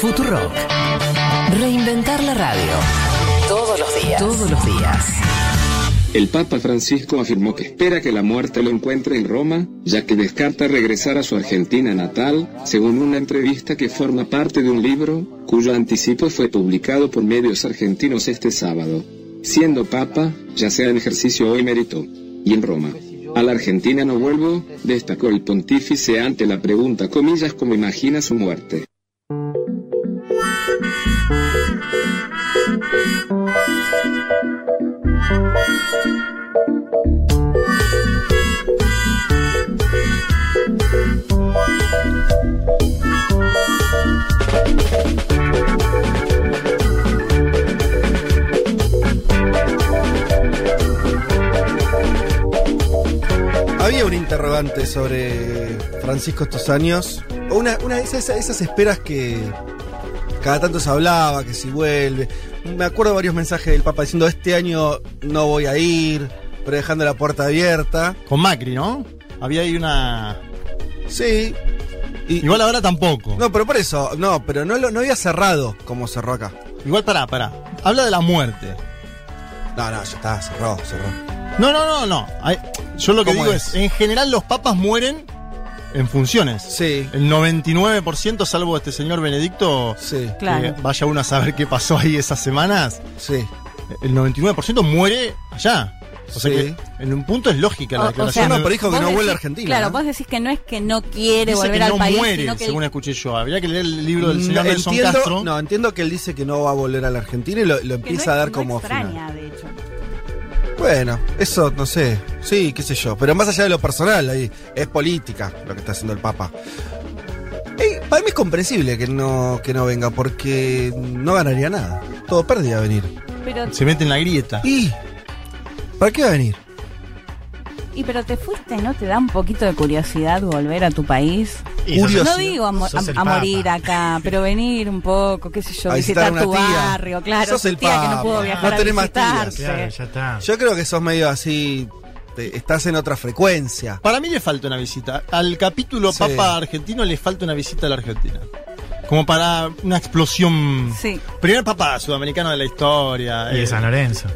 Futurock. Reinventar la radio. Todos los días. Todos los días. El Papa Francisco afirmó que espera que la muerte lo encuentre en Roma, ya que descarta regresar a su Argentina natal, según una entrevista que forma parte de un libro cuyo anticipo fue publicado por medios argentinos este sábado. Siendo Papa, ya sea en ejercicio o emérito, y en Roma. A la Argentina no vuelvo, destacó el pontífice ante la pregunta, comillas, cómo imagina su muerte. Había un interrogante sobre Francisco estos años. O una, una de esas, esas esperas que cada tanto se hablaba, que si vuelve. Me acuerdo de varios mensajes del Papa diciendo este año no voy a ir, pero dejando la puerta abierta. Con Macri, ¿no? Había ahí una. Sí. Y- Igual ahora tampoco. No, pero por eso, no, pero no, lo, no había cerrado como cerró acá. Igual pará, pará. Habla de la muerte. No, no, ya está, cerró, cerró. No, no, no, no. Yo lo que ¿Cómo digo es? es? en general los papas mueren en funciones. Sí, El 99%, salvo este señor Benedicto, sí, Claro. que vaya uno a saber qué pasó ahí esas semanas, sí. el 99% muere allá. O sea Sí. que en un punto es lógica la O- o declaración. sea, no, pero dijo que no vuelve a Argentina. Claro, ¿no? vos decís que no es que no quiere dice volver que al no país, muere, sino que según escuché yo. Habría que leer el libro del señor Mm, Nelson entiendo, Castro. No, entiendo que él dice que no va a volver a la Argentina y lo, no empieza a dar no como final. extraña, de hecho. Bueno, eso no sé. Sí, qué sé yo. Pero más allá de lo personal, ahí es política lo que está haciendo el Papa. Para mí es comprensible que no, que no venga, porque no ganaría nada. Todo pérdida venir. Pero, Se mete en la grieta. ¿Y? ¿Para qué va a venir? Y pero te fuiste, ¿no? ¿Te da un poquito de curiosidad volver a tu país? Curioso. No digo a, mo- morir acá, pero venir un poco, qué sé yo, A visitar visitar, tu tía. barrio, claro, Sos el tía que no pudo No viajar a tenés más tías. Claro, ya está. Yo creo que sos medio así. te- estás en otra frecuencia. Para mí le falta una visita. Al capítulo Sí. Papa argentino le falta una visita a la Argentina. Como para una explosión. Sí. Primer Papa sudamericano de la historia. Y eh, de San Lorenzo.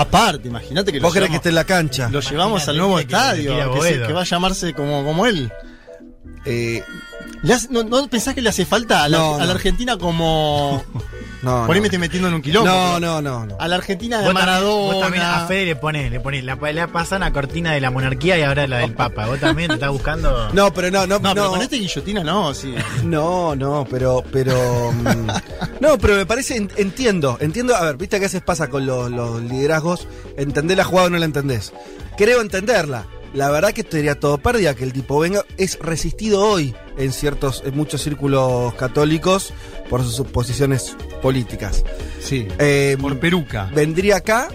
Aparte, imagínate que lo Vos que llevamos, esté en la cancha. lo llevamos al nuevo estadio. que va a llamarse como, como él. Eh, hace- no, ¿No pensás que le hace falta a la, No, a la no. Argentina como. no, Por ahí me estoy metiendo en un quilombo. no, no, no, no. A la Argentina de Vos también, Maradona. vos también a Fede le pones, le pones, la, la pasan a cortina de la monarquía y ahora la del Papa. Vos también te estás buscando. No, pero no, no, No, pero no. con este guillotina no, sí. No, no, pero, pero, mm, no, pero me parece, en- entiendo, entiendo, a ver, viste que a veces pasa con los, los liderazgos, entender la jugada o no la entendés. Creo entenderla. La verdad que sería todo pérdida que el tipo venga, es resistido hoy en ciertos, en muchos círculos católicos por sus posiciones políticas. Sí. Eh, Por peruca. vendría acá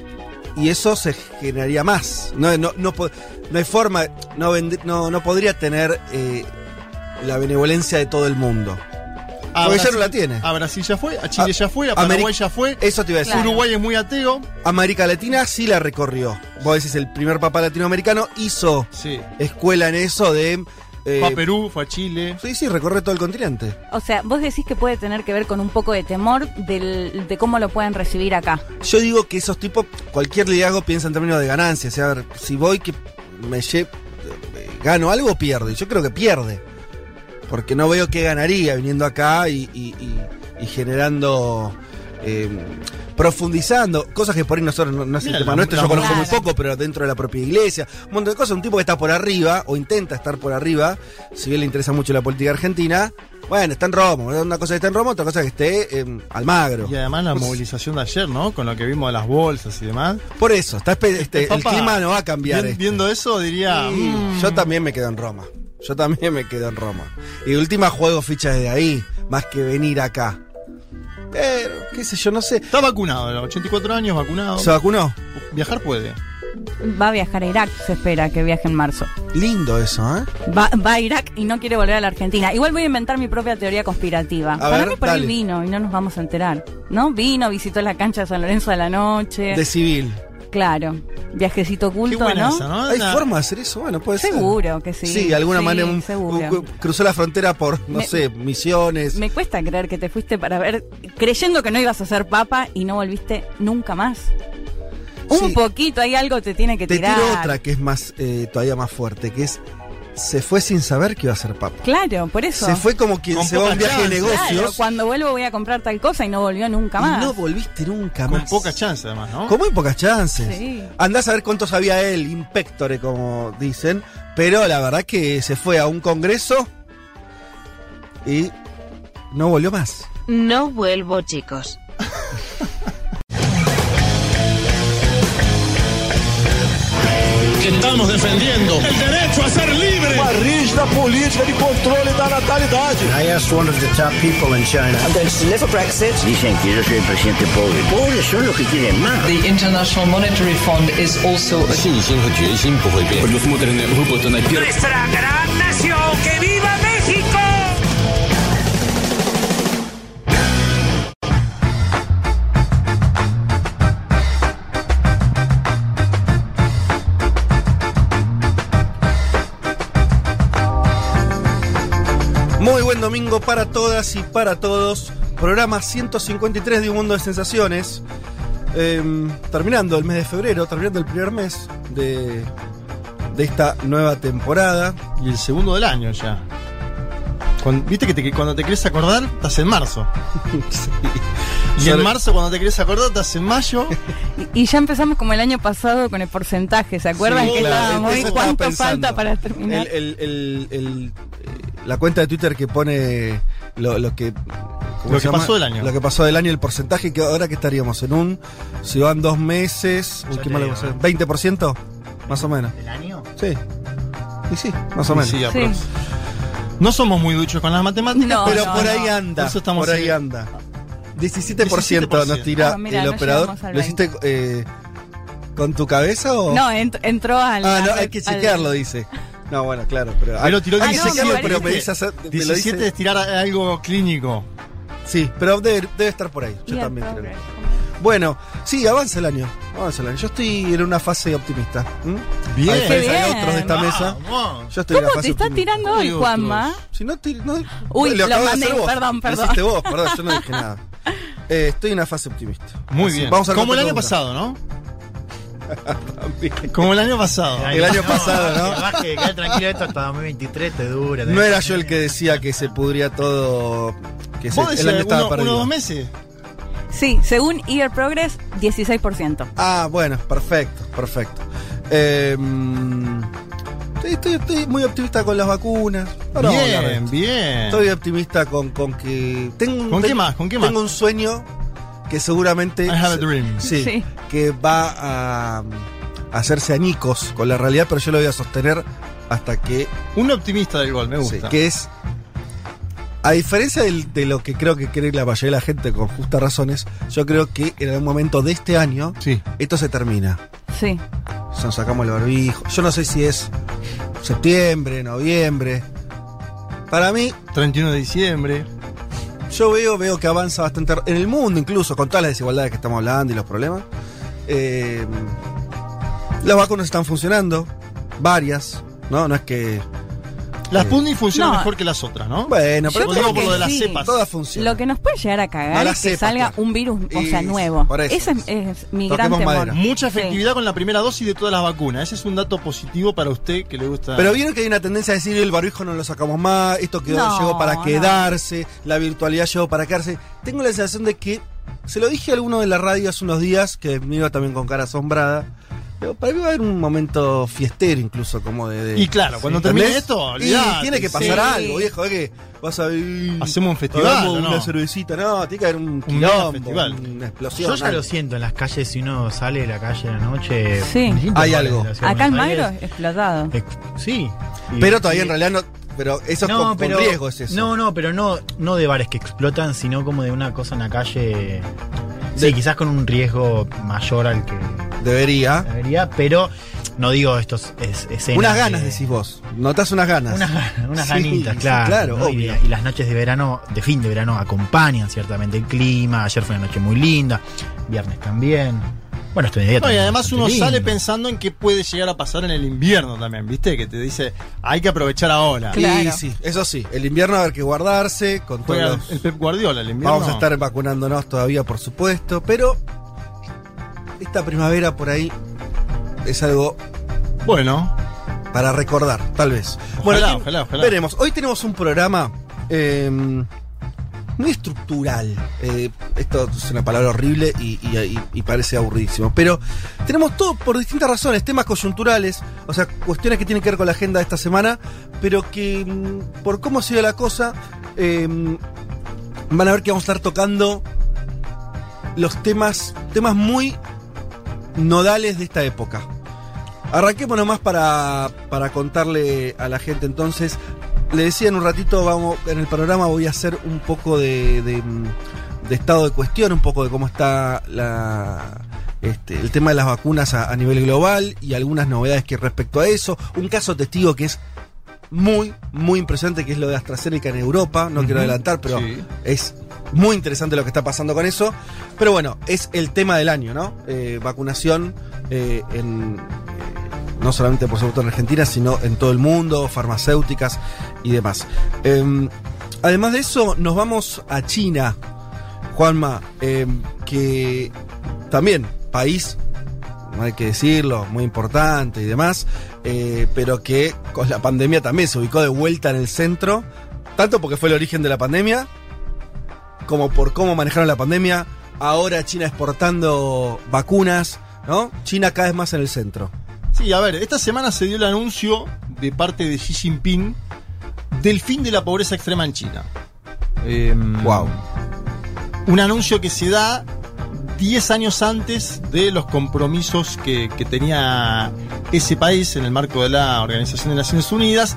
y eso se generaría más. No, no, no, hay forma, no, vend- no, no podría tener eh, la benevolencia de todo el mundo. A Porque ya Brasil- no la tiene. A Brasil ya fue, a Chile A- ya fue, a Ameri- Paraguay ya fue. Eso te iba a decir. Claro. Uruguay es muy ateo. América Latina sí la recorrió. Vos decís, el primer papa latinoamericano hizo Sí. escuela en eso de... eh, Fue a Perú, fue a Chile. sí, sí, recorre todo el continente. O sea, vos decís que puede tener que ver con un poco de temor del- de cómo lo pueden recibir acá. Yo digo que esos tipos, cualquier liderazgo piensa en términos de ganancia. O sea, a ver, si voy que me lle- eh, gano algo, pierdo. Y yo creo que pierde. Porque no veo qué ganaría viniendo acá y, y- y- y generando. eh, profundizando, cosas que por ahí nosotros no, no es el tema nuestro, yo conozco muy poco, pero dentro de la propia iglesia, un montón de cosas, un tipo que está por arriba, o intenta estar por arriba, si bien le interesa mucho la política argentina, bueno, está en Roma, una cosa que está en Roma, otra cosa que esté en Almagro. Y además la movilización de ayer, ¿no? Con lo que vimos de las bolsas y demás. Por eso, está este, el clima no va a cambiar. vi- este. Viendo eso diría. Sí, mm, Yo también me quedo en Roma. Yo también me quedo en Roma. Y de última juego fichas de ahí, más que venir acá. Pero, qué sé yo, no sé. Está vacunado, a los 84 años vacunado. ¿Se vacunó? Viajar puede. Va a viajar a Irak, se espera que viaje en marzo. Lindo eso, ¿eh? Va, va a Irak y no quiere volver a la Argentina. Igual voy a inventar mi propia teoría conspirativa. Para ver, mí por ahí vino y no nos vamos a enterar. ¿No? Vino, visitó la cancha de San Lorenzo de la noche. De civil. Claro. Viajecito Qué oculto, buena ¿no? esa, ¿no? ¿Hay Una- forma de hacer eso? Bueno, puede ser. Seguro que sí. Sí, de alguna Sí, manera un- seguro. un- cruzó la frontera por, no Me- sé, misiones. Me cuesta creer que te fuiste para ver, creyendo que no ibas a ser papa y no volviste nunca más. Un Sí. poquito, hay algo te tiene que Te tirar. tiro otra que es más eh, todavía más fuerte, que es se fue sin saber que iba a ser papa. Claro, por eso. Se fue como quien Con se va a un viaje de negocios Claro, cuando vuelvo voy a comprar tal cosa y no volvió nunca y más. no volviste nunca Con más. poca chance, además, ¿no? Con muy pocas chances. Sí. Andás a ver cuánto sabía él, impectore, como dicen. Pero la verdad que se fue a un congreso y no volvió más. No vuelvo, chicos. que estamos defendiendo el derecho a ser libre. Uma rígida política de controle da natalidade. I asked one of the top people in China. I'm going to live a Brexit. Dicen que yo soy el presidente pobre. Pobres son los que quieren más. The International Monetary Fund is also a 信心和决心不会变。Предусмотрены выплаты на первый Nuestra gran nación, que viva México! Buen domingo para todas y para todos. Programa 153 de Un Mundo de Sensaciones. Em, terminando el mes de febrero, terminando el primer mes de, de esta nueva temporada. Y el segundo del año ya. Viste que, te- que cuando te querés acordar, estás en marzo. Y en marzo, cuando te querés acordar, estás en mayo. Y, y ya empezamos como el año pasado con el porcentaje, ¿se acuerdan Sí, que claro, estábamos estaba ¿Cuánto pensando. falta para terminar? El- el- el- el- la cuenta de Twitter que pone lo, lo que ¿cómo Lo que pasó del año. Lo que pasó del año, el porcentaje que ahora que estaríamos en un si van dos meses, uy, qué te malo digo, que sea, ¿eh? 20%, más o menos. ¿El año? Sí. Y sí, más o menos. Sí. No somos muy duchos con las matemáticas, No, Pero no, por no. ahí anda. Por eso estamos por ahí anda. 17%, nos tira Ah, mira, el no operador. al ¿Lo hiciste eh, con tu cabeza o.? No, ent- entró al. Ah, no, al- hay que al- chequearlo, dice. No, bueno, claro, pero. Ahí lo tiró hay que 17, chequearlo, pero me dice, hacer- me lo 17 dice- es tirar algo clínico. Sí, pero debe, debe estar por ahí. Yo también creo. Bueno, sí, avanza el año. Avanza el año. Yo estoy en una fase optimista. ¿m? Bien. A diferencia de otros de esta mesa. Yo estoy en ¿Cómo fase te está optimista. tirando hoy, Juanma? Si no, te- no- Uy, lo acabas de mandé, hacer vos. perdón, Lo perdón. hiciste vos, perdón, yo no dije nada. Eh, estoy en una fase optimista. Muy Así, bien. Vamos a Como el año pasado, ¿no? Como el año pasado. El año pasado, ¿no? Que baje, tranquilo, esto hasta 2023 te dura. No era yo el que decía que se pudría todo. Que se, ¿Vos el año estaba uno, uno o perdido. dos meses? Sí, según Year Progress, 16%. Ah, bueno, perfecto, perfecto. Eh, estoy, estoy- estoy muy optimista con las vacunas. Ahora bien, bien. Estoy optimista con, con que. Tengo, un- ¿Con qué tengo- más? ¿Con qué Tengo un sueño que seguramente. I have a dream. Sí, Sí. que va a, a hacerse añicos con la realidad, pero yo lo voy a sostener hasta que. Un optimista del gol, me sí, gusta. que es. A diferencia de lo que creo que cree la mayoría de la gente con justas razones, yo creo que en algún momento de este año Sí. esto se termina. Sí. Nos sacamos el barbijo. Yo no sé si es septiembre, noviembre. Para mí, 31 de diciembre. yo veo, veo que avanza bastante en el mundo, incluso con todas las desigualdades que estamos hablando y los problemas. Eh, las vacunas están funcionando, varias, ¿no? No es que. Las Sputnik funcionan no. mejor que las otras, ¿no? Bueno, Yo pero creo digo por que lo de las sí. cepas. todas funcionan. Lo que nos puede llegar a cagar No, es que salga claro. un virus, o sea, Y- nuevo. por eso. Ese es, es mi Toquemos gran temor. madera. Mucha Sí. efectividad con la primera dosis de todas las vacunas. Ese es un dato positivo para usted que le gusta. Pero vieron que hay una tendencia a decir el barbijo no lo sacamos más, esto quedó, No, llegó para no. quedarse, la virtualidad llegó para quedarse. Tengo la sensación de que, se lo dije a alguno de la radio hace unos días, que me iba también con cara asombrada, pero para mí va a haber un momento fiestero incluso, como de... de- Y claro, cuando termine ¿entendés? esto, y tiene que pasar sí. algo, viejo, es que vas a ir... Hacemos un festival, hagamos ¿o no? una cervecita, no, tiene que haber un quilombo, festival. una explosión. Yo ya algo. lo siento en las calles, si uno sale de la calle en la noche. Sí. Hay algo. Acá en Magro, explotado. ex- Sí. Y- Pero todavía y- en realidad no... Pero eso es con, con riesgo, es eso. No, no, pero no, no de bares que explotan, sino como de una cosa en la calle. Sí, quizás con un riesgo mayor al que Debería. debería, pero no digo estos es, escenas. Unas ganas, de- decís vos. Notas unas ganas. Unas, ganas, unas Sí, ganitas, sí, claro. y las noches de verano, de fin de verano, acompañan ciertamente el clima. Ayer fue una noche muy linda, viernes también. Bueno, este No, y además uno lindo. sale pensando en qué puede llegar a pasar en el invierno también, ¿viste? Que te dice, hay que aprovechar ahora. Claro. Y sí, eso sí, el invierno va a haber que guardarse con todos Juega los- el Pep Guardiola el invierno. Vamos a estar vacunándonos todavía, por supuesto, pero esta primavera por ahí es algo Bueno, para recordar, tal vez. Ojalá, aquí ojalá, ojalá. Veremos. Hoy tenemos un programa eh, muy estructural. Eh, esto es una palabra horrible y, y- parece aburridísimo. Pero tenemos todo por distintas razones, temas coyunturales, o sea, cuestiones que tienen que ver con la agenda de esta semana, pero que mm, por cómo ha sido la cosa, eh, van a ver que vamos a estar tocando los temas, temas muy nodales de esta época. Arranquemos nomás para, para contarle a la gente entonces. Le decía en un ratito, vamos, en el programa voy a hacer un poco de, de, mm, de estado de cuestión, un poco de cómo está la, este, el tema de las vacunas a, a nivel global y algunas novedades que respecto a eso. Un caso testigo que es muy, muy impresionante, que es lo de AstraZeneca en Europa. No quiero adelantar, pero Sí. es muy interesante lo que está pasando con eso. Pero bueno, es el tema del año, ¿no? Eh, vacunación eh, en. No solamente por supuesto en Argentina, sino en todo el mundo, farmacéuticas y demás. Em, además de eso, nos vamos a China, Juanma, em, que también, país, no hay que decirlo, muy importante y demás, eh, pero que con la pandemia también se ubicó de vuelta en el centro, tanto porque fue el origen de la pandemia, como por cómo manejaron la pandemia. Ahora China exportando vacunas, ¿no? China cada vez más en el centro. Sí, a ver, esta semana se dio el anuncio de parte de Xi Jinping del fin de la pobreza extrema en China. Em, Wow. Un anuncio que se da 10 años antes de los compromisos que, que tenía ese país en el marco de la Organización de Naciones Unidas.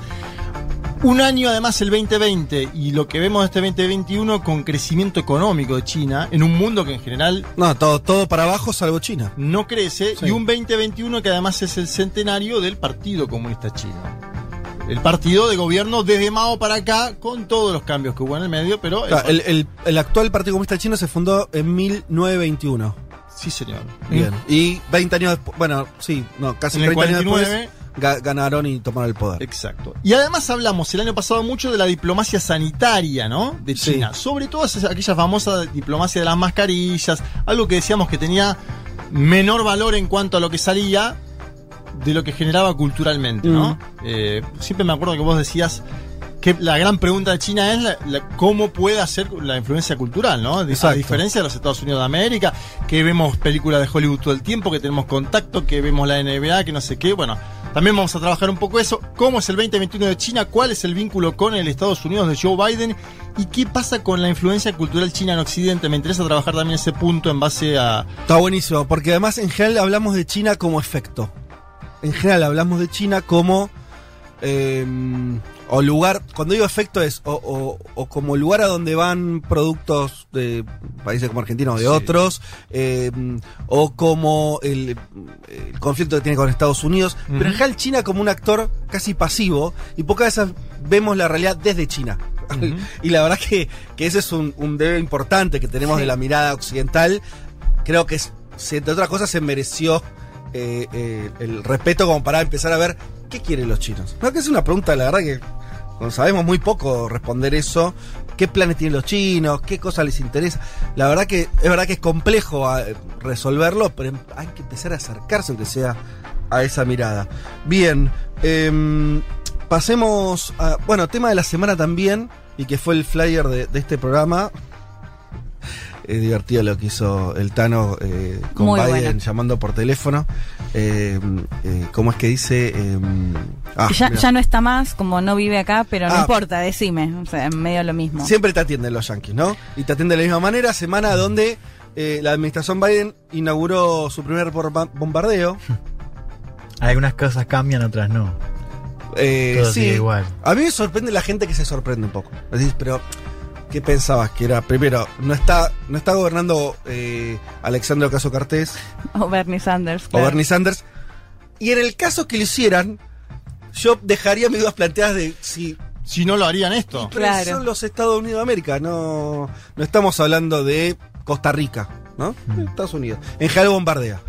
Un año además el 2020 y lo que vemos de este 2021 con crecimiento económico de China en un mundo que en general No, todo, todo para abajo salvo China. no crece Sí. y un 2021 que además es el centenario del Partido Comunista Chino. El partido de gobierno desde Mao para acá, con todos los cambios que hubo en el medio, pero... O sea, el, el- el actual Partido Comunista Chino se fundó en 1921. Sí, señor. Bien. Y 20 años después, bueno, sí, no, casi En el 30 años 49. después ga- ganaron y tomaron el poder. Exacto. Y además hablamos el año pasado mucho de la diplomacia sanitaria, ¿no? De Sí. China. Sobre todo aquella famosa diplomacia de las mascarillas, algo que decíamos que tenía menor valor en cuanto a lo que salía de lo que generaba culturalmente, ¿no? Mm. Eh, siempre me acuerdo que vos decías que la gran pregunta de China es la- la- cómo puede hacer la influencia cultural, ¿no? De- A Exacto. diferencia de los Estados Unidos de América, que vemos películas de Hollywood todo el tiempo, que tenemos contacto, que vemos la NBA, que no sé qué. Bueno, también vamos a trabajar un poco eso. ¿Cómo es el 2021 de China? ¿Cuál es el vínculo con el Estados Unidos de Joe Biden? ¿Y qué pasa con la influencia cultural china en Occidente? Me interesa trabajar también ese punto en base a... Está buenísimo, porque además en general hablamos de China como efecto. En general hablamos de China como. eh, o lugar. Cuando digo efecto es. O, o- o como lugar a donde van productos de países como Argentina o de Sí. otros. eh, o como el, el conflicto que tiene con Estados Unidos. Pero en general China como un actor casi pasivo. Y pocas veces vemos la realidad desde China. y la verdad que, que ese es un, un debe importante que tenemos de la mirada occidental. Creo que, entre otras cosas, se mereció eh, eh, el respeto como para empezar a ver qué quieren los chinos. No, que es una pregunta, la verdad que sabemos muy poco responder eso. ¿Qué planes tienen los chinos? ¿Qué cosas les interesa? La verdad que es verdad que es complejo ah, resolverlo, pero em- hay que empezar a acercarse, aunque sea a esa mirada. Bien, em, pasemos a. Bueno, tema de la semana también, y que fue el flyer de este programa. Es divertido lo que hizo el Tano eh, con Muy Biden bueno. llamando por teléfono. Eh, eh, ¿Cómo es que dice? Eh, ah, ya, ya no está más, como no vive acá, pero no Ah. importa, decime. O sea, en medio lo mismo. Siempre te atienden los yankees, ¿no? Y te atienden de la misma manera. Semana donde eh, la administración Biden inauguró su primer bomba- bombardeo. Algunas cosas cambian, otras no. Eh, Todo sí. sigue igual. A mí me sorprende la gente que se sorprende un poco. Decís, pero ¿qué pensabas que era? Primero, no está, no está gobernando eh, Alexandre Ocasio Cortés O Bernie Sanders. o. Bernie Sanders. Y en el caso que lo hicieran, yo dejaría mis dudas planteadas de si Si no lo harían esto. Pero Claro. son los Estados Unidos de América, no, no estamos hablando de Costa Rica, ¿no? Estados Unidos. En general bombardea.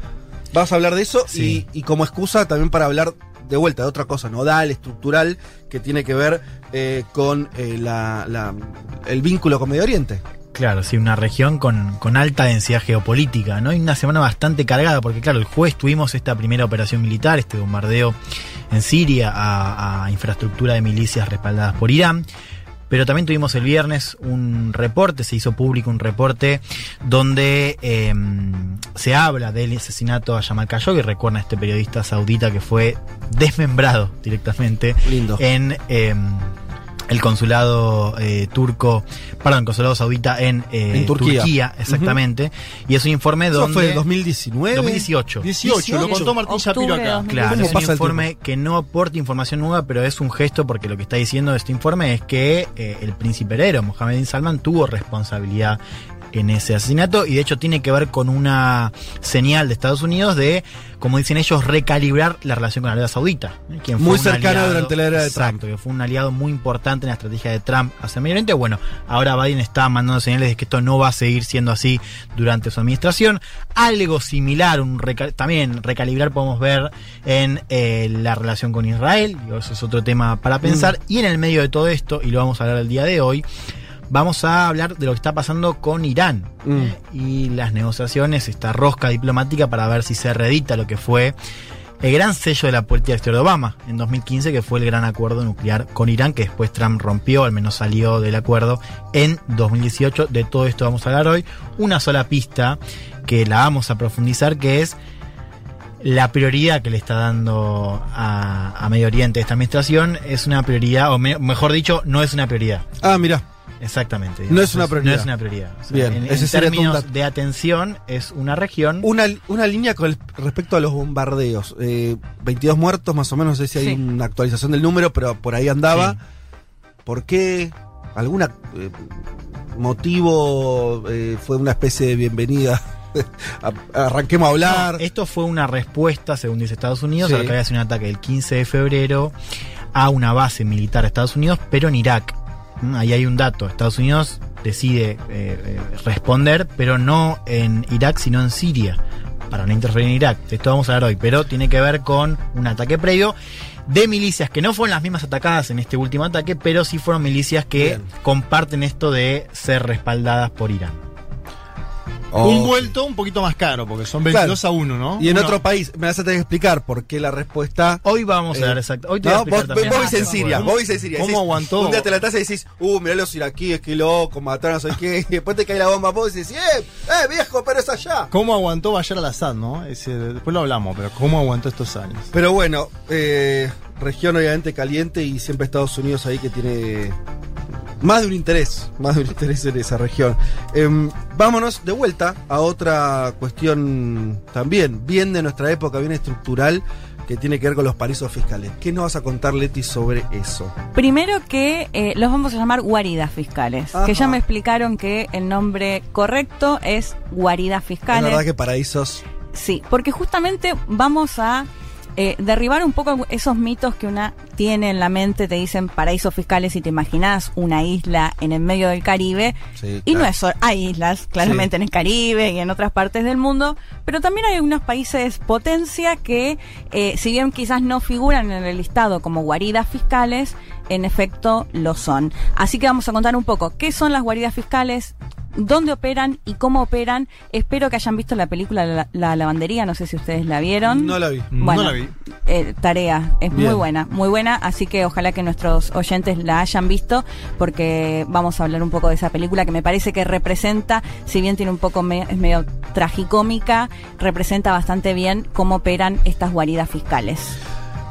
Vamos a hablar de eso Sí. y, y como excusa también para hablar de vuelta de otra cosa nodal, estructural, que tiene que ver eh, con eh, la- la- el vínculo con Medio Oriente. Claro, sí, una región con, con alta densidad geopolítica, ¿no? Y una semana bastante cargada, porque claro, el jueves tuvimos esta primera operación militar, este bombardeo en Siria a, a infraestructura de milicias respaldadas por Irán. Pero también tuvimos el viernes un reporte, se hizo público un reporte donde eh, se habla del asesinato a Jamal Khashoggi. Recuerda este periodista saudita que fue desmembrado directamente Lindo. en eh, el consulado eh, turco, perdón, consulado saudita en, eh, En Turquía. exactamente. Y es un informe ¿Eso donde... fue 2019? 2018. 18, lo contó Martín Shapiro acá. 2018. Claro, ¿Cómo es un informe que no aporta información nueva, pero es un gesto porque lo que está diciendo este informe es que eh, el príncipe heredero, Mohammed bin Salman, tuvo responsabilidad en ese asesinato y de hecho tiene que ver con una señal de Estados Unidos de, como dicen ellos, recalibrar la relación con Arabia Saudita. ¿eh? Quien Muy cercana durante la era de exacto, Trump. que fue un aliado muy importante en la estrategia de Trump hacia Medio Oriente. Bueno, ahora Biden está mandando señales de que esto no va a seguir siendo así durante su administración. Algo similar, un reca- también recalibrar podemos ver en eh, la relación con Israel, eso es otro tema para pensar. Y en el medio de todo esto, y lo vamos a hablar el día de hoy, vamos a hablar de lo que está pasando con Irán Mm. y las negociaciones, esta rosca diplomática para ver si se reedita lo que fue el gran sello de la política exterior de Obama en 2015, que fue el gran acuerdo nuclear con Irán, que después Trump rompió, al menos salió del acuerdo en 2018. De todo esto vamos a hablar hoy. Una sola pista que la vamos a profundizar, que es la prioridad que le está dando a, a Medio Oriente esta administración es una prioridad, o me- mejor dicho, no es una prioridad. Ah, mira. Exactamente. No es una prioridad. No es una prioridad. O sea, Bien, en, términos de atención, es una región. Una, una línea con el- respecto a los bombardeos. Eh, 22 muertos, más o menos, no sé si hay Sí. una actualización del número, pero por ahí andaba. Sí. ¿Por qué? ¿Alguna eh, motivo? eh, ¿Fue una especie de bienvenida? A- Arranquemos a hablar. No, esto fue una respuesta, según dice Estados Unidos, Sí. a lo que había sido un ataque el 15 de febrero a una base militar de Estados Unidos, pero en Irak. Mm, Ahí hay un dato. Estados Unidos decide eh, eh, responder, pero no en Irak, sino en Siria, para no interferir en Irak. De esto vamos a hablar hoy, pero tiene que ver con un ataque previo de milicias que no fueron las mismas atacadas en este último ataque, pero sí fueron milicias que Bien. comparten esto de ser respaldadas por Irán. Oh. Un vuelto un poquito más caro, porque son 22 Claro. a 1, ¿no? Y en Uno- otro país, me vas a tener que explicar por qué la respuesta. Hoy vamos a Eh, dar exacto. Hoy te voy a No, explicar vos, también. vos en Ah, Siria, ¿cómo- vos vivís en Siria. cómo decís, aguantó? Un día te levantás y decís, uh, mirá los iraquíes, qué loco, mataron, no sé qué. Y después te cae la bomba, vos decís, eh, eh, viejo, pero es allá. ¿Cómo aguantó Bayar al-Assad, no? Ese, después lo hablamos, pero ¿cómo aguantó estos años? Pero bueno, eh, región obviamente caliente y siempre Estados Unidos ahí que tiene más de un interés, más de un interés en esa región. Em, vámonos de vuelta a otra cuestión también, bien de nuestra época, bien estructural, que tiene que ver con los paraísos fiscales. ¿Qué nos vas a contar, Leti, sobre eso? Primero que eh, los vamos a llamar guaridas fiscales, Ajá. que ya me explicaron que el nombre correcto es guaridas Es fiscales. verdad que paraísos... Sí, porque justamente vamos a eh, derribar un poco esos mitos que una tiene en la mente, te dicen paraísos fiscales y te imaginas una isla en el medio del Caribe. Sí, Y no es solo, hay islas claramente Sí. en el Caribe y en otras partes del mundo, pero también hay algunos países potencia que, eh, si bien quizás no figuran en el listado como guaridas fiscales, en efecto lo son. Así que vamos a contar un poco qué son las guaridas fiscales, dónde operan y cómo operan. Espero que hayan visto la película La, La lavandería, no sé si ustedes la vieron. No la vi. Bueno, no la vi. eh, tarea, es muy buena, muy buena, así que ojalá que nuestros oyentes la hayan visto, porque vamos a hablar un poco de esa película que me parece que representa, si bien tiene un poco, me- es medio tragicómica, representa bastante bien cómo operan estas guaridas fiscales.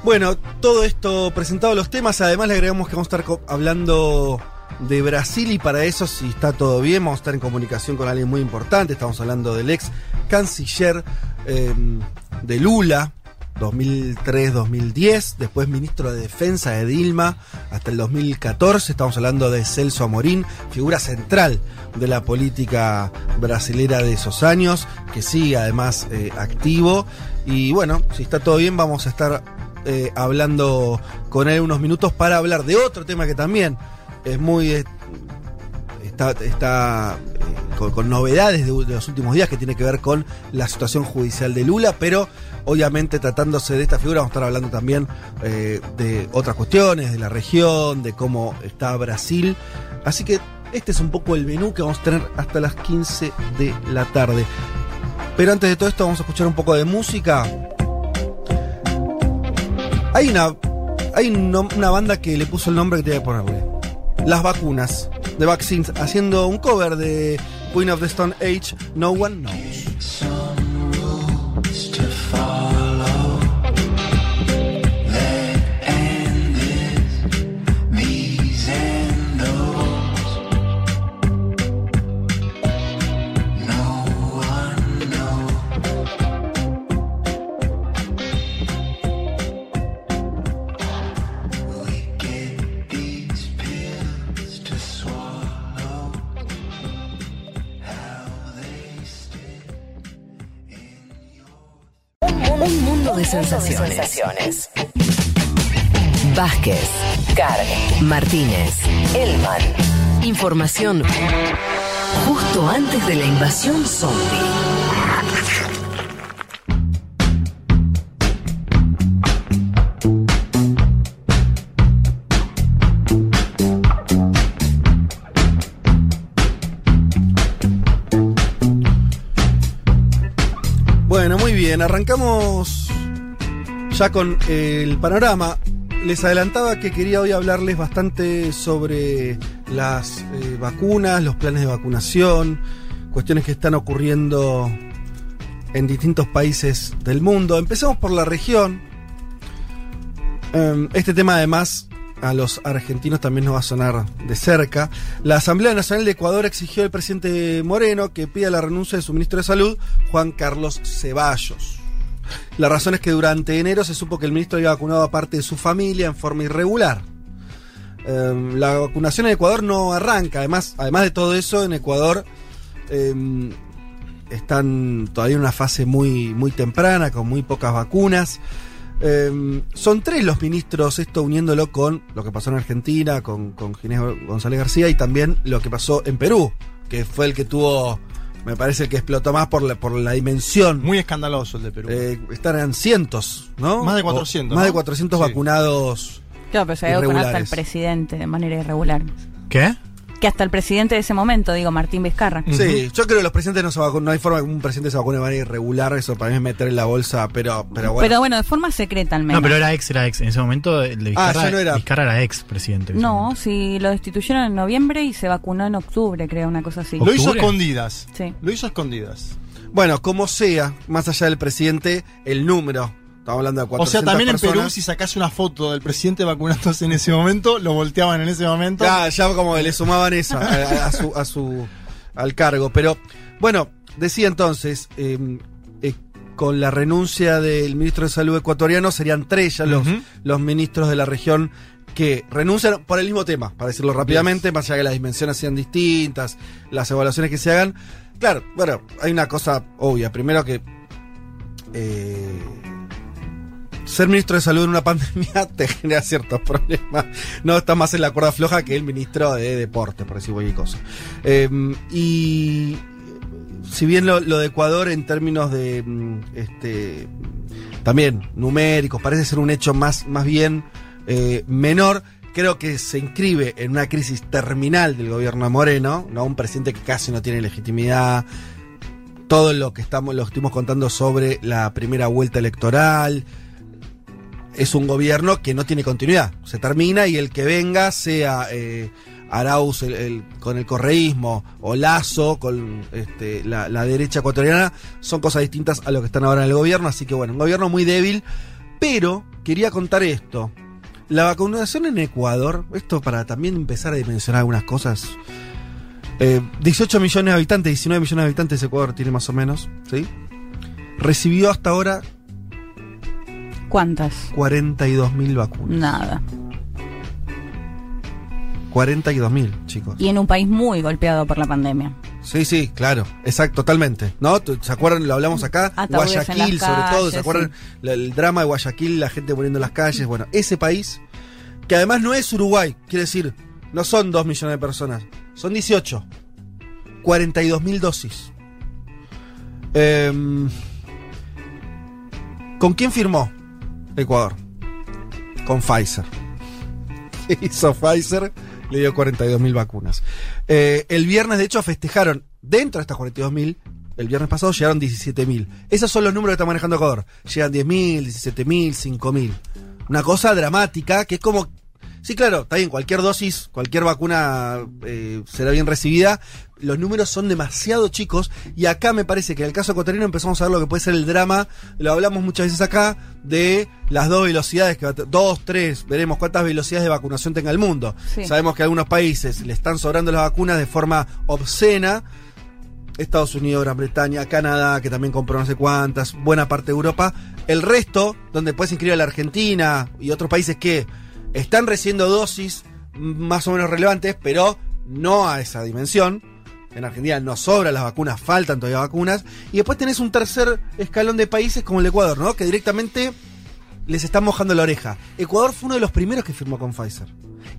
Bueno, todo esto presentado los temas, además le agregamos que vamos a estar hablando de Brasil y para eso, si está todo bien, vamos a estar en comunicación con alguien muy importante. Estamos hablando del ex canciller eh, de Lula, 2003-2010, después ministro de Defensa de Dilma hasta el 2014. Estamos hablando de Celso Amorín, figura central de la política brasilera de esos años, que sigue además eh, activo. Y bueno, si está todo bien, vamos a estar eh, hablando con él unos minutos para hablar de otro tema que también es muy. eh, está, está eh, con, novedades de, los últimos días que tiene que ver con la situación judicial de Lula, pero obviamente tratándose de esta figura vamos a estar hablando también de otras cuestiones, de la región, de cómo está Brasil. Así que este es un poco el menú que vamos a tener hasta las 15 de la tarde. Pero antes de todo esto vamos a escuchar un poco de música. Hay una, hay una banda que le puso el nombre que te voy a ponerle. Las vacunas, The Vaccines, haciendo un cover de Queen of the Stone Age, No One Knows. De sensaciones. Vázquez, Carg, Martínez, Elman. Información justo antes de la invasión zombie. Bueno, muy bien, arrancamos ya con el panorama. Les adelantaba que quería hoy hablarles bastante sobre las eh, vacunas, los planes de vacunación, cuestiones que están ocurriendo en distintos países del mundo. Empecemos por la región. Em, Este tema además a los argentinos también nos va a sonar de cerca. La Asamblea Nacional de Ecuador exigió al presidente Moreno que pida la renuncia de su ministro de Salud, Juan Carlos Ceballos. La razón es que durante enero se supo que el ministro había vacunado a parte de su familia en forma irregular. Em, la vacunación en Ecuador no arranca. Además, además de todo eso, en Ecuador em, están todavía en una fase muy, muy temprana, con muy pocas vacunas. Eh, son tres los ministros, esto uniéndolo con lo que pasó en Argentina, con, con González García y también lo que pasó en Perú, que fue el que tuvo, me parece el que explotó más por la, por la dimensión. Muy escandaloso el de Perú. Eh, estarán cientos, ¿no? Más de O- 400, más ¿no? de 400 Sí. vacunados. Claro, pero se había vacunado hasta el presidente de manera irregular. ¿Qué? Que hasta el presidente de ese momento, digo, Martín Vizcarra. Sí, yo creo que los presidentes no se vacunan, no hay forma que un presidente se vacune de manera irregular, eso para mí es meter en la bolsa, pero, pero bueno. Pero bueno, de forma secreta al menos. No, pero era ex, era ex. En ese momento el de Ah, Vizcarra, ya no era. Vizcarra era ex presidente. No, momento. si lo destituyeron en noviembre y se vacunó en octubre, creo, una cosa así. Lo hizo escondidas. Sí. Lo hizo escondidas. Bueno, como sea, más allá del presidente, el número, estamos hablando de O 400 sea, también en Perú, si sacase una foto del presidente vacunándose en ese momento, lo volteaban en ese momento. Ya, ya como le sumaban eso a, a- a su, a su- al cargo. Pero bueno, decía entonces, eh, eh, con la renuncia del ministro de Salud ecuatoriano serían tres ya los, los ministros de la región que renuncian por el mismo tema, para decirlo rápidamente, más allá de que las dimensiones sean distintas, las evaluaciones que se hagan. Claro, bueno, hay una cosa obvia. Primero que eh, ser ministro de salud en una pandemia te genera ciertos problemas. No está más en la cuerda floja que el ministro de deporte, por decir cualquier cosa. Eh, y si bien lo, de Ecuador en términos de mm, este también numéricos parece ser un hecho más, más bien eh, menor, creo que se inscribe en una crisis terminal del gobierno Moreno, ¿no? Un presidente que casi no tiene legitimidad. Todo lo que estamos, lo estuvimos contando sobre la primera vuelta electoral. Es un gobierno que no tiene continuidad. Se termina y el que venga, sea eh, Arauz con el correísmo o Lazo con este, la, derecha ecuatoriana, son cosas distintas a lo que están ahora en el gobierno. Así que bueno, un gobierno muy débil. Pero quería contar esto. La vacunación en Ecuador, esto para también empezar a dimensionar algunas cosas. Eh, 18 millones de habitantes, 19 millones de habitantes Ecuador tiene más o menos, ¿sí? Recibió hasta ahora ¿Cuántas? 42 mil vacunas. Nada. 42 mil, chicos. Y en un país muy golpeado por la pandemia. Sí, sí, claro, exacto, totalmente. ¿No? ¿Tú- ¿Se acuerdan? Lo hablamos acá. En Guayaquil, sobre todo. ¿Se acuerdan? El drama de Guayaquil, la gente muriendo en las calles. Bueno, ese país, que además no es Uruguay, quiere decir, no son 2 millones de personas, son 18. 42.000 dosis. Em, ¿Con quién firmó Ecuador? Con Pfizer. ¿Qué hizo Pfizer? Le dio 42.000 vacunas. Eh, el viernes, de hecho, festejaron dentro de estas 42.000. El viernes pasado llegaron 17.000. Esos son los números que está manejando Ecuador. Llegan 10.000, 17.000, 5.000. Una cosa dramática que es como Sí, claro, está bien, cualquier dosis, cualquier vacuna eh, será bien recibida. Los números son demasiado chicos y acá me parece que en el caso ecuatoriano empezamos a ver lo que puede ser el drama, lo hablamos muchas veces acá, de las dos velocidades, que dos, tres, veremos cuántas velocidades de vacunación tenga el mundo. Sí. Sabemos que a algunos países le están sobrando las vacunas de forma obscena. Estados Unidos, Gran Bretaña, Canadá, que también compró no sé cuántas, buena parte de Europa. El resto, donde puedes inscribir a la Argentina y otros países que están recibiendo dosis más o menos relevantes, pero no a esa dimensión. En Argentina no sobran las vacunas, faltan todavía vacunas. Y después tenés un tercer escalón de países como el Ecuador, ¿no? Que directamente les están mojando la oreja. Ecuador fue uno de los primeros que firmó con Pfizer.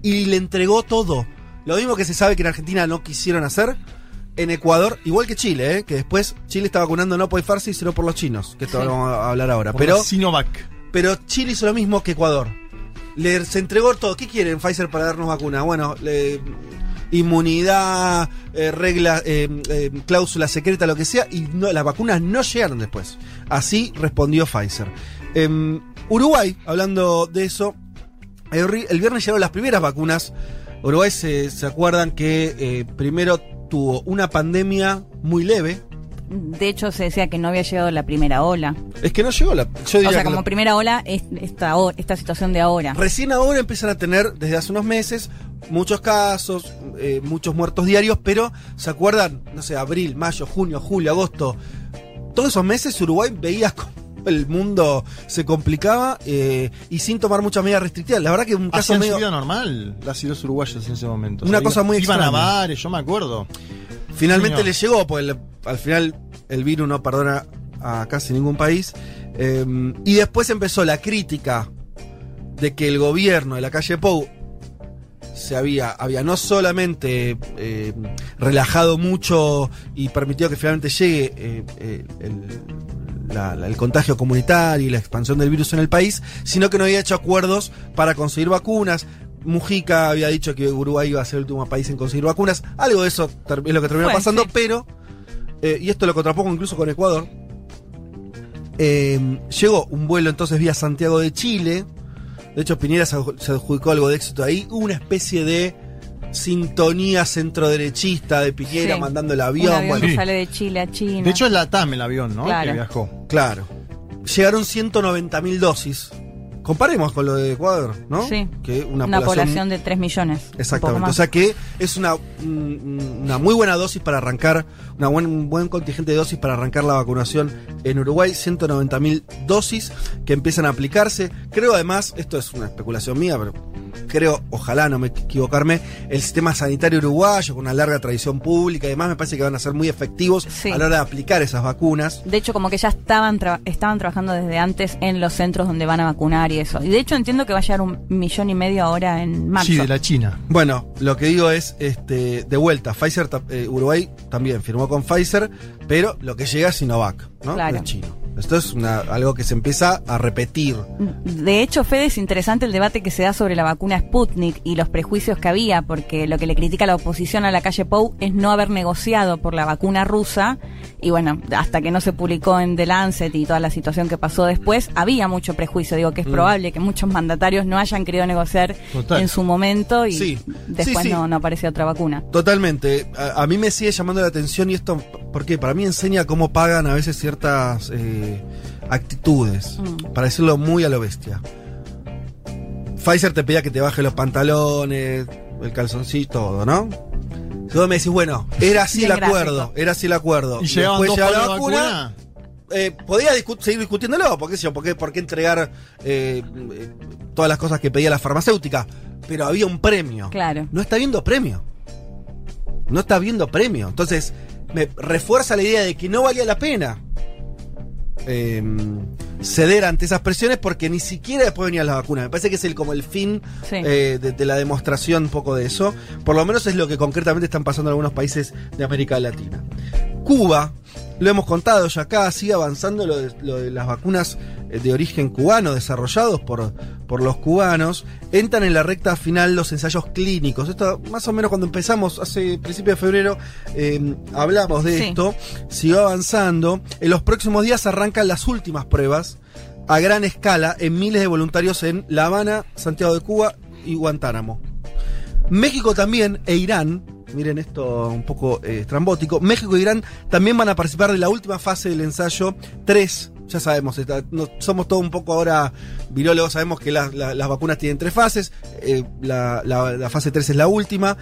Y le entregó todo. Lo mismo que se sabe que en Argentina no quisieron hacer. En Ecuador, igual que Chile, ¿eh? que después Chile está vacunando no por Farsi, sino por los chinos, que esto Sí. vamos a hablar ahora. Por Pero Sinovac. pero Chile hizo lo mismo que Ecuador. Le, se entregó todo. ¿Qué quieren Pfizer para darnos vacuna? Bueno, le- inmunidad, eh, regla, eh, eh, cláusula secreta, lo que sea, y no, las vacunas no llegaron después. Así respondió Pfizer. Em, Uruguay, hablando de eso, el, el viernes llegaron las primeras vacunas. Uruguay se, se acuerdan que eh, primero tuvo una pandemia muy leve. De hecho, se decía que no había llegado la primera ola. Es que no llegó la. Yo diría O sea, como la- primera ola es esta, esta situación de ahora. Recién ahora empiezan a tener, desde hace unos meses, muchos casos, eh, muchos muertos diarios, pero ¿se acuerdan? No sé, abril, mayo, junio, julio, agosto. Todos esos meses Uruguay veía el mundo se complicaba eh, y sin tomar muchas medidas restrictivas. La verdad que un caso Hacían medio... su vida normal las ciudades uruguayas en ese momento. Una cosa muy Iban a extraña. bares, yo me acuerdo. Finalmente Señor. le llegó, pues el- al final el virus no perdona a casi ningún país. Eh, y después empezó la crítica de que el gobierno de la calle Pou se había, había no solamente eh, relajado mucho y permitido que finalmente llegue eh, el, la- la- el contagio comunitario y la expansión del virus en el país, sino que no había hecho acuerdos para conseguir vacunas. Mujica había dicho que Uruguay iba a ser el último país en conseguir vacunas. Algo de eso es lo que terminó pasando, sí. pero, eh, y esto lo contrapongo incluso con Ecuador, eh, llegó un vuelo entonces vía Santiago de Chile. De hecho, Piñera se adju- se adjudicó algo de éxito ahí. Hubo una especie de sintonía centroderechista de Piñera Sí. mandando el Un avión. avión bueno, que sale de Chile a China. De hecho, es la TAM el avión, ¿no? Claro. Que viajó. Claro. Llegaron 190.000 dosis. Comparemos con lo de Ecuador, ¿no? Sí. Que una, una, población, población de 3 millones. Exactamente. O sea que es una, un- una muy buena dosis para arrancar, una buen, un buen contingente de dosis para arrancar la vacunación en Uruguay. 190.000 dosis que empiezan a aplicarse. Creo además, esto es una especulación mía, pero creo, ojalá no me equivocarme, el sistema sanitario uruguayo con una larga tradición pública y demás me parece que van a ser muy efectivos Sí. a la hora de aplicar esas vacunas. De hecho, como que ya estaban, tra- estaban trabajando desde antes en los centros donde van a vacunar y eso. Y de hecho entiendo que va a llegar un millón y medio ahora en marzo. Sí, de la China. Bueno, lo que digo es, este, de vuelta, Pfizer, eh, Uruguay también firmó con Pfizer, pero lo que llega es Sinovac, ¿no? Claro. De chino. Esto es una- algo que se empieza a repetir. De hecho, Fede, es interesante el debate que se da sobre la vacuna Sputnik y los prejuicios que había, porque lo que le critica la oposición a la calle Pou es no haber negociado por la vacuna rusa. Y bueno, hasta que no se publicó en The Lancet y toda la situación que pasó después, había mucho prejuicio. Digo que es Mm. probable que muchos mandatarios no hayan querido negociar Total. en su momento y Sí. después Sí, sí. No, no apareció otra vacuna. Totalmente. A, a mí me sigue llamando la atención y esto, porque para mí enseña cómo pagan a veces ciertas eh, actitudes, Mm. para decirlo muy a lo bestia. Pfizer te pedía que te baje los pantalones, el calzoncillo, todo, ¿no? Si vos me decís, bueno, era así Bien el acuerdo, gráfico. era así el acuerdo. Y después llegaba de vacuna. eh, podía discu- seguir discutiéndolo, porque ¿por qué, por qué entregar eh, eh, todas las cosas que pedía la farmacéutica? Pero había un premio. Claro. No está viendo premio. No está viendo premio. Entonces, me refuerza la idea de que no valía la pena. Eh, ceder ante esas presiones porque ni siquiera después venía la vacuna. Me parece que es el, como el fin Sí. eh, de, de la demostración un poco de eso. Por lo menos es lo que concretamente están pasando en algunos países de América Latina. Cuba, lo hemos contado ya acá, sigue avanzando lo de, lo de las vacunas de origen cubano desarrollados por, por los cubanos. Entran en la recta final los ensayos clínicos. Esto más o menos cuando empezamos, hace principio de febrero, eh, hablamos de Sí. esto. Siguió avanzando. En los próximos días arrancan las últimas pruebas a gran escala en miles de voluntarios en La Habana, Santiago de Cuba y Guantánamo. México también e Irán, miren esto un poco eh, estrambótico, México e Irán también van a participar de la última fase del ensayo 3. Ya sabemos, está- no- somos todos un poco ahora virólogos, sabemos que las- la- las vacunas tienen tres fases, eh, la, la- la fase 3 es la última,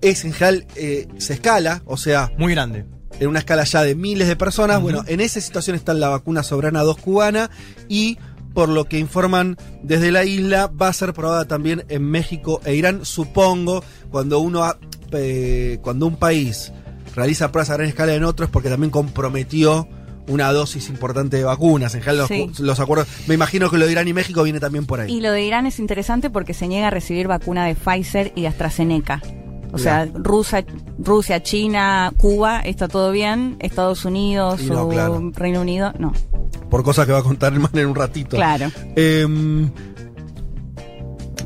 es en general, eh, se escala, o sea, Muy grande. en una escala ya de miles de personas. Bueno, en esa situación está la vacuna Sobrana 2 cubana y por lo que informan desde la isla va a ser probada también en México e Irán, supongo, cuando uno ha- eh, cuando un país realiza pruebas a gran escala en otro es porque también comprometió una dosis importante de vacunas. En general los, Sí. los acuerdos, me imagino que lo de Irán y México viene también por ahí. Y lo de Irán es interesante porque se niega a recibir vacuna de Pfizer y de AstraZeneca. O sea, Rusia, Rusia, China, Cuba, está todo bien. Estados Unidos no, o claro. Reino Unido, no. Por cosas que va a contar Herman en un ratito. Claro. Em,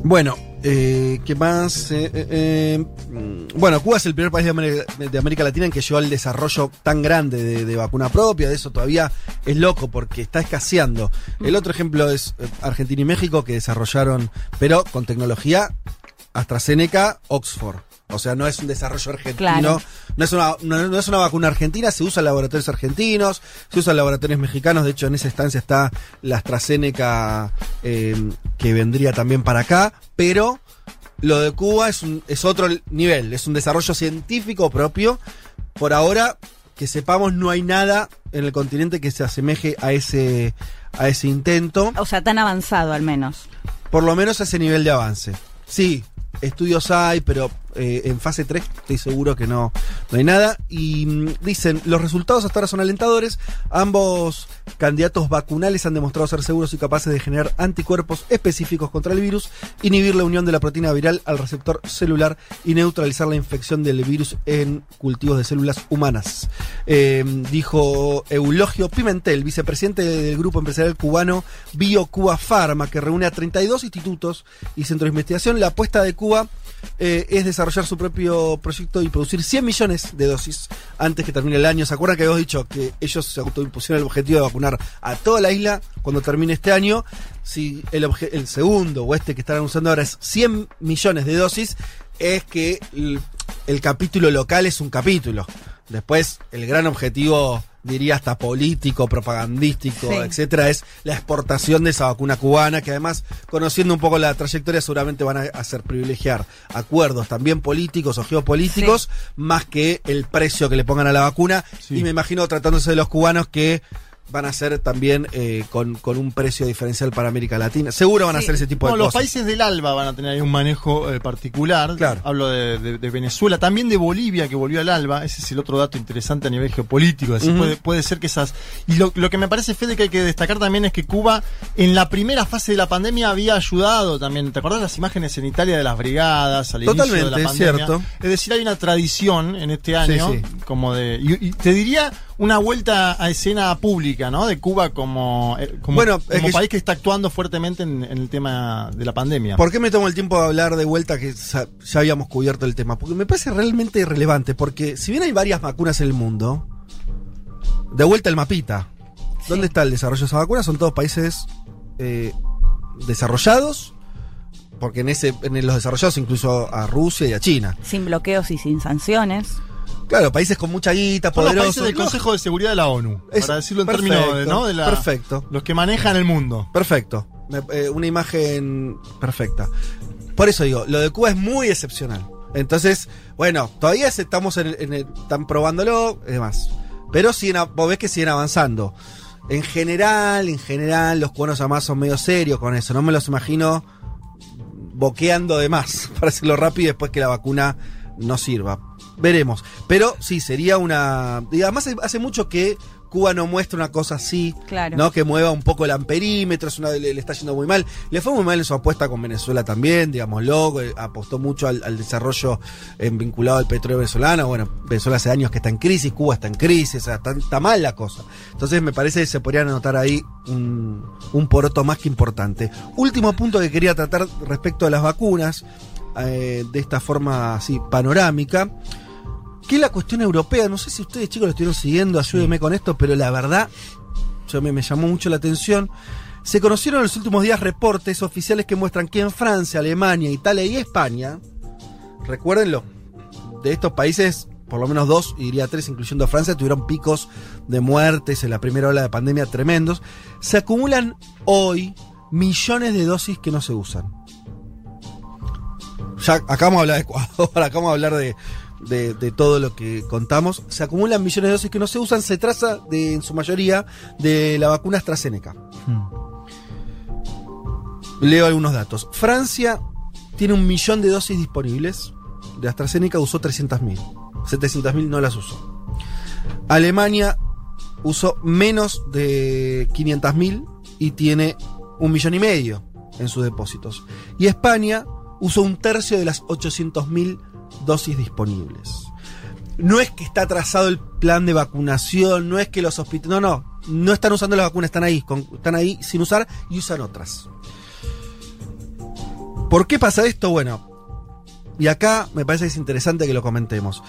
bueno, eh, ¿qué más? Eh, eh, mm, bueno, Cuba es el primer país de América, Latina en que llegó al desarrollo tan grande de, vacuna propia. De eso todavía es loco porque está escaseando. El otro ejemplo es Argentina y México que desarrollaron, pero con tecnología AstraZeneca, Oxford. O sea, no es un desarrollo argentino. Claro. No, es una, no, no es una vacuna argentina, se usa en laboratorios argentinos, se usa en laboratorios mexicanos. De hecho, en esa estancia está la AstraZeneca eh, que vendría también para acá. Pero lo de Cuba es, un, es otro nivel, es un desarrollo científico propio. Por ahora, que sepamos, no hay nada en el continente que se asemeje a ese, a ese intento O sea, tan avanzado al menos. por lo menos a ese nivel de avance. Sí, estudios hay, pero eh, en fase 3 estoy seguro que no, no hay nada. Y mm, dicen, los resultados hasta ahora son alentadores. Ambos candidatos vacunales han demostrado ser seguros y capaces de generar anticuerpos específicos contra el virus, inhibir la unión de la proteína viral al receptor celular y neutralizar la infección del virus en cultivos de células humanas. Eh, dijo Eulogio Pimentel, vicepresidente del grupo empresarial cubano BioCuba Pharma, que reúne a 32 institutos y centros de investigación. La apuesta de Cuba eh, es desarrollar su propio proyecto y producir 100 millones de dosis antes que termine el año. ¿Se acuerdan que habíamos dicho que ellos se autoimpusieron el objetivo de vacunar a toda la isla cuando termine este año? Si el, segundo o este que están anunciando ahora es 100 millones de dosis, es que el capítulo local es un capítulo. Después, el gran objetivo, diría hasta político, propagandístico, Sí. etcétera, es la exportación de esa vacuna cubana, que además, conociendo un poco la trayectoria, seguramente van a hacer privilegiar acuerdos también políticos o geopolíticos, más que el precio que le pongan a la vacuna. Sí. Y me imagino tratándose de los cubanos que van a ser también eh, con, con un precio diferencial para América Latina. Seguro van a Sí. hacer ese tipo No, de los cosas. países del ALBA van a tener ahí un manejo eh, particular. Claro. Hablo de, de- de Venezuela, también de Bolivia que volvió al ALBA. Ese es el otro dato interesante a nivel geopolítico. Así puede, puede ser que esas. Y lo, lo que me parece, Fede, que hay que destacar también es que Cuba, en la primera fase de la pandemia, había ayudado también. ¿Te acordás las imágenes en Italia de las brigadas al inicio de la Totalmente, pandemia? cierto. Es decir, hay una tradición en este año, sí. como de. Y, y te diría una vuelta a escena pública, ¿no? De Cuba como, eh, como, Bueno, es como que país que está actuando fuertemente en, en el tema de la pandemia. ¿Por qué me tomo el tiempo de hablar de vuelta que ya habíamos cubierto el tema? Porque me parece realmente irrelevante, porque si bien hay varias vacunas en el mundo, de vuelta el mapita. ¿Dónde está el desarrollo de esas vacunas? Son todos países eh, desarrollados, porque en ese en los desarrollados incluso a Rusia y a China. Sin bloqueos y sin sanciones. Claro, países con mucha guita, Son los países del Consejo de Seguridad de la ONU, Es- para decirlo en perfecto, términos de, ¿no? de la, perfecto. los que manejan el mundo. Perfecto. Eh, una imagen perfecta. Por eso digo, lo de Cuba es muy excepcional. Entonces, bueno, todavía estamos en están probándolo y demás. Pero siguen, vos ves que siguen avanzando. En general, en general, los cubanos además son medio serios con eso. No me los imagino boqueando de más, para decirlo rápido, y después que la vacuna no sirva. Veremos. Pero sí, sería una. Y además hace- mucho que Cuba no muestra una cosa así, Claro. ¿no? Que mueva un poco el amperímetro, es una, le, le está yendo muy mal. Le fue muy mal en su apuesta con Venezuela también, digámoslo, eh, apostó mucho al, al desarrollo eh, vinculado al petróleo venezolano. Bueno, Venezuela hace años que está en crisis, Cuba está en crisis, o sea, está, está mal la cosa. Entonces me parece que se podrían anotar ahí un, un poroto más que importante. Último punto que quería tratar respecto a las vacunas, eh, de esta forma así panorámica que es la cuestión europea. No sé si ustedes chicos lo estuvieron siguiendo, ayúdenme con esto, pero la verdad, yo me, me llamó mucho la atención. Se conocieron en los últimos días reportes oficiales que muestran que en Francia, Alemania, Italia y España, recuérdenlo, de estos países, por lo menos dos, y diría tres, incluyendo Francia, tuvieron picos de muertes en la primera ola de pandemia tremendos. Se acumulan hoy millones de dosis que no se usan. Ya acabamos de hablar de Ecuador, acabamos de hablar de, de, de todo lo que contamos. Se acumulan millones de dosis que no se usan. Se trata de, en su mayoría de la vacuna AstraZeneca. Hmm. Leo algunos datos. Francia tiene un millón de dosis disponibles. De AstraZeneca usó 300.000. 700.000 no las usó. Alemania usó menos de 500.000 y tiene un millón y medio en sus depósitos. Y España usó un tercio de las 800.000 dosis disponibles. No es que está atrasado el plan de vacunación, no es que los hospitales... No, no, no están usando las vacunas, están ahí, están ahí sin usar y usan otras. ¿Por qué pasa esto? Bueno, y acá me parece que es interesante que lo comentemos.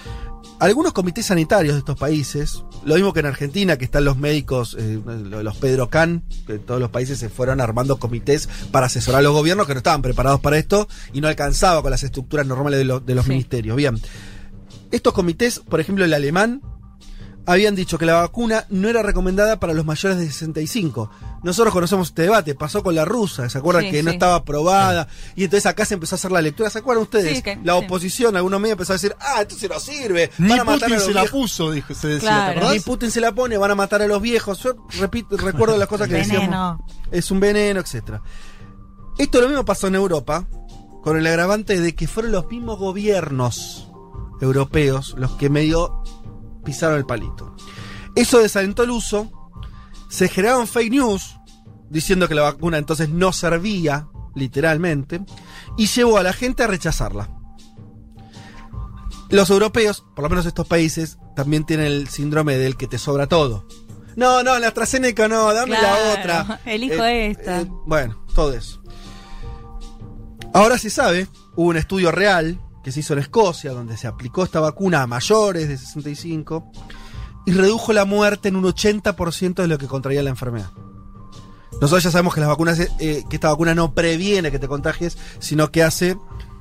Algunos comités sanitarios de estos países, lo mismo que en Argentina, que están los médicos, eh, los Pedro Can, que todos los países se fueron armando comités para asesorar a los gobiernos que no estaban preparados para esto y no alcanzaba con las estructuras normales de, lo- de los Sí. ministerios. Bien, estos comités, por ejemplo el alemán, habían dicho que la vacuna no era recomendada para los mayores de 65. Nosotros conocemos este debate, pasó con la rusa, ¿se acuerdan Sí, que no estaba aprobada? Y entonces acá se empezó a hacer la lectura, ¿se acuerdan ustedes? Sí, que- la sí. oposición, algunos medios empezó a decir, ah, entonces no sirve, Ni van a matar a Putin los se la viejos". puso, dijo, se decía, Claro. Ni Putin se la pone, van a matar a los viejos. Yo repito, recuerdo las cosas que decíamos. Veneno. Es un veneno, etcétera. Esto lo mismo pasó en Europa, con el agravante de que fueron los mismos gobiernos europeos los que medio pisaron el palito. Eso desalentó el uso, se generaron fake news diciendo que la vacuna entonces no servía, literalmente, y llevó a la gente a rechazarla. Los europeos, por lo menos estos países, también tienen el síndrome del que te sobra todo. No, no, la AstraZeneca no, dame la otra. elijo Eh, esta. eh, bueno, todo eso. Ahora se sabe, hubo un estudio real que se hizo en Escocia, donde se aplicó esta vacuna a mayores de 65 y redujo la muerte en un 80% de lo que contraía la enfermedad. Nosotros ya sabemos que las vacunas, eh, que esta vacuna no previene que te contagies, sino que hace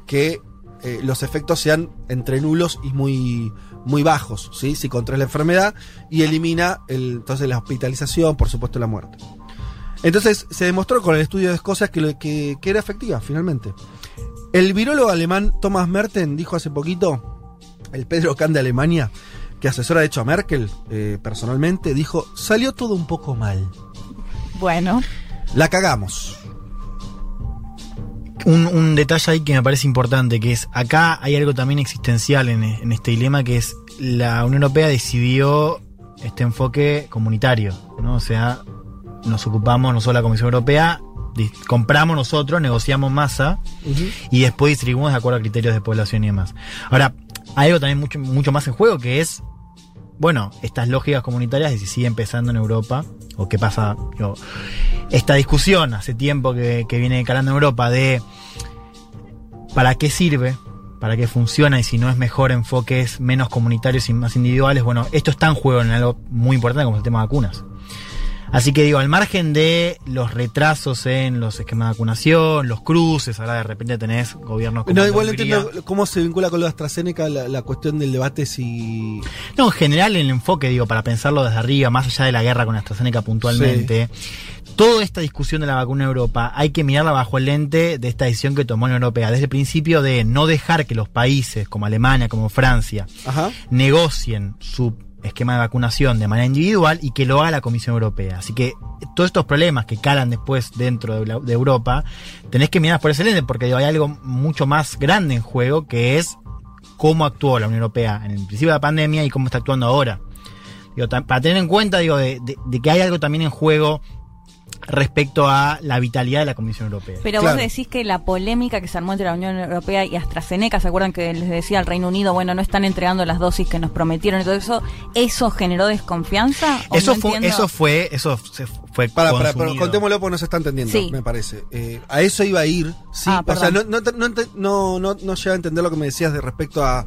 que eh, los efectos sean entre nulos y muy, muy bajos, ¿sí? Si contraes la enfermedad y elimina el- entonces la hospitalización, por supuesto la muerte. Entonces se demostró con el estudio de Escocia que, que, que era efectiva, finalmente. El virólogo alemán Thomas Merten dijo hace poquito, el Pedro Kahn de Alemania, que asesora de hecho a Merkel eh, personalmente, dijo, salió todo un poco mal. Bueno, La cagamos. Un, un detalle ahí que me parece importante, que es acá hay algo también existencial en, en este dilema, que es la Unión Europea decidió este enfoque comunitario, ¿no? O sea, nos ocupamos nosotros la Comisión Europea, compramos nosotros, negociamos masa y después distribuimos de acuerdo a criterios de población y demás. Ahora, hay algo también mucho, mucho más en juego que es, bueno, estas lógicas comunitarias de si sigue empezando en Europa o qué pasa. esta discusión hace tiempo que, que viene calando en Europa de para qué sirve, para qué funciona y si no es mejor enfoques menos comunitarios y más individuales. Bueno, esto está en juego en algo muy importante como el tema de vacunas. Así que digo, al margen de los retrasos en los esquemas de vacunación, los cruces, ahora de repente tenés gobiernos como No, igual entiendo cómo se vincula con lo de AstraZeneca la, la cuestión del debate si... No, en general el enfoque, digo, para pensarlo desde arriba, más allá de la guerra con AstraZeneca puntualmente, toda esta discusión de la vacuna en Europa hay que mirarla bajo el lente de esta decisión que tomó la Unión Europea, desde el principio de no dejar que los países como Alemania, como Francia, Ajá. negocien su esquema de vacunación de manera individual y que lo haga la Comisión Europea. Así que todos estos problemas que calan después dentro de, la- de Europa, tenés que mirar por ese lente, porque digo, hay algo mucho más grande en juego que es cómo actuó la Unión Europea en el principio de la pandemia y cómo está actuando ahora. Digo, para tener en cuenta, digo, de, de- de que hay algo también en juego respecto a la vitalidad de la Comisión Europea. Pero Claro. vos decís que la polémica que se armó entre la Unión Europea y AstraZeneca, ¿se acuerdan que les decía al Reino Unido, bueno, no están entregando las dosis que nos prometieron y todo eso? ¿Eso generó desconfianza? ¿O Eso no fue, entiendo? eso fue, eso se fue Para, para, pero consumido. contémoslo porque no se está entendiendo, Sí. me parece. Eh, a eso iba a ir. Sí, Ah, o sea, no, no, no, ente- no, no, no llega a entender lo que me decías de respecto a,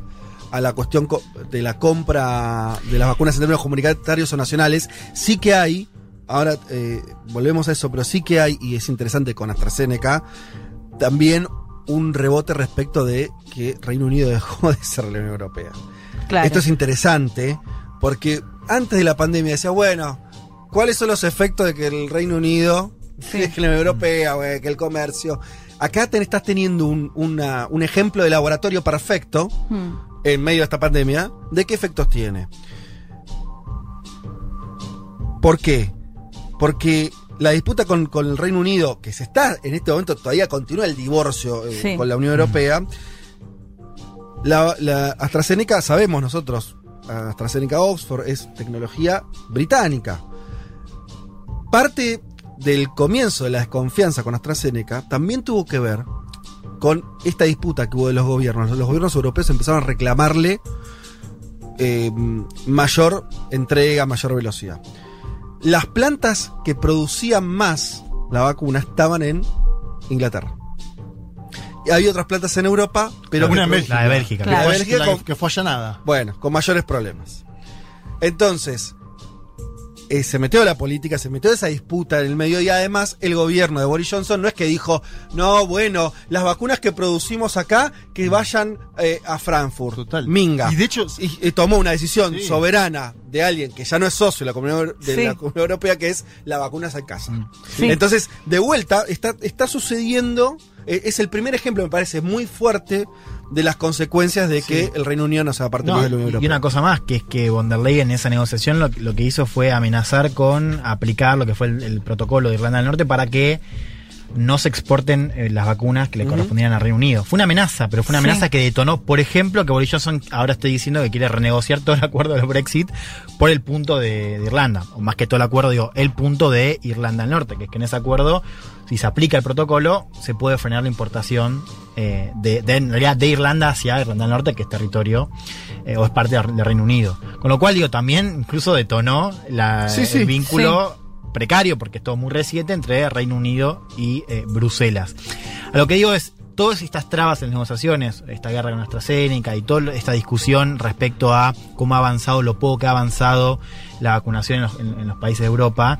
a la cuestión co- de la compra de las vacunas en términos comunitarios o nacionales. Sí que hay, ahora eh, volvemos a eso, pero sí que hay, y es interesante con AstraZeneca, también un rebote respecto de que Reino Unido dejó de ser la Unión Europea. Claro. Esto es interesante porque antes de la pandemia decía, bueno, ¿cuáles son los efectos de que el Reino Unido deje la Unión Europea, que el comercio? Acá te estás teniendo un, una- un ejemplo de laboratorio perfecto Hmm. en medio de esta pandemia. ¿De qué efectos tiene? ¿Por qué? Porque la disputa con, con el Reino Unido, que se está en este momento, todavía continúa el divorcio eh, Sí. con la Unión Europea. La, la AstraZeneca, sabemos nosotros, AstraZeneca Oxford es tecnología británica. Parte del comienzo de la desconfianza con AstraZeneca también tuvo que ver con esta disputa que hubo de los gobiernos. Los gobiernos europeos empezaron a reclamarle eh, mayor entrega, mayor velocidad. Las plantas que producían más la vacuna estaban en Inglaterra. Y había otras plantas en Europa, pero Una que en produ- Bélgica. La de Bélgica. Claro. La de Que Bélgica fue- con- que fue allanada. bueno, con mayores problemas. Entonces, eh, se metió la política, se metió esa disputa en el medio y además el gobierno de Boris Johnson no es que dijo, no, bueno, las vacunas que producimos acá, que vayan eh, a Frankfurt. Total. Minga. Y de hecho, Y, y tomó una decisión Sí. soberana de alguien que ya no es socio de la Comunidad, de Sí. la Comunidad Europea, que es la vacunas a casa. Sí. Entonces, de vuelta, está, está sucediendo, eh, es el primer ejemplo, me parece, muy fuerte de las consecuencias de que el Reino Unido no sea parte No, de la Unión y Europea. una cosa más, que es que von der Leyen en esa negociación lo, lo que hizo fue amenazar con aplicar lo que fue el, el protocolo de Irlanda del Norte para que no se exporten eh, las vacunas que le Ujú. correspondían al Reino Unido. Fue una amenaza, pero fue una Sí. amenaza que detonó, por ejemplo, que Boris Johnson ahora esté diciendo que quiere renegociar todo el acuerdo del Brexit por el punto de, de Irlanda. O más que todo el acuerdo, digo, el punto de Irlanda del Norte, que es que en ese acuerdo, si se aplica el protocolo, se puede frenar la importación eh, de, de- en realidad de Irlanda hacia Irlanda del Norte, que es territorio eh, o es parte del Reino Unido. Con lo cual, digo, también incluso detonó la, Sí, sí. el vínculo precario, porque es todo muy reciente, entre Reino Unido y eh, Bruselas. A lo que digo es, todas estas trabas en las negociaciones, esta guerra con AstraZeneca y toda esta discusión respecto a cómo ha avanzado, lo poco que ha avanzado la vacunación en los, en- en los países de Europa,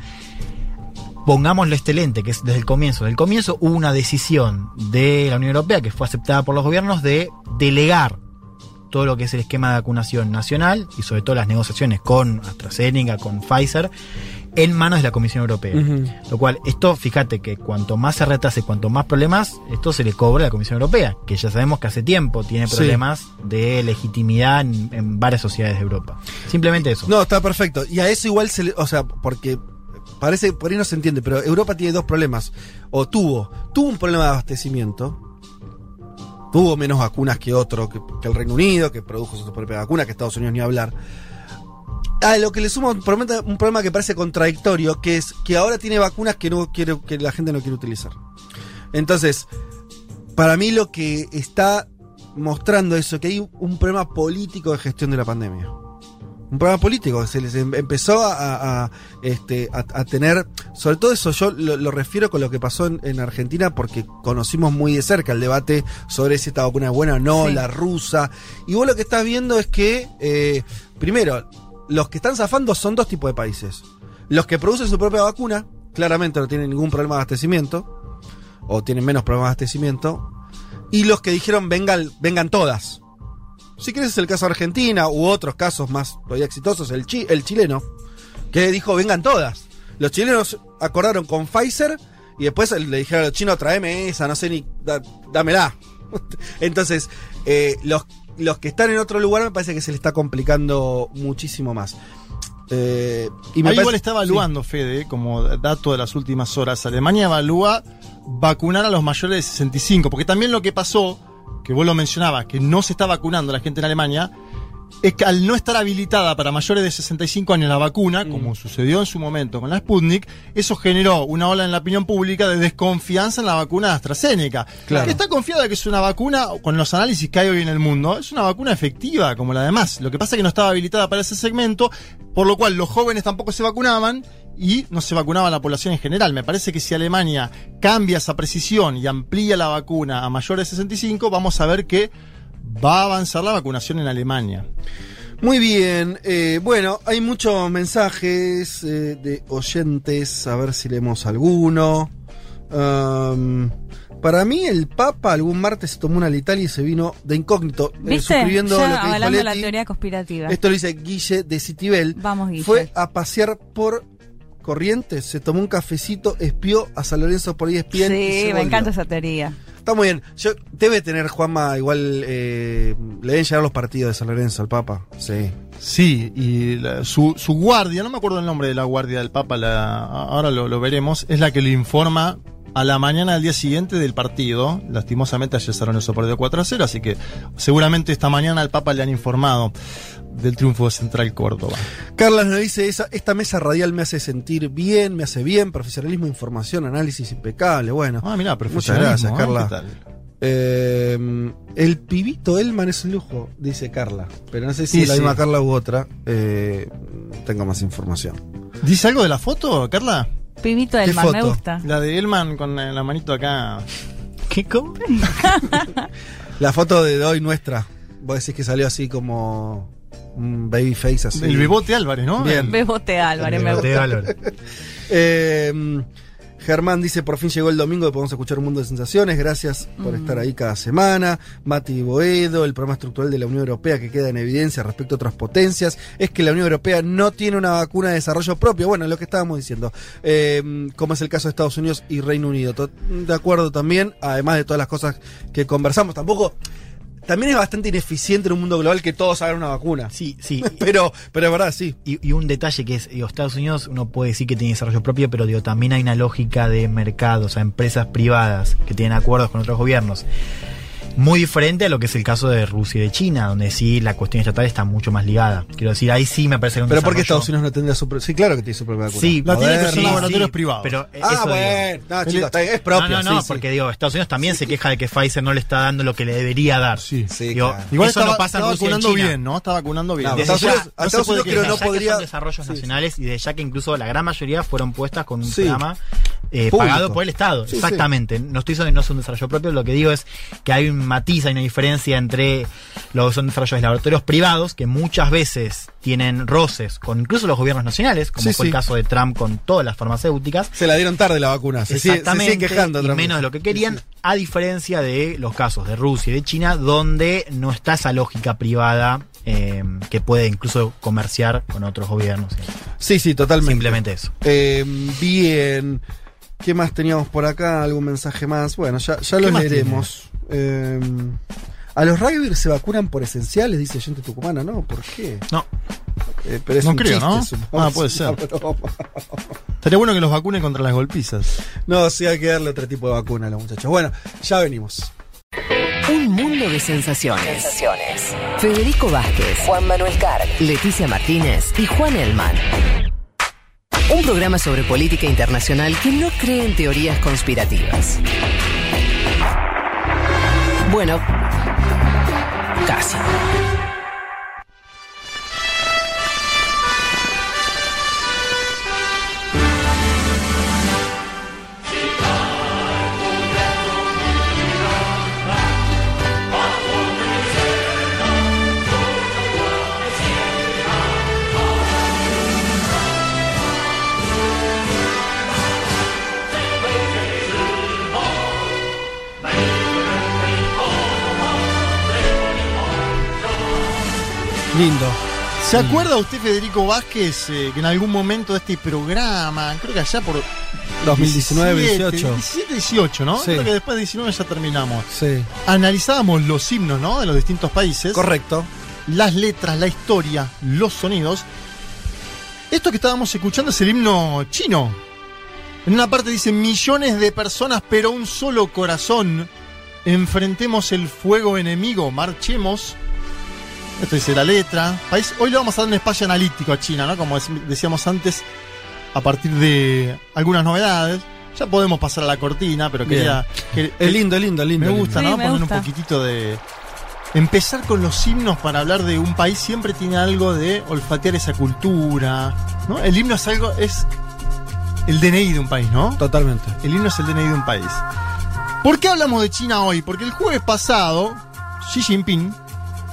pongámoslo este lente, que es desde el comienzo. Desde el comienzo hubo una decisión de la Unión Europea que fue aceptada por los gobiernos de delegar todo lo que es el esquema de vacunación nacional y sobre todo las negociaciones con AstraZeneca, con Pfizer, en manos de la Comisión Europea. Lo cual, esto, fíjate que cuanto más se retrase, cuanto más problemas, esto se le cobra a la Comisión Europea, que ya sabemos que hace tiempo tiene Sí. problemas de legitimidad en, en varias sociedades de Europa. Simplemente eso. No, está perfecto. Y a eso igual se le. O sea, porque parece, por ahí no se entiende, pero Europa tiene dos problemas. O tuvo. Tuvo un problema de abastecimiento. Tuvo menos vacunas que otro, que, el Reino Unido, que produjo su propia vacuna, que Estados Unidos ni hablar. A lo que le suma un problema, un problema que parece contradictorio, que es que ahora tiene vacunas que no quiere, que la gente no quiere utilizar. Entonces, para mí lo que está mostrando eso, que hay un problema político de gestión de la pandemia. Un problema político, se les em- empezó a, a- a, este, a, a tener, sobre todo eso yo lo, lo refiero con lo que pasó en, en Argentina porque conocimos muy de cerca el debate sobre si esta vacuna es buena o no, Sí. la rusa, y vos lo que estás viendo es que, eh, primero, los que están zafando son dos tipos de países. Los que producen su propia vacuna, claramente no tienen ningún problema de abastecimiento, o tienen menos problemas de abastecimiento, y los que dijeron vengan, vengan todas. Si quieres es el caso de Argentina u otros casos más todavía exitosos, el, chi- el chileno, que dijo vengan todas. Los chilenos acordaron con Pfizer y después le dijeron a los chinos tráeme esa, no sé ni, da- dámela. Entonces, eh, los, los que están en otro lugar me parece que se le está complicando muchísimo más. Eh, y me Ahí parece- igual está evaluando, Fede, como dato de las últimas horas. Alemania evalúa vacunar a los mayores de 65, porque también lo que pasó, que vos lo mencionabas, que no se está vacunando la gente en Alemania, es que al no estar habilitada para mayores de 65 años la vacuna, Mm. como sucedió en su momento con la Sputnik, eso generó una ola en la opinión pública de desconfianza en la vacuna de AstraZeneca. Claro. Que está confiada que es una vacuna, con los análisis que hay hoy en el mundo, es una vacuna efectiva como la demás. Lo que pasa es que no estaba habilitada para ese segmento, por lo cual los jóvenes tampoco se vacunaban y no se vacunaba la población en general. Me parece que si Alemania cambia esa precisión y amplía la vacuna a mayores de 65, vamos a ver que va a avanzar la vacunación en Alemania. Muy bien, eh, bueno, hay muchos mensajes eh, de oyentes, a ver si leemos alguno. Um, para mí el Papa algún martes se tomó una letal y se vino de incógnito, eh, ¿Viste? suscribiendo Ya lo que dijo la teoría conspirativa. Esto lo dice Guille de Citibel. Vamos, Guille. Fue a pasear por Corrientes, se tomó un cafecito, espió a San Lorenzo por y se Sí, me volvió. encanta esa teoría. Está muy bien. Yo, debe tener Juanma igual. eh, le deben llegar los partidos de San Lorenzo al Papa. Sí. Sí, y la- su, su guardia, no me acuerdo el nombre de la guardia del Papa, la, ahora lo, lo veremos, es la que le informa a la mañana del día siguiente del partido. Lastimosamente ayer San Lorenzo perdió 4 a 0, así que seguramente esta mañana al Papa le han informado del triunfo de Central Córdoba. Carla nos dice: esa, Esta mesa radial me hace sentir bien, me hace bien. Profesionalismo, información, análisis impecable. Bueno. Ah, mira, Muchas gracias, ¿eh? Carla. ¿Qué tal? Eh, el pibito Elman es un lujo, dice Carla. Pero no sé si Sí, la sí. misma Carla u otra. Eh, tengo más información. ¿Dice algo de la foto, Carla? Pibito del ¿Qué mar, me gusta. La de Elman con la manito acá. ¿Qué? ¿Cómo? La foto de hoy nuestra. Vos decís que salió así como un baby face así. El Bebote Álvarez, ¿no? Bien. Bebote Álvarez, me gusta. valor. Eh, Germán dice, por fin llegó el domingo y podemos escuchar un mundo de sensaciones. Gracias por Mm. estar ahí cada semana. Mati Boedo, el programa estructural de la Unión Europea que queda en evidencia respecto a otras potencias es que la Unión Europea no tiene una vacuna de desarrollo propio. Bueno, lo que estábamos diciendo. Eh, como es el caso de Estados Unidos y Reino Unido. De acuerdo también, además de todas las cosas que conversamos. Tampoco... También es bastante ineficiente en un mundo global que todos hagan una vacuna. Sí, sí. Pero, pero es verdad, sí. Y, y un detalle que es, digo, Estados Unidos uno puede decir que tiene desarrollo propio, pero digo, también hay una lógica de mercado, o sea, empresas privadas que tienen acuerdos con otros gobiernos. Muy diferente a lo que es el caso de Rusia y de China, donde sí la cuestión estatal está mucho más ligada. Quiero decir, ahí sí me parece que un Pero ¿por qué Estados Unidos no tendría su propia... Sí, claro que tiene su propia vacuna. Sí, La tiene, pero son laboratorios privados. Pero Ah, bueno. No, chicos, está es propio. no, no, no, sí, sí. porque digo, Estados Unidos también se queja de que Pfizer no le está dando lo que le debería dar. Sí. Sí, Digo, claro. Igual eso está, no pasa en está Rusia y en vacunando China. bien, ¿no? Está vacunando bien. No, Desde Estados ya- Unidos- no Estados creo no ya que podría- son desarrollos Sí. nacionales y de ya que incluso la gran mayoría fueron puestas con un programa eh, pagado por el Estado. Sí, Exactamente. No estoy diciendo que no es un desarrollo propio, lo que digo es que hay un matiz, hay una diferencia entre lo que son desarrollos de laboratorios privados, que muchas veces tienen roces con incluso los gobiernos nacionales, como Sí, fue sí. el caso de Trump con todas las farmacéuticas. Se la dieron tarde la vacuna. Se, sigue- se Exactamente, quejando. y menos de lo que querían, a diferencia de los casos de Rusia y de China, donde no está esa lógica privada eh, que puede incluso comerciar con otros gobiernos. Sí, sí, totalmente. Simplemente eso. Eh, bien. ¿Qué más teníamos por acá? ¿Algún mensaje más? Bueno, ya, ya lo ¿Qué más leeremos. Eh, a los rugby se vacunan por esenciales, dice gente tucumana, ¿no? ¿Por qué? No. Eh, pero es No un creo, chiste, ¿no? supongo. Ah, puede ser. Estaría bueno que los vacunen contra las golpizas. No, sí, hay que darle otro tipo de vacuna a los muchachos. Bueno, ya venimos. Un mundo de sensaciones. Federico Vázquez, Juan Manuel Carr, Leticia Martínez y Juan Elman. Un programa sobre política internacional que no cree en teorías conspirativas. Bueno, casi. Lindo. ¿Se acuerda usted, Federico Vázquez, eh, que en algún momento de este programa, creo que allá por 2019, 17, 18. 17, 18, ¿no? Sí. Creo que después de 19 ya terminamos. Sí. Analizábamos los himnos, ¿no? De los distintos países. Correcto. Las letras, la historia, los sonidos. Esto que estábamos escuchando es el himno chino. En una parte dice millones de personas, pero un solo corazón. Enfrentemos el fuego enemigo, marchemos. Esto dice la letra. País, hoy le vamos a dar un espacio analítico a China, ¿no? Como dec- decíamos antes, a partir de algunas novedades. Ya podemos pasar a la cortina, pero quería. que- Es lindo, es lindo, es lindo. me gusta, lindo. ¿no? Sí, me Poner gusta. un poquitito de. Empezar con los himnos para hablar de un país siempre tiene algo de olfatear esa cultura. ¿no? El himno es algo. es el DNI de un país, ¿no? Totalmente. El himno es el DNI de un país. ¿Por qué hablamos de China hoy? Porque el jueves pasado, Xi Jinping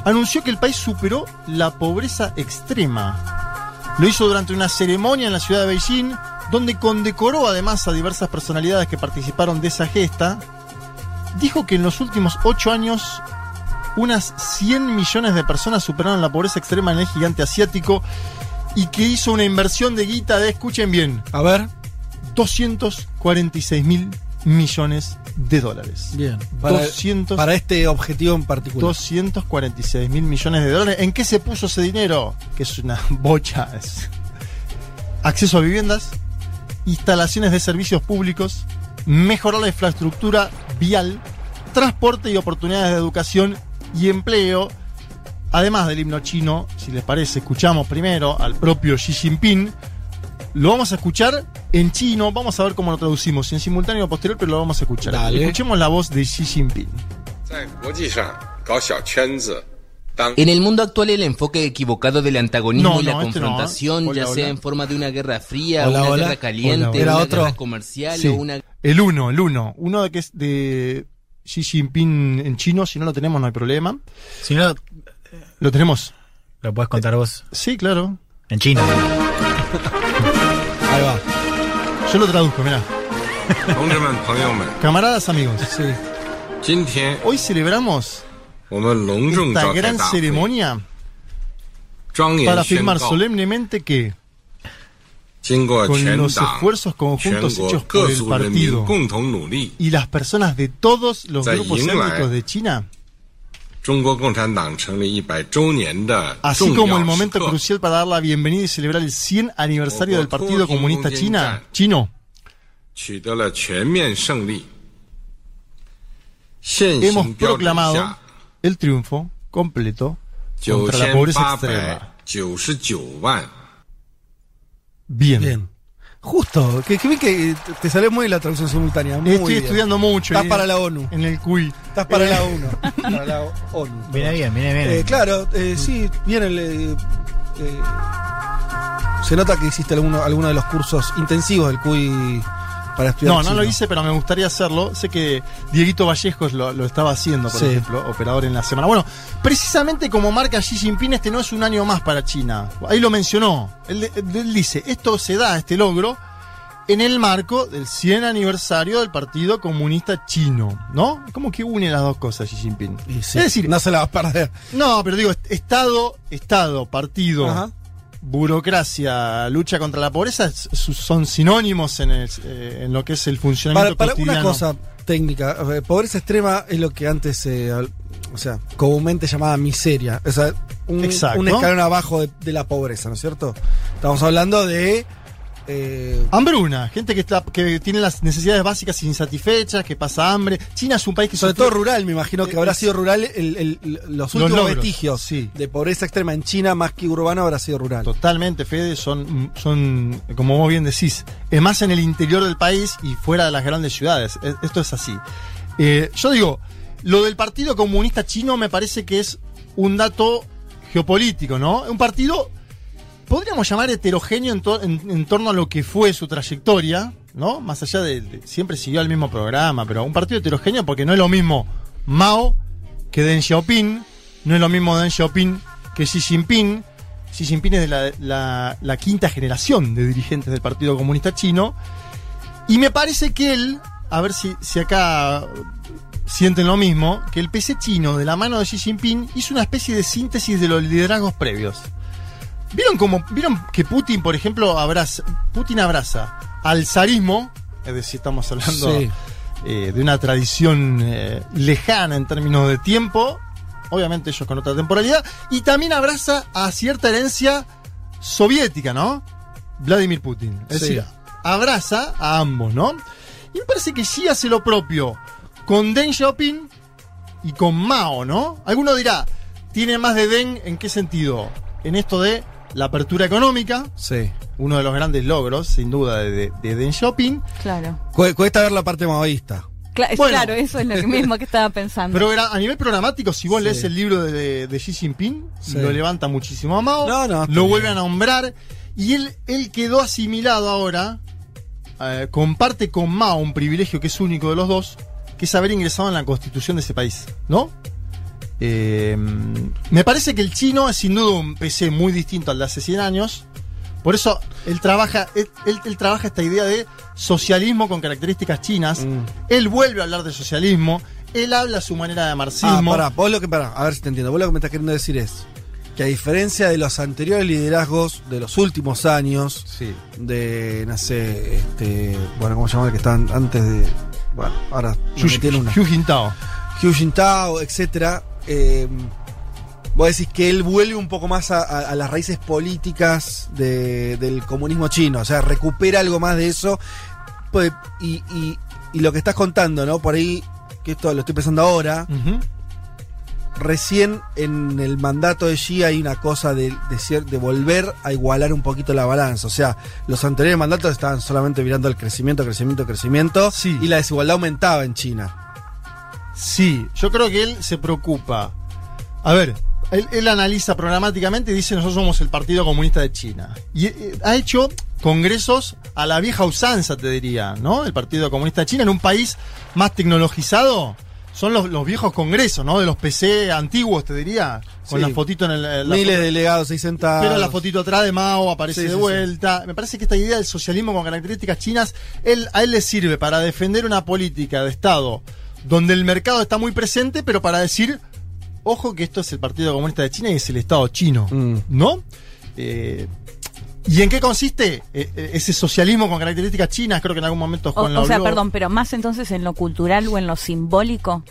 anunció que el país superó la pobreza extrema. Lo hizo durante una ceremonia en la ciudad de Beijing, donde condecoró además a diversas personalidades que participaron de esa gesta. Dijo que en los últimos ocho años unas 100 millones de personas superaron la pobreza extrema en el gigante asiático y que hizo una inversión de guita de, escuchen bien, A ver. 246 mil millones de dólares. Bien. Para, 200 para este objetivo en particular. 246 mil millones de dólares. ¿En qué se puso ese dinero? Que es una bocha. es acceso a viviendas, instalaciones de servicios públicos, mejorar la infraestructura vial, transporte y oportunidades de educación y empleo. Además del himno chino, si les parece, escuchamos primero al propio Xi Jinping. Lo vamos a escuchar en chino, vamos a ver cómo lo traducimos, en simultáneo o posterior, pero lo vamos a escuchar. Dale. Escuchemos la voz de Xi Jinping. En el mundo actual el enfoque equivocado del antagonismo y la este ¿eh? confrontación, ya sea en forma de una guerra fría, hola, una guerra caliente, una guerra comercial o una... El uno, el uno. Uno de que es de Xi Jinping en chino, si no lo tenemos no hay problema. Si no... Lo tenemos. Lo puedes contar vos. Sí, claro. En chino. Ahí va. Yo lo traduzco, mirá. Camaradas amigos, sí. Hoy celebramos esta gran ceremonia para afirmar solemnemente que con los esfuerzos conjuntos hechos por el partido y las personas de todos los grupos étnicos de China, 中国共产党成立一百周年的 así 重 como el 要时 momento 刻， crucial para dar la bienvenida y celebrar el 100 aniversario del Partido Comunista China, chino, 取得了全面胜利。现 hemos 行标准 proclamado 下， el triunfo completo 九 contra la 千 pobreza 八百 extrema. 九十九万 Bien. Bien. Justo. Que, que bien que te salió muy bien la traducción simultánea. Muy Estoy bien. estudiando mucho. Estás para la ONU. En el CUI. Estás para Eh, la ONU. para la ONU. Viene bien, viene bien. Eh, claro, eh, sí, viene el, eh, eh, se nota que hiciste alguno, alguno de los cursos intensivos del CUI para estudiar No, no chino. lo hice, pero me gustaría hacerlo. Sé que Dieguito Vallejos lo, lo estaba haciendo, por Sí. ejemplo, operador en la semana. Bueno, precisamente como marca Xi Jinping, este no es un año más para China. Ahí lo mencionó. Él, él dice, esto se da, este logro, en el marco del 100 aniversario del Partido Comunista Chino, ¿no? Como que une las dos cosas Xi Jinping. Sí, Es decir, no se la vas a perder. no, pero digo, est- Estado, Estado, partido, Ajá. Burocracia, lucha contra la pobreza son sinónimos en, el- eh, en lo que es el Para, funcionamiento para una cotidiano. cosa técnica, pobreza extrema es lo que antes, eh, o sea, comúnmente llamada miseria. O sea, un, Exacto. un escalón abajo de, de la pobreza, ¿no es cierto? Estamos hablando de... eh, Hambruna, gente que está que tiene las necesidades básicas insatisfechas, que pasa hambre. China es un país que sobre sufrió- todo rural, me imagino que habrá Es- sido rural el- el- los Los últimos logros, vestigios sí. de pobreza extrema en China, más que urbano, habrá sido rural. Totalmente, Fede, son, son, como vos bien decís, es más en el interior del país y fuera de las grandes ciudades. Es- Esto es así. Eh, yo digo, lo del Partido Comunista Chino me parece que es un dato geopolítico, ¿no? Un partido, podríamos llamar heterogéneo en, to- en- en torno a lo que fue su trayectoria, ¿no? Más allá de, de- siempre siguió el mismo programa, pero un partido heterogéneo porque no es lo mismo Mao que Deng Xiaoping, no es lo mismo Deng Xiaoping que Xi Jinping. Xi Jinping es de la quinta generación de dirigentes del Partido Comunista Chino. Y me parece que él, a ver si, si acá sienten lo mismo, que el PC chino de la mano de Xi Jinping hizo una especie de síntesis de los liderazgos previos. ¿Vieron cómo, vieron que Putin, por ejemplo, abraza, Putin abraza al zarismo, es decir, estamos hablando Sí. eh, de una tradición eh, lejana en términos de tiempo, obviamente ellos con otra temporalidad, y también abraza a cierta herencia soviética, ¿no? Vladimir Putin. Es Sí. decir, abraza a ambos, ¿no? Y me parece que Xi hace lo propio con Deng Xiaoping y con Mao, ¿no? Alguno dirá, tiene más de Deng en qué sentido? En esto de la apertura económica, Sí. uno de los grandes logros, sin duda, de, de, de Deng Xiaoping. Claro. Cu- Cuesta ver la parte maoísta. Cla- Bueno. claro, eso es lo mismo que estaba pensando. Pero era- a nivel programático, si vos Sí. lees el libro de, de Xi Jinping, Sí. lo levanta muchísimo a Mao, No, no, lo bien. vuelve a nombrar, y él, él quedó asimilado ahora, eh, comparte con Mao un privilegio que es único de los dos, que es haber ingresado en la constitución de ese país, ¿no? Eh, me parece que el chino es sin duda un PC muy distinto al de hace 100 años. Por eso él trabaja, él, él- él trabaja esta idea de socialismo con características chinas. Mm. Él vuelve a hablar de socialismo. Él habla a su manera de Ah, marxismo. pará, vos lo que pará, a ver si te entiendo. Vos lo que me estás queriendo decir es que a diferencia de los anteriores liderazgos de los últimos años, Sí. de, no sé, este, bueno, ¿cómo se llama el que estaban antes de. Bueno, ahora. Hu Jintao. Hu Jintao, etcétera. Eh, vos decís que él vuelve un poco más a, a- a las raíces políticas de- del comunismo chino, o sea, recupera algo más de eso. Pues, y, y- y lo que estás contando, ¿no? Por ahí, que esto lo estoy pensando ahora, recién en el mandato de Xi hay una cosa de, de, de volver a igualar un poquito la balanza. O sea, los anteriores mandatos estaban solamente mirando el crecimiento, crecimiento, crecimiento, Sí. y la desigualdad aumentaba en China. Sí, yo creo que él se preocupa. A ver, él, él analiza programáticamente y dice nosotros somos el Partido Comunista de China. Y eh, ha hecho congresos a la vieja usanza, te diría, ¿no? El Partido Comunista de China en un país más tecnologizado. Son los, los viejos congresos, ¿no? De los PC antiguos, te diría. Con Sí. la fotito en el... la Miles de delegados ahí sentados. Pero la fotito atrás de Mao aparece Sí, de sí, vuelta. Me parece que esta idea del socialismo con características chinas, él, a él le sirve para defender una política de Estado donde el mercado está muy presente, pero para decir, ojo que esto es el Partido Comunista de China y es el Estado chino, Mm. ¿no? Eh, ¿Y en qué consiste eh, eh, ese socialismo con características chinas? Creo que en algún momento O, Juan lo o sea, perdón, pero más entonces en lo cultural o en lo simbólico.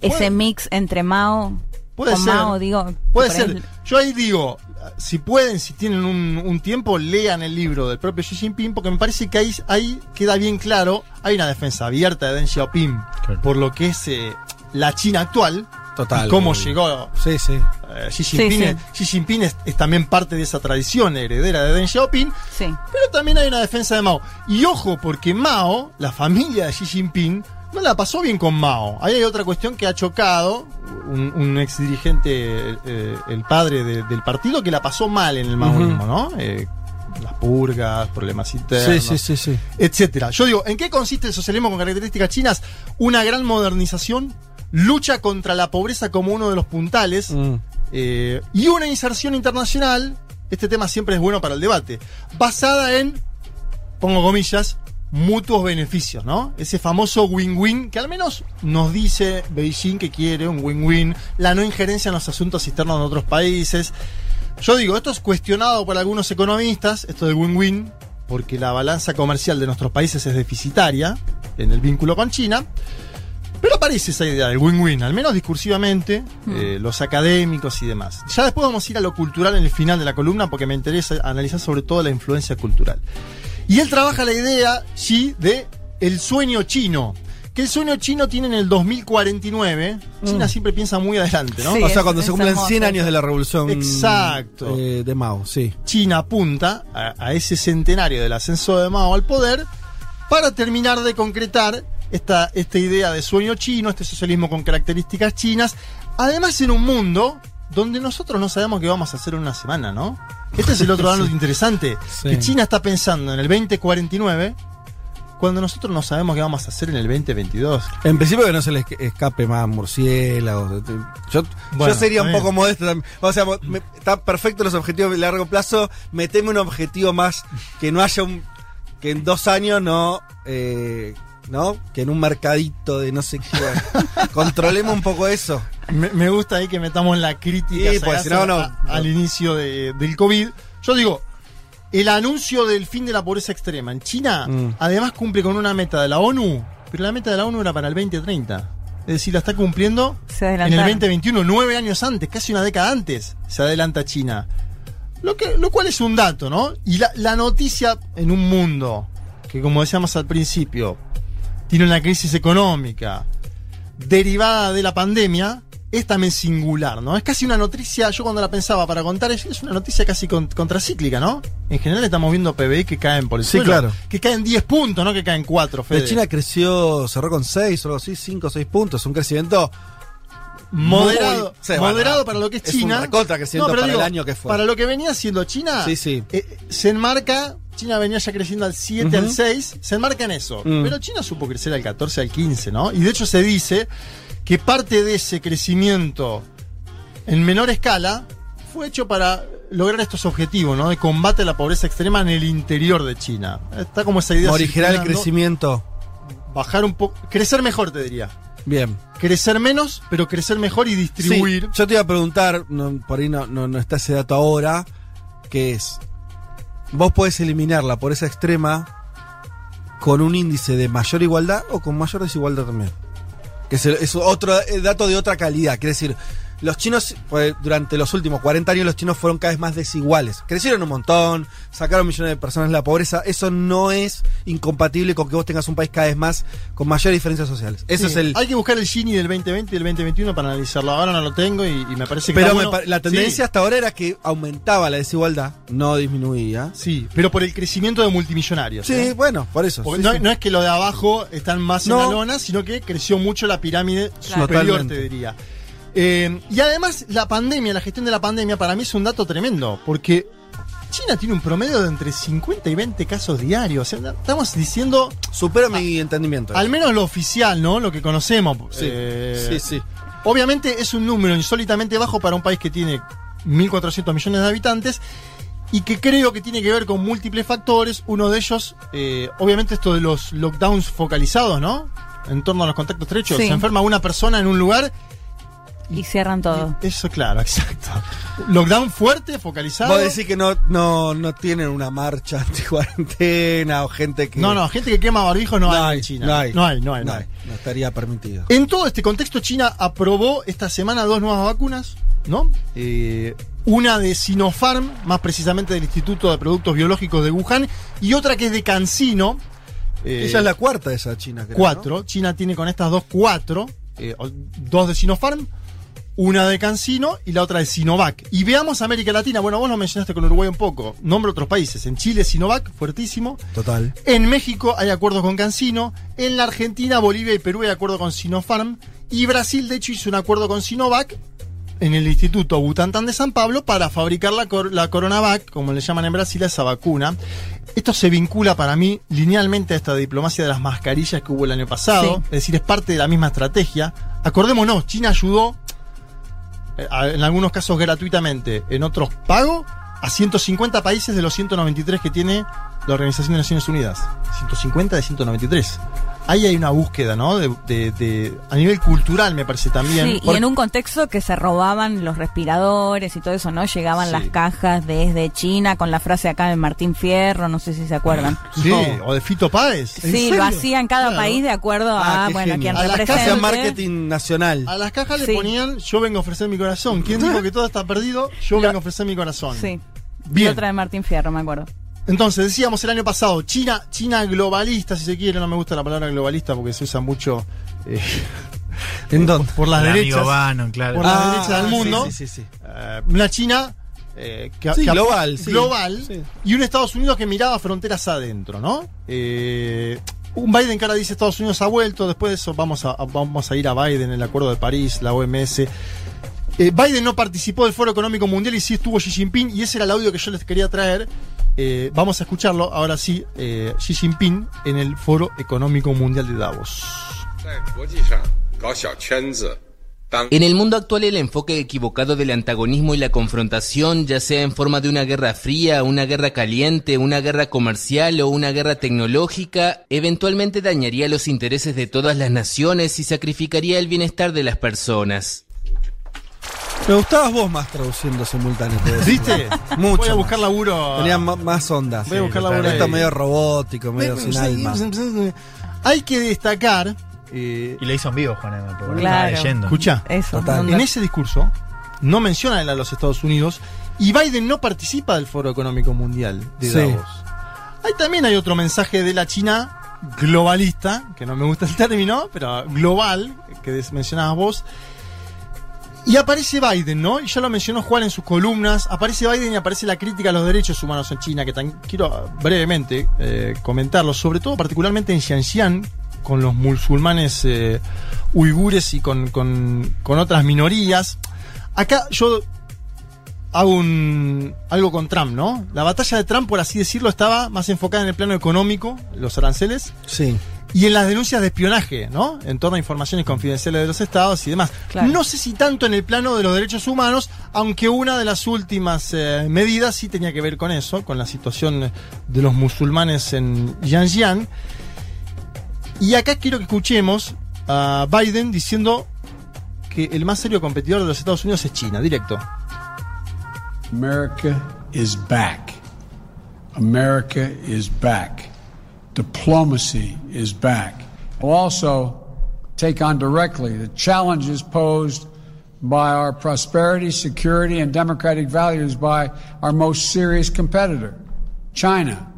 Ese Puede- mix entre Mao. Puede con ser. Mao, digo. Puede ser. ahí- Yo ahí digo, si pueden, si tienen un, un tiempo, lean el libro del propio Xi Jinping, porque me parece que ahí, ahí queda bien claro, hay una defensa abierta de Deng Xiaoping Claro. por lo que es eh, la China actual. Total. Y cómo llegó Sí, sí. eh, Xi Jinping. sí. es- Xi Jinping es, es también parte de esa tradición heredera de Deng Xiaoping, Sí. pero también hay una defensa de Mao. Y ojo, porque Mao, la familia de Xi Jinping, no la pasó bien con Mao. Ahí hay otra cuestión que ha chocado un, un ex dirigente, eh, el padre de- del partido, que la pasó mal en el maoísmo, ¿no? Eh, las purgas, problemas internos, Sí, sí, sí, sí. etcétera. Yo digo, ¿en qué consiste el socialismo con características chinas? Una gran modernización, lucha contra la pobreza como uno de los puntales, Mm. eh, y una inserción internacional, este tema siempre es bueno para el debate, basada en, pongo comillas, mutuos beneficios, ¿no? Ese famoso win-win que al menos nos dice Beijing que quiere un win-win, la no injerencia en los asuntos externos de otros países. Yo digo, esto es cuestionado por algunos economistas, esto del win-win, porque la balanza comercial de nuestros países es deficitaria en el vínculo con China. Pero aparece esa idea del win-win, al menos discursivamente, eh, los académicos y demás. Ya después vamos a ir a lo cultural en el final de la columna porque me interesa analizar sobre todo la influencia cultural. Y él trabaja la idea, sí, de el sueño chino. Que el sueño chino tiene en el 2049. China siempre piensa muy adelante, ¿no? Sí, o sea, cuando se cumplen hermoso 100 años de la revolución Exacto. eh, de Mao, sí. China apunta a, a ese centenario del ascenso de Mao al poder para terminar de concretar esta, esta idea de sueño chino, este socialismo con características chinas, además en un mundo donde nosotros no sabemos qué vamos a hacer en una semana, ¿no? Este es el otro dato interesante, Sí. que China está pensando en el 2049 cuando nosotros no sabemos qué vamos a hacer en el 2022. En principio que no se les escape más murciélagos. Yo, Bueno, yo sería está un bien. poco modesto también. O sea, me- están perfectos los objetivos de largo plazo. Meteme un objetivo más que no haya un. que en dos años no. eh, ¿No? Que en un mercadito de no sé qué. Controlemos un poco eso. Me, me gusta ahí que metamos la crítica Sí, pues, no, no. a- al inicio de- del COVID. Yo digo, el anuncio del fin de la pobreza extrema en China, Mm. además cumple con una meta de la ONU, pero la meta de la ONU era para el 2030. Es decir, la está cumpliendo Se en el adelantaron. 2021, nueve años antes, casi una década antes, se adelanta China. Lo, que, lo cual es un dato, ¿no? Y la, la noticia en un mundo que, como decíamos al principio, tiene una crisis económica derivada de la pandemia, es también singular, ¿no? Es casi una noticia, yo cuando la pensaba para contar, es, es una noticia casi con- contracíclica, ¿no? En general estamos viendo PBI que caen por el Sí, suelo. claro. Que caen 10 puntos, no que caen 4, Fede. La China creció, cerró con 6 o algo así, 5 o 6 puntos. Un crecimiento moderado, muy- moderado para lo que es, es China. un recontra crecimiento pero para el año que fue. Para lo que venía siendo China, Sí, sí. eh, se enmarca, China venía ya creciendo al 7, Ujú. al 6, se enmarca en eso. Mm. Pero China supo crecer al 14, al 15, ¿no? Y de hecho se dice que parte de ese crecimiento en menor escala fue hecho para lograr estos objetivos, ¿no? De combate a la pobreza extrema en el interior de China. Está como esa idea. morigerar el crecimiento. Bajar un poco. Crecer mejor, te diría. Bien. Crecer menos, pero crecer mejor y distribuir. Sí, yo te iba a preguntar, no, por ahí no, no, no está ese dato ahora, que es, vos podés eliminar la pobreza extrema con un índice de mayor igualdad o con mayor desigualdad también. Que es, el- es otro dato de otra calidad. Quiere decir, los chinos, pues, durante los últimos 40 años, los chinos fueron cada vez más desiguales. Crecieron un montón, sacaron millones de personas de la pobreza. Eso no es incompatible con que vos tengas un país cada vez más con mayores diferencias sociales. Eso Sí, es el. Hay que buscar el Gini del 2020 y del 2021 para analizarlo. Ahora no lo tengo y, y me parece que. Pero bueno. pa- la tendencia Sí, hasta ahora era que aumentaba la desigualdad, no disminuía. Sí, pero por el crecimiento de multimillonarios. Sí, ¿eh? bueno, por eso. Sí, no, sí. no es que lo de abajo están más No. en la lona, sino que creció mucho la pirámide Claro. superior, Totalmente. te diría. Eh, y además, la pandemia, la gestión de la pandemia, para mí es un dato tremendo, porque China tiene un promedio de entre 50 y 20 casos diarios. O sea, estamos diciendo, Supera mi entendimiento. al menos lo oficial, ¿no? Lo que conocemos. Sí, Eh, sí, sí. Obviamente es un número insólitamente bajo para un país que tiene 1.400 millones de habitantes y que creo que tiene que ver con múltiples factores. Uno de ellos, eh, obviamente esto de los lockdowns focalizados, ¿no? En torno a los contactos estrechos. Sí. Se enferma una persona en un lugar. Y cierran todo. Eso, claro, exacto. Lockdown fuerte, focalizado. Vos decís que no, no, no tienen una marcha anti-cuarentena o gente que. No, no, gente que quema barbijos no, hay, en China. No hay. no hay, no hay. no hay. No estaría permitido. En todo este contexto, China aprobó esta semana dos nuevas vacunas, ¿no? Eh, una de Sinopharm, más precisamente del Instituto de Productos Biológicos de Wuhan, y otra que es de CanSino. eh, Ella es la cuarta de esa China, creo. cuatro. China tiene con estas dos cuatro. eh, dos de Sinopharm, una de CanSino y la otra de Sinovac. Y veamos América Latina. Bueno, vos lo mencionaste con Uruguay un poco. Nombro otros países. En Chile, Sinovac, fuertísimo. Total. En México hay acuerdos con Cancino. En la Argentina, Bolivia y Perú hay acuerdo con Sinopharm. Y Brasil, de hecho, hizo un acuerdo con Sinovac en el Instituto Butantan de San Pablo para fabricar la, cor- la Coronavac, como le llaman en Brasil, a esa vacuna. Esto se vincula para mí linealmente a esta diplomacia de las mascarillas que hubo el año pasado. Sí. Es decir, es parte de la misma estrategia. Acordémonos, China ayudó, en algunos casos gratuitamente, en otros pago, a 150 países de los 193 que tiene la Organización de Naciones Unidas. 150 de 193. Ahí hay una búsqueda, ¿no? De, de- de- a nivel cultural, me parece también. Sí, y en un contexto que se robaban los respiradores y todo eso, ¿no? Llegaban Sí. las cajas desde China con la frase acá de Martín Fierro, no sé si se acuerdan. Sí, No. o de Fito Páez. ¿En Sí, serio? lo hacían cada Claro. país de acuerdo Ah, a, bueno, genio. quien A las. Hacía marketing nacional. A las cajas Sí. le ponían yo vengo a ofrecer mi corazón. ¿Quién dijo que todo está perdido? Yo Lo- vengo a ofrecer mi corazón. Sí. Y Bien. otra de Martín Fierro, me acuerdo. Entonces, decíamos el año pasado, China, China globalista, si se quiere, no me gusta la palabra globalista porque se usa mucho eh, ¿En dónde? por las El derechas. Bannon, claro. Por las Ah, derechas del mundo. Sí, sí, sí. Eh, una China eh, que, Sí, que- global, sí. global, Sí. y un Estados Unidos que miraba fronteras adentro, ¿no? Eh, un Biden que ahora dice Estados Unidos ha vuelto, después de eso vamos a, a- vamos a ir a Biden, el Acuerdo de París, la OMS. Eh, Biden no participó del Foro Económico Mundial y sí estuvo Xi Jinping, y ese era el audio que yo les quería traer. Eh, vamos a escucharlo ahora sí, eh, Xi Jinping en el Foro Económico Mundial de Davos. En el mundo actual el enfoque equivocado del antagonismo y la confrontación, ya sea en forma de una guerra fría, una guerra caliente, una guerra comercial o una guerra tecnológica, eventualmente dañaría los intereses de todas las naciones y sacrificaría el bienestar de las personas. Me gustabas vos más traduciendo simultáneo. ¿Viste? Mucho. Voy a más. buscar laburo. Tenía más ondas. Voy a buscar laburo Esto ahí. medio robótico, medio sin alma. Hay que destacar. eh, Y le hizo en vivo, Juan Emma, porque Claro. estaba leyendo. escucha, en ese discurso no mencionan a los Estados Unidos y Biden no participa del Foro Económico Mundial de Sí. Davos. Ahí también hay otro mensaje de la China globalista, que no me gusta el término, pero global, que mencionabas vos. Y aparece Biden, ¿no? Y ya lo mencionó Juan en sus columnas. Aparece Biden y aparece la crítica a los derechos humanos en China, que quiero brevemente eh, comentarlo, sobre todo particularmente en Xinjiang, con los musulmanes eh, uigures y con, con- con otras minorías. Acá yo hago un, algo con Trump, ¿no? La batalla de Trump, por así decirlo, estaba más enfocada en el plano económico, los aranceles, Sí. Y en las denuncias de espionaje, ¿no? En torno a informaciones confidenciales de los estados y demás. Claro. No sé si tanto en el plano de los derechos humanos, aunque una de las últimas eh, medidas sí tenía que ver con eso, con la situación de los musulmanes en Xinjiang. Y acá quiero que escuchemos a Biden diciendo que el más serio competidor de los Estados Unidos es China, directo. America is back. America is back. Diplomacy is back. We'll also take on directly the challenges posed by our prosperity, security, and democratic values by our most serious competitor, China.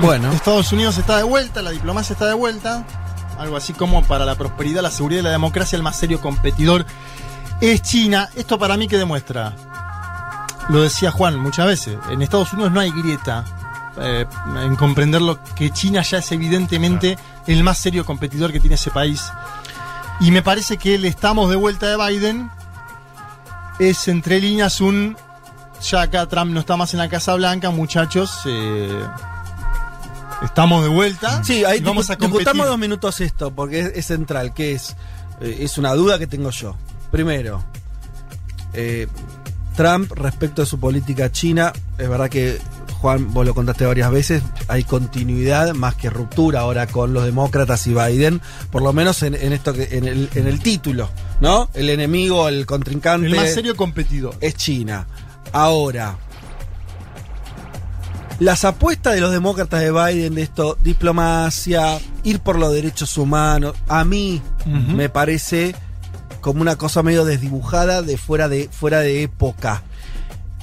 Bueno. Estados Unidos está de vuelta, la diplomacia está de vuelta. Algo así como para la prosperidad, la seguridad y la democracia, el más serio competidor es China. Esto para mí que demuestra, lo decía Juan muchas veces, en Estados Unidos no hay grieta eh, en comprenderlo que China ya es evidentemente el más serio competidor que tiene ese país. Y me parece que el estamos de vuelta de Biden es entre líneas un ya acá Trump no está más en la Casa Blanca, muchachos. eh, estamos de vuelta. Sí, ahí vamos a competir. discutamos dos minutos esto, porque es, es central, que es, eh, es una duda que tengo yo. Primero, eh, Trump respecto a su política china, es verdad que Juan, vos lo contaste varias veces, hay continuidad más que ruptura ahora con los demócratas y Biden, por lo menos en, en esto que, en el, en el título, ¿no? El enemigo, el contrincante El más serio competidor. es China. Ahora, las apuestas de los demócratas de Biden de esto, diplomacia, ir por los derechos humanos, a mí me parece como una cosa medio desdibujada de fuera de, fuera de época.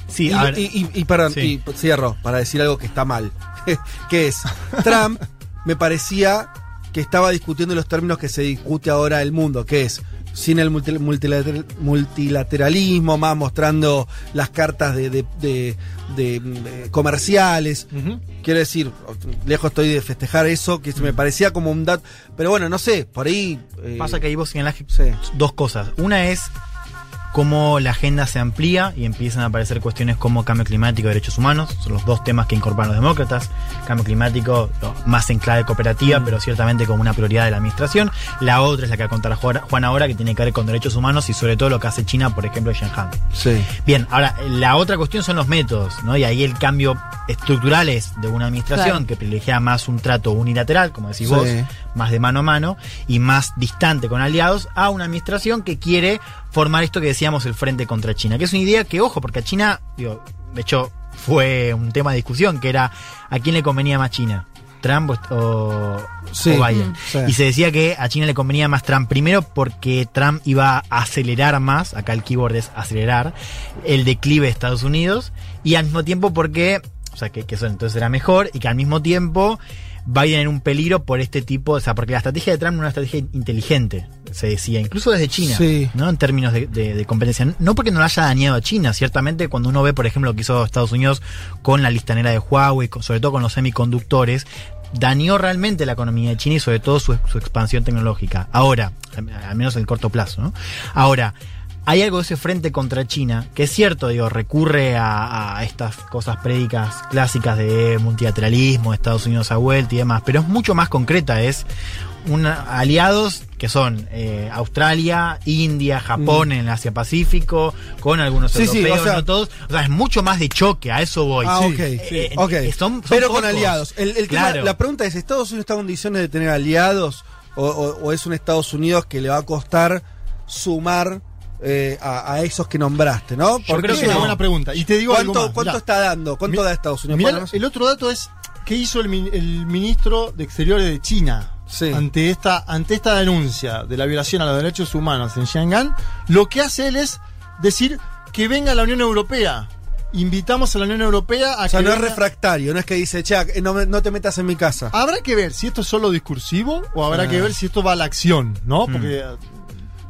Sí, y, a ver. y- y- y perdón, Sí. y cierro para decir algo que está mal. que es, Trump me parecía que estaba discutiendo los términos que se discute ahora el mundo, que es sin el multi- multilater- multilateralismo, más mostrando las cartas de, de- de- de, comerciales. Quiero decir, lejos estoy de festejar eso, que me parecía como un dato. Pero bueno, no sé, por ahí. eh, Pasa que ahí vos señalás sí. dos cosas. Una es cómo la agenda se amplía y empiezan a aparecer cuestiones como cambio climático y derechos humanos. Son los dos temas que incorporan los demócratas. Cambio climático más en clave cooperativa, pero ciertamente como una prioridad de la administración. La otra es la que va a contar Juan Juan ahora, que tiene que ver con derechos humanos y sobre todo lo que hace China, por ejemplo, en Shanghai. Sí. Bien, ahora, la otra cuestión son los métodos, ¿no? Y ahí el cambio estructural es de una administración Claro. que privilegia más un trato unilateral, como decís Sí. vos, más de mano a mano y más distante con aliados, a una administración que quiere formar esto que decíamos el frente contra China, que es una idea que, ojo, porque a China, digo, de hecho, fue un tema de discusión, que era a quién le convenía más China. Trump o, o- Sí. o Biden. Mm. Sí. Y se decía que a China le convenía más Trump primero porque Trump iba a acelerar más, acá el keyword es acelerar, el declive de Estados Unidos y al mismo tiempo porque, o sea, que, que eso entonces era mejor y que al mismo tiempo Biden era un peligro por este tipo, o sea, porque la estrategia de Trump no era una estrategia inteligente, se decía, incluso desde China, Sí. ¿no? En términos de, de- de competencia. No porque no lo haya dañado a China, ciertamente cuando uno ve, por ejemplo, lo que hizo Estados Unidos con la listanera de Huawei, con- sobre todo con los semiconductores, dañó realmente la economía de China y sobre todo su, su expansión tecnológica. Ahora, al al menos en el corto plazo, ¿no? Ahora, hay algo de ese frente contra China, que es cierto, digo, recurre a, a estas cosas prédicas clásicas de multilateralismo, Estados Unidos a vuelta y demás, pero es mucho más concreta, es una, aliados que son eh, Australia, India, Japón en el Asia Pacífico, con algunos Mm. Sí, sí, europeos, o sea- no todos, o sea, es mucho más de choque, a eso voy. Ah, Sí. ok. Eh, eh, son- son Pero con aliados. El, el tema- Claro. la pregunta es: ¿Estados Unidos está en condiciones de tener aliados? O, o- o es un Estados Unidos que le va a costar sumar eh, a, a esos que nombraste, ¿no? Yo ¿Por creo que es una buena pregunta. Y te digo ¿Cuánto, algo más. cuánto Mirá. está dando? ¿Cuánto Mi- da Estados Unidos? Mirá, el otro dato es qué hizo el, min- el ministro de Exteriores de China Sí. ante esta ante esta denuncia de la violación a los derechos humanos en Shanghái. Lo que hace él es decir que venga la Unión Europea. Invitamos a la Unión Europea a o sea, que no es refractario, no es que dice, che, no, te metas en mi casa. Habrá que ver si esto es solo discursivo o habrá Ah. que ver si esto va a la acción, ¿no? Mm.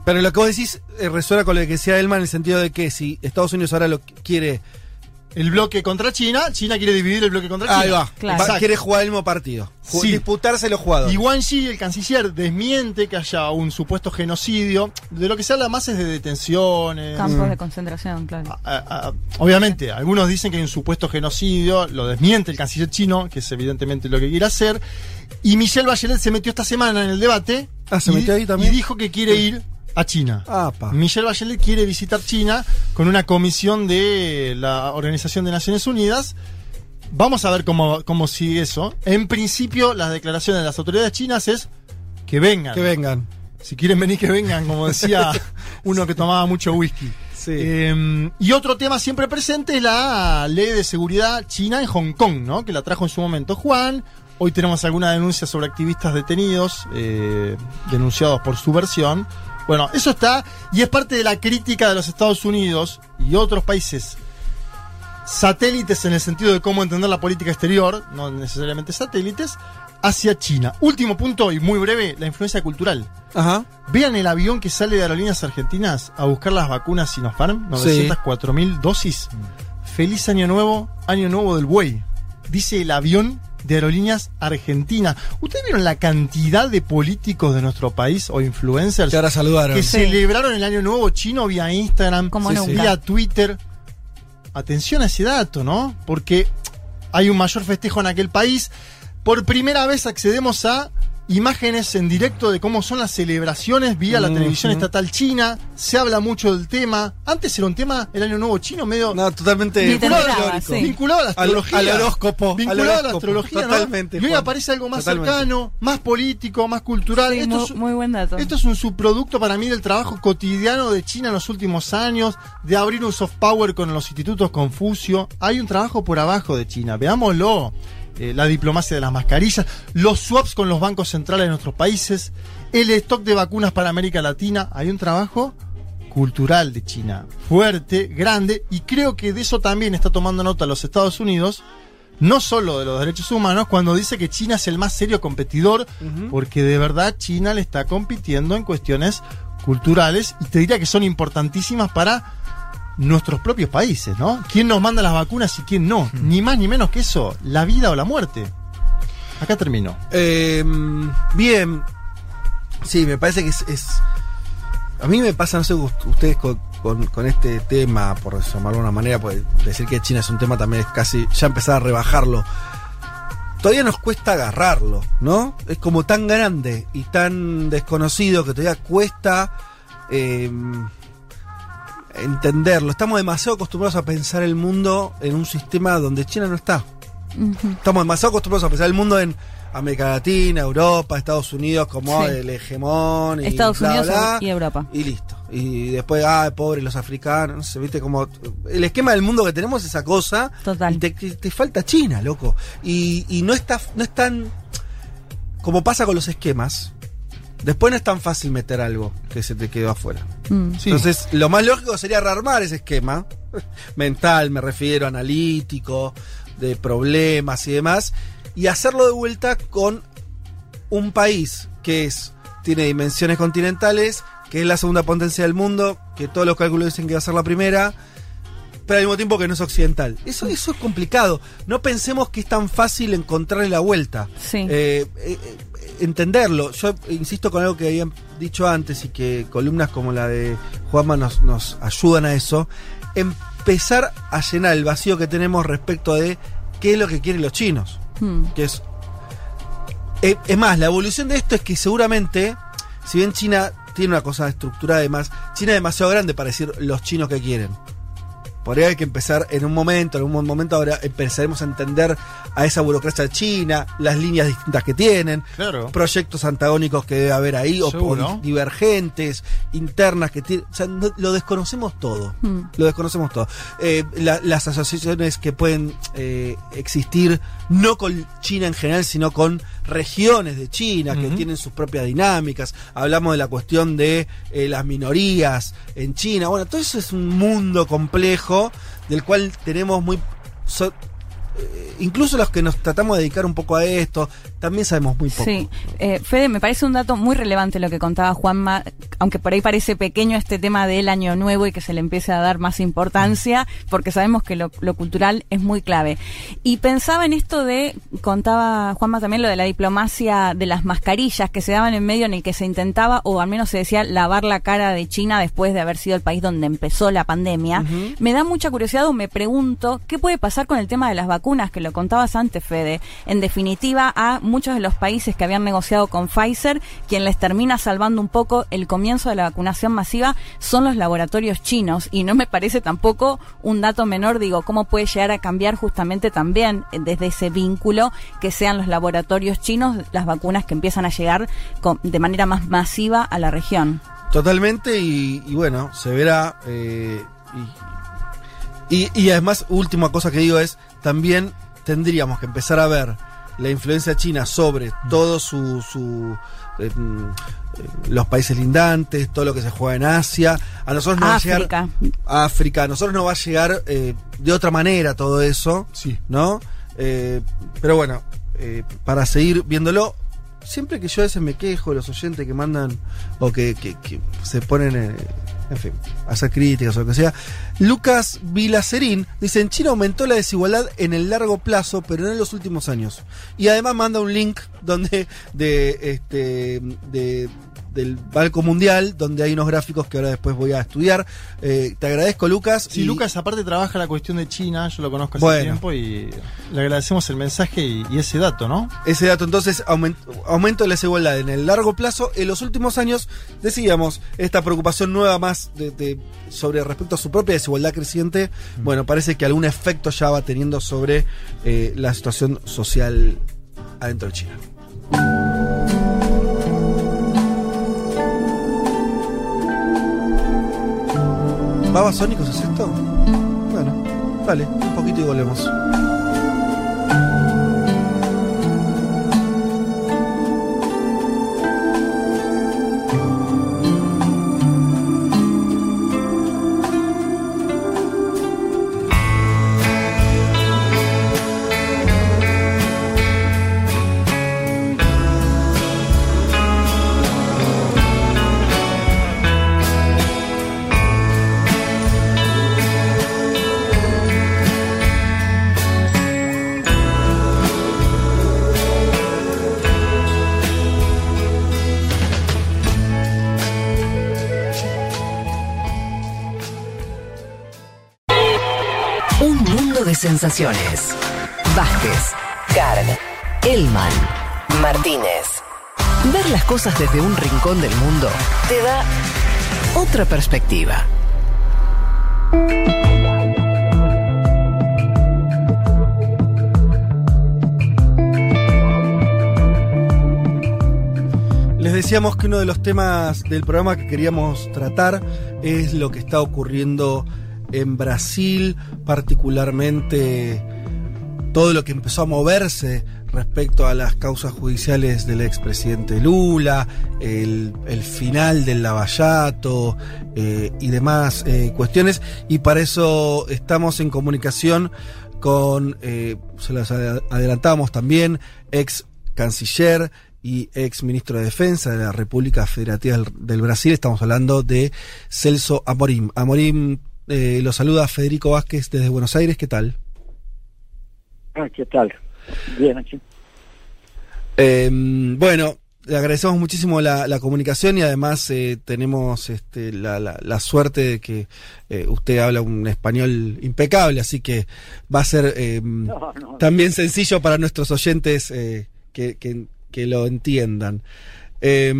Pero lo que vos decís eh, resuena con lo que decía Elman en el sentido de que si Estados Unidos ahora lo quiere. El bloque contra China, China quiere dividir el bloque contra China. Ahí va. Claro. Va- quiere jugar el mismo partido. Sí. Disputarse los jugadores. Y Wang Yi, el canciller, desmiente que haya un supuesto genocidio. De lo que se habla más es de detenciones. Campos de concentración, claro. a- a- obviamente, algunos dicen que hay un supuesto genocidio, lo desmiente el canciller chino, que es evidentemente lo que quiere hacer. Y Michelle Bachelet se metió esta semana en el debate Ah, ¿se y, metió ahí también? y dijo que quiere ir a China. Apa. Michelle Bachelet quiere visitar China con una comisión de la Organización de Naciones Unidas. Vamos a ver cómo, cómo sigue eso. En principio, las declaraciones de las autoridades chinas es que vengan. Que vengan. Si quieren venir, que vengan, como decía uno que tomaba mucho whisky. Sí. Eh, y otro tema siempre presente es la ley de seguridad china en Hong Kong, ¿no? Que la trajo en su momento Juan. Hoy tenemos alguna denuncia sobre activistas detenidos, eh, denunciados por subversión. Bueno, eso está y es parte de la crítica de los Estados Unidos y otros países satélites en el sentido de cómo entender la política exterior, no necesariamente satélites, hacia China. Último punto y muy breve, la influencia cultural. Ajá. Vean el avión que sale de Aerolíneas Argentinas a buscar las vacunas Sinopharm, 904 mil dosis. Feliz año nuevo, año nuevo del buey. Dice el avión de Aerolíneas Argentina. ¿Ustedes vieron la cantidad de políticos de nuestro país o influencers Que ahora saludaron. que Sí. celebraron el año nuevo chino vía Instagram, Como Sí, nunca. sí. vía Twitter? Atención a ese dato, ¿no? Porque hay un mayor festejo en aquel país. Por primera vez accedemos a imágenes en directo de cómo son las celebraciones vía la televisión estatal china. Se habla mucho del tema. Antes era un tema, el año nuevo chino, medio No, totalmente vinculado, sí. vinculado a la Al- astrología. al horóscopo, Vinculado al a la astrología, ¿no? totalmente, Y hoy Juan. aparece algo más Totalmente. cercano, más político, más cultural. Sí, Esto muy, es- muy buen dato. esto es un subproducto para mí del trabajo cotidiano de China en los últimos años, de abrir un soft power con los institutos Confucio. Hay un trabajo por abajo de China, veámoslo. Eh, la diplomacia de las mascarillas, los swaps con los bancos centrales de nuestros países, el stock de vacunas para América Latina. Hay un trabajo cultural de China, fuerte, grande, y creo que de eso también está tomando nota los Estados Unidos, no solo de los derechos humanos, cuando dice que China es el más serio competidor, porque de verdad China le está compitiendo en cuestiones culturales y te diría que son importantísimas para nuestros propios países, ¿no? ¿Quién nos manda las vacunas y quién no? Ni más ni menos que eso, la vida o la muerte. Acá termino. Eh, bien. Sí, me parece que es, es- A mí me pasa, no sé, ust- ustedes con, con- con este tema, por llamarlo de una manera, pues decir que China es un tema también es casi. Ya empezar a rebajarlo. Todavía nos cuesta agarrarlo, ¿no? Es como tan grande y tan desconocido que todavía cuesta. eh, entenderlo. Estamos demasiado acostumbrados a pensar el mundo en un sistema donde China no está. Estamos demasiado acostumbrados a pensar el mundo en América Latina, Europa, Estados Unidos como Sí. el hegemón y Estados bla, Unidos bla, y Europa. y listo. Y después, ah, pobres los africanos, no sé, viste como el esquema del mundo que tenemos es esa cosa. Total. Y te, te falta China, loco. Y, y no está, no es tan como pasa con los esquemas. Después no es tan fácil meter algo que se te quedó afuera. Mm. Entonces, lo más lógico sería rearmar ese esquema. Mental, me refiero, analítico, de problemas y demás. Y hacerlo de vuelta con un país que es, tiene dimensiones continentales, que es la segunda potencia del mundo, que todos los cálculos dicen que va a ser la primera, pero al mismo tiempo que no es occidental. Eso, eso es complicado. No pensemos que es tan fácil encontrarle la vuelta. Sí. Eh, eh, entenderlo. Yo insisto con algo que habían dicho antes y que columnas como la de Juanma nos, nos ayudan a eso. Empezar a llenar el vacío que tenemos respecto de qué es lo que quieren los chinos. Mm. Que es. eh, es más, la evolución de esto es que seguramente, si bien China tiene una cosa estructurada además, China es demasiado grande para decir los chinos que quieren. Por ahí hay que empezar en un momento, en un momento ahora empezaremos a entender a esa burocracia china, las líneas distintas que tienen, Claro. proyectos antagónicos que debe haber ahí, o, divergentes, internas que tienen. O sea, no- lo desconocemos todo. Mm. Lo desconocemos todo. Eh, la- las asociaciones que pueden eh, existir, no con China en general, sino con regiones de China que tienen sus propias dinámicas. Hablamos de la cuestión de eh, las minorías en China. Bueno, todo eso es un mundo complejo del cual tenemos muy. so- incluso los que nos tratamos de dedicar un poco a esto, también sabemos muy poco. Sí, eh, Fede, me parece un dato muy relevante lo que contaba Juanma, aunque por ahí parece pequeño este tema del año nuevo y que se le empiece a dar más importancia, porque sabemos que lo, lo cultural es muy clave. Y pensaba en esto de, contaba Juanma también lo de la diplomacia de las mascarillas que se daban en medio en el que se intentaba, o al menos se decía, lavar la cara de China después de haber sido el país donde empezó la pandemia. Me da mucha curiosidad o me pregunto qué puede pasar con el tema de las vacunas, que lo contabas antes, Fede. En definitiva, a muchos de los países que habían negociado con Pfizer, quien les termina salvando un poco el comienzo de la vacunación masiva son los laboratorios chinos. Y no me parece tampoco un dato menor, digo, cómo puede llegar a cambiar justamente también eh, desde ese vínculo que sean los laboratorios chinos las vacunas que empiezan a llegar de manera más masiva a la región. Totalmente, y, bueno, se verá. eh, y además, última cosa que digo es, también tendríamos que empezar a ver la influencia china sobre todo su... su eh, mm, eh, los países lindantes, todo lo que se juega en Asia. A nosotros nos va a llegar África. África. A nosotros nos va a llegar eh, de otra manera todo eso. Sí. ¿No? Eh, pero bueno, eh, para seguir viéndolo, siempre que yo a veces me quejo de los oyentes que mandan o que, que- que se ponen, en fin, hacer críticas o lo que sea, Lucas Vilacerín dice: En China aumentó la desigualdad en el largo plazo, pero no en los últimos años. Y además manda un link donde de este de del Banco Mundial, donde hay unos gráficos que ahora después voy a estudiar. Eh, te agradezco, Lucas. Sí, y- Lucas aparte trabaja la cuestión de China, yo lo conozco hace Bueno. tiempo y le agradecemos el mensaje y, y ese dato, ¿no? Ese dato, entonces, aument- aumento de la desigualdad en el largo plazo. En los últimos años, decíamos, esta preocupación nueva más de, de- sobre respecto a su propia desigualdad creciente, bueno, parece que algún efecto ya va teniendo sobre eh, la situación social adentro de China. ¿Babasónicos es esto? Bueno, dale, un poquito y volvemos. Sensaciones. Vázquez, Carg, Elman, Martínez. Ver las cosas desde un rincón del mundo te da otra perspectiva. Les decíamos que uno de los temas del programa que queríamos tratar es lo que está ocurriendo en Brasil, particularmente todo lo que empezó a moverse respecto a las causas judiciales del expresidente Lula, el, final del lavallato eh, y demás eh, cuestiones. Y para eso estamos en comunicación con, eh, se las ad- adelantamos también, ex canciller y ex ministro de Defensa de la República Federativa del Brasil. Estamos hablando de Celso Amorim. Amorim eh, lo saluda Federico Vázquez desde Buenos Aires. ¿Qué tal? Ah, ¿qué tal? Bien, aquí. Eh, bueno, le agradecemos muchísimo la, la comunicación y además eh, tenemos este, la, la- la suerte de que eh, usted habla un español impecable, así que va a ser eh, No, no. también sencillo para nuestros oyentes que, que- que lo entiendan. Eh,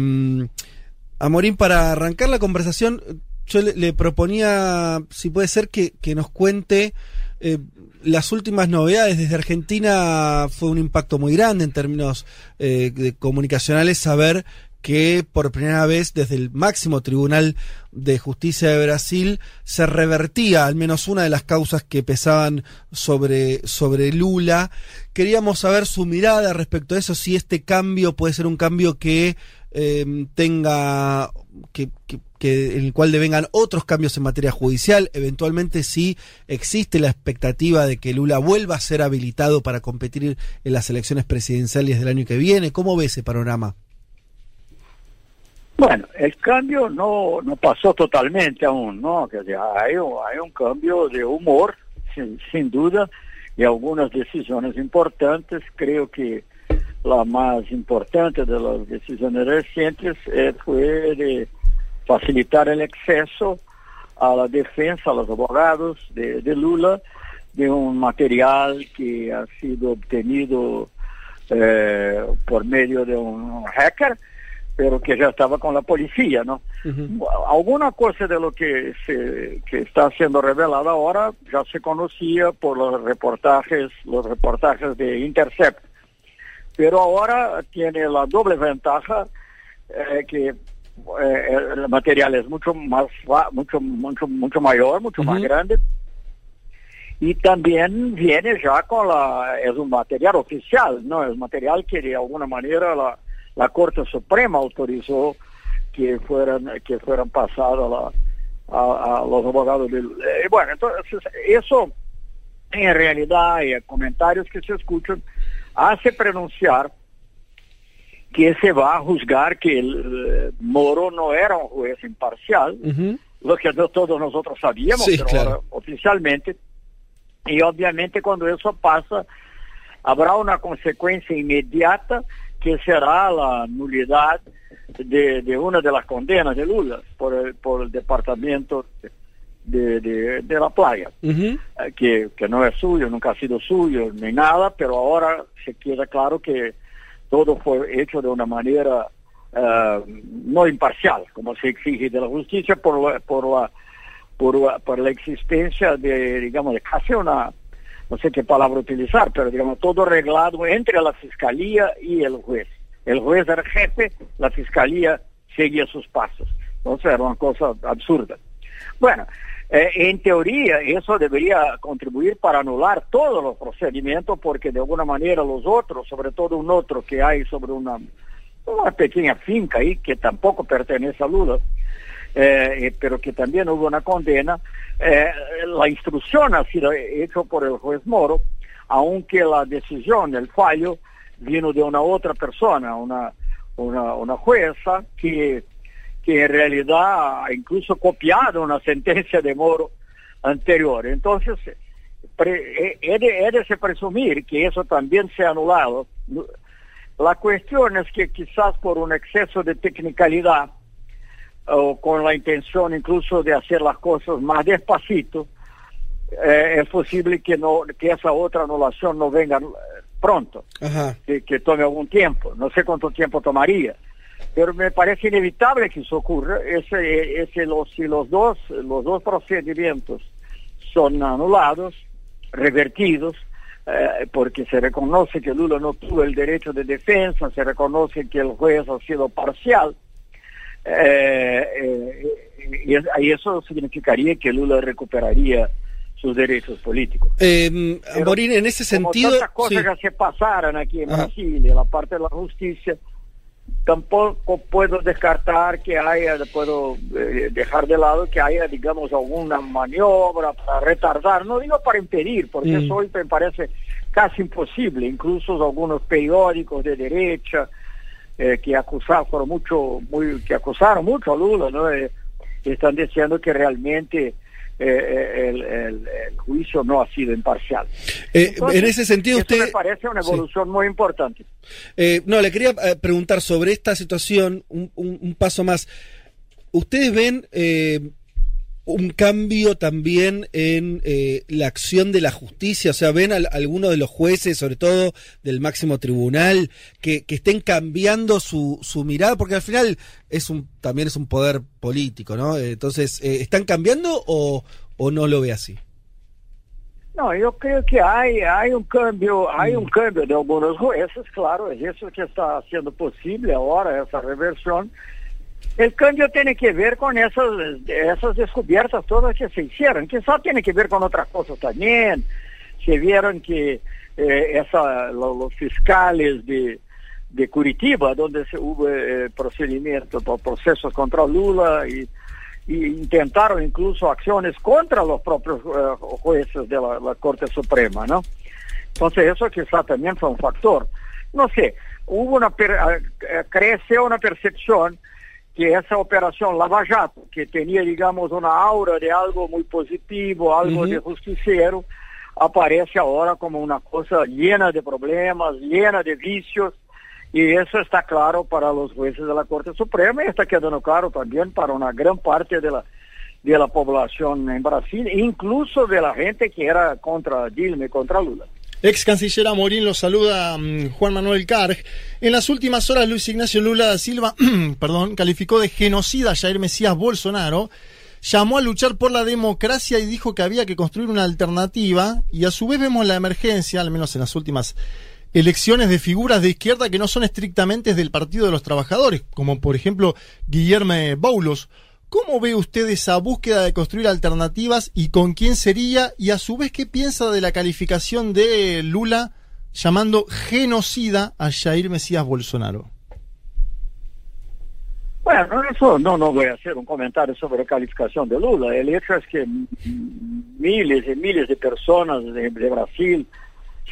Amorín, para arrancar la conversación, yo le, proponía, si puede ser, que, que nos cuente eh, las últimas novedades. Desde Argentina fue un impacto muy grande en términos eh, comunicacionales saber que por primera vez desde el máximo Tribunal de Justicia de Brasil se revertía al menos una de las causas que pesaban sobre, sobre Lula. Queríamos saber su mirada respecto a eso, si este cambio puede ser un cambio que eh, tenga, que que, en el cual devengan otros cambios en materia judicial, eventualmente sí existe la expectativa de que Lula vuelva a ser habilitado para competir en las elecciones presidenciales del año que viene. ¿Cómo ve ese panorama? Bueno, el cambio no, no pasó totalmente aún, ¿no? Que hay, un cambio de humor, sin, sin duda, y algunas decisiones importantes. Creo que la más importante de las decisiones recientes eh, fue de facilitar el acceso a la defensa, a los abogados de, de Lula, de un material que ha sido obtenido eh, por medio de un hacker, pero que ya estaba con la policía, ¿no? Alguna cosa de lo que, se, que está siendo revelada ahora ya se conocía por los reportajes, los reportajes de Intercept, pero ahora tiene la doble ventaja eh, que eh, el material es mucho más mucho mucho mucho mayor, mucho más grande. Y también viene ya con la es un material oficial, no es material que de alguna manera la, la Corte Suprema autorizó que fueran que fueran pasados a, a, a, los abogados del eh, bueno entonces eso en realidad hay comentarios que se escuchan hace pronunciar que se va a juzgar que el, uh, Moro no era un juez imparcial, uh -huh. lo que todos nosotros sabíamos, sí, pero claro. ahora, oficialmente, y obviamente cuando eso pasa, habrá una consecuencia inmediata que será la nulidad de, de una de las condenas de Lula por el, por el departamento de, de, de la playa, uh -huh. que, que no es suyo, nunca ha sido suyo, ni nada, pero ahora se queda claro que todo fue hecho de una manera uh, no imparcial, como se exige de la justicia por la, por la, por la, por la existencia de, digamos, de casi una, no sé qué palabra utilizar, pero digamos, todo arreglado entre la fiscalía y el juez. El juez era jefe, la fiscalía seguía sus pasos. Entonces era una cosa absurda. Bueno, eh, en teoría, eso debería contribuir para anular todos los procedimientos, porque de alguna manera los otros, sobre todo un otro que hay sobre una, pequeña finca ahí, que tampoco pertenece a Lula, eh, pero que también hubo una condena, eh, la instrucción ha sido hecha por el juez Moro, aunque la decisión, el fallo, vino de una otra persona, una, una jueza que que en realidad incluso copiado una sentencia de Moro anterior. Entonces, pre, he, de, he, de, se presumir que eso también se ha anulado. La cuestión es que quizás por un exceso de tecnicalidad o con la intención incluso de hacer las cosas más despacito, eh, es posible que, no, que esa otra anulación no venga pronto, que, que tome algún tiempo. No sé cuánto tiempo tomaría pero me parece inevitable que eso ocurra. Ese, ese, los, si los dos, los dos procedimientos son anulados, revertidos, eh, porque se reconoce que Lula no tuvo el derecho de defensa, se reconoce que el juez ha sido parcial, eh, eh, y, eso significaría que Lula recuperaría sus derechos políticos. Eh, Morín, en ese sentido... Como cosas sí. que se pasaran aquí en Ajá. Brasil, la parte de la justicia tampoco puedo descartar que haya, puedo eh, dejar de lado que haya, digamos, alguna maniobra para retardar, no digo para impedir, porque mm. eso hoy me parece casi imposible, incluso algunos periódicos de derecha eh, que acusaron mucho, muy, que acusaron mucho a Lula, ¿no? Eh, están diciendo que realmente eh, el, el, el, juicio no ha sido imparcial. Eh, Entonces, en ese sentido, usted. me parece una evolución sí. muy importante. Eh, no, le quería eh, preguntar sobre esta situación, un, un, un paso más. ¿Ustedes ven eh, un cambio también en eh, la acción de la justicia, o sea, ven a, a algunos de los jueces, sobre todo del máximo tribunal, que, que estén cambiando su, su, mirada, porque al final es un también es un poder político, ¿no? Entonces, eh, ¿están cambiando o, o no lo ve así? No, yo creo que hay, hay un cambio, hay un cambio de algunos jueces, claro, es eso que está haciendo posible ahora, esa reversión. El cambio tiene que ver con esas, esas descubiertas todas que se hicieron. Quizá tiene que ver con otras cosas también. Se vieron que eh, esa, los, fiscales de, de, Curitiba, donde se hubo eh, procedimientos, procesos contra Lula y y intentaron incluso acciones contra los propios eh, jueces de la, la, Corte Suprema, ¿no? Entonces eso quizá también fue un factor. No sé, hubo una, eh, creció una percepción que esa operación Lava Jato, que tenía, digamos, una aura de algo muy positivo, algo uh -huh. de justiciero, aparece ahora como una cosa llena de problemas, llena de vicios, y eso está claro para los jueces de la Corte Suprema y está quedando claro también para una gran parte de la, de la población en Brasil, incluso de la gente que era contra Dilma y contra Lula. Ex canciller Amorín lo saluda um, Juan Manuel Carg. En las últimas horas, Luis Ignacio Lula da Silva perdón, calificó de genocida a Jair Mesías Bolsonaro, llamó a luchar por la democracia y dijo que había que construir una alternativa, y a su vez vemos la emergencia, al menos en las últimas elecciones, de figuras de izquierda que no son estrictamente del Partido de los Trabajadores, como por ejemplo Guillermo Boulos. ¿Cómo ve usted esa búsqueda de construir alternativas y con quién sería? Y a su vez, ¿qué piensa de la calificación de Lula llamando genocida a Jair Mesías Bolsonaro? Bueno, eso no, no voy a hacer un comentario sobre la calificación de Lula. El hecho es que miles y miles de personas de, Brasil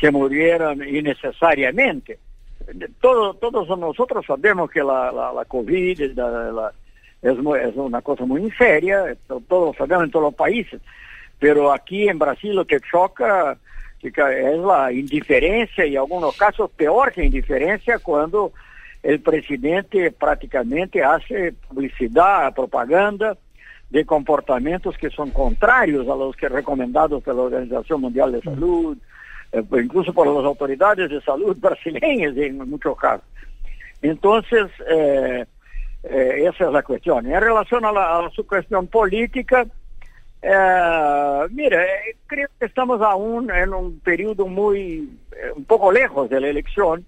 se murieron innecesariamente. Todo, todos nosotros sabemos que la, la, COVID, la es, muy, es, una cosa muy seria, todos sabemos en todos los países, pero aquí en Brasil lo que choca es la indiferencia y en algunos casos peor que indiferencia cuando el presidente prácticamente hace publicidad, propaganda de comportamientos que son contrarios a los que recomendados por la Organización Mundial de Salud, eh, incluso por las autoridades de salud brasileñas en muchos casos. Entonces, eh, eh, esa es la cuestión. En relación a, la, a su cuestión política, eh, mire, creo que estamos aún en un periodo muy, eh, un poco lejos de la elección.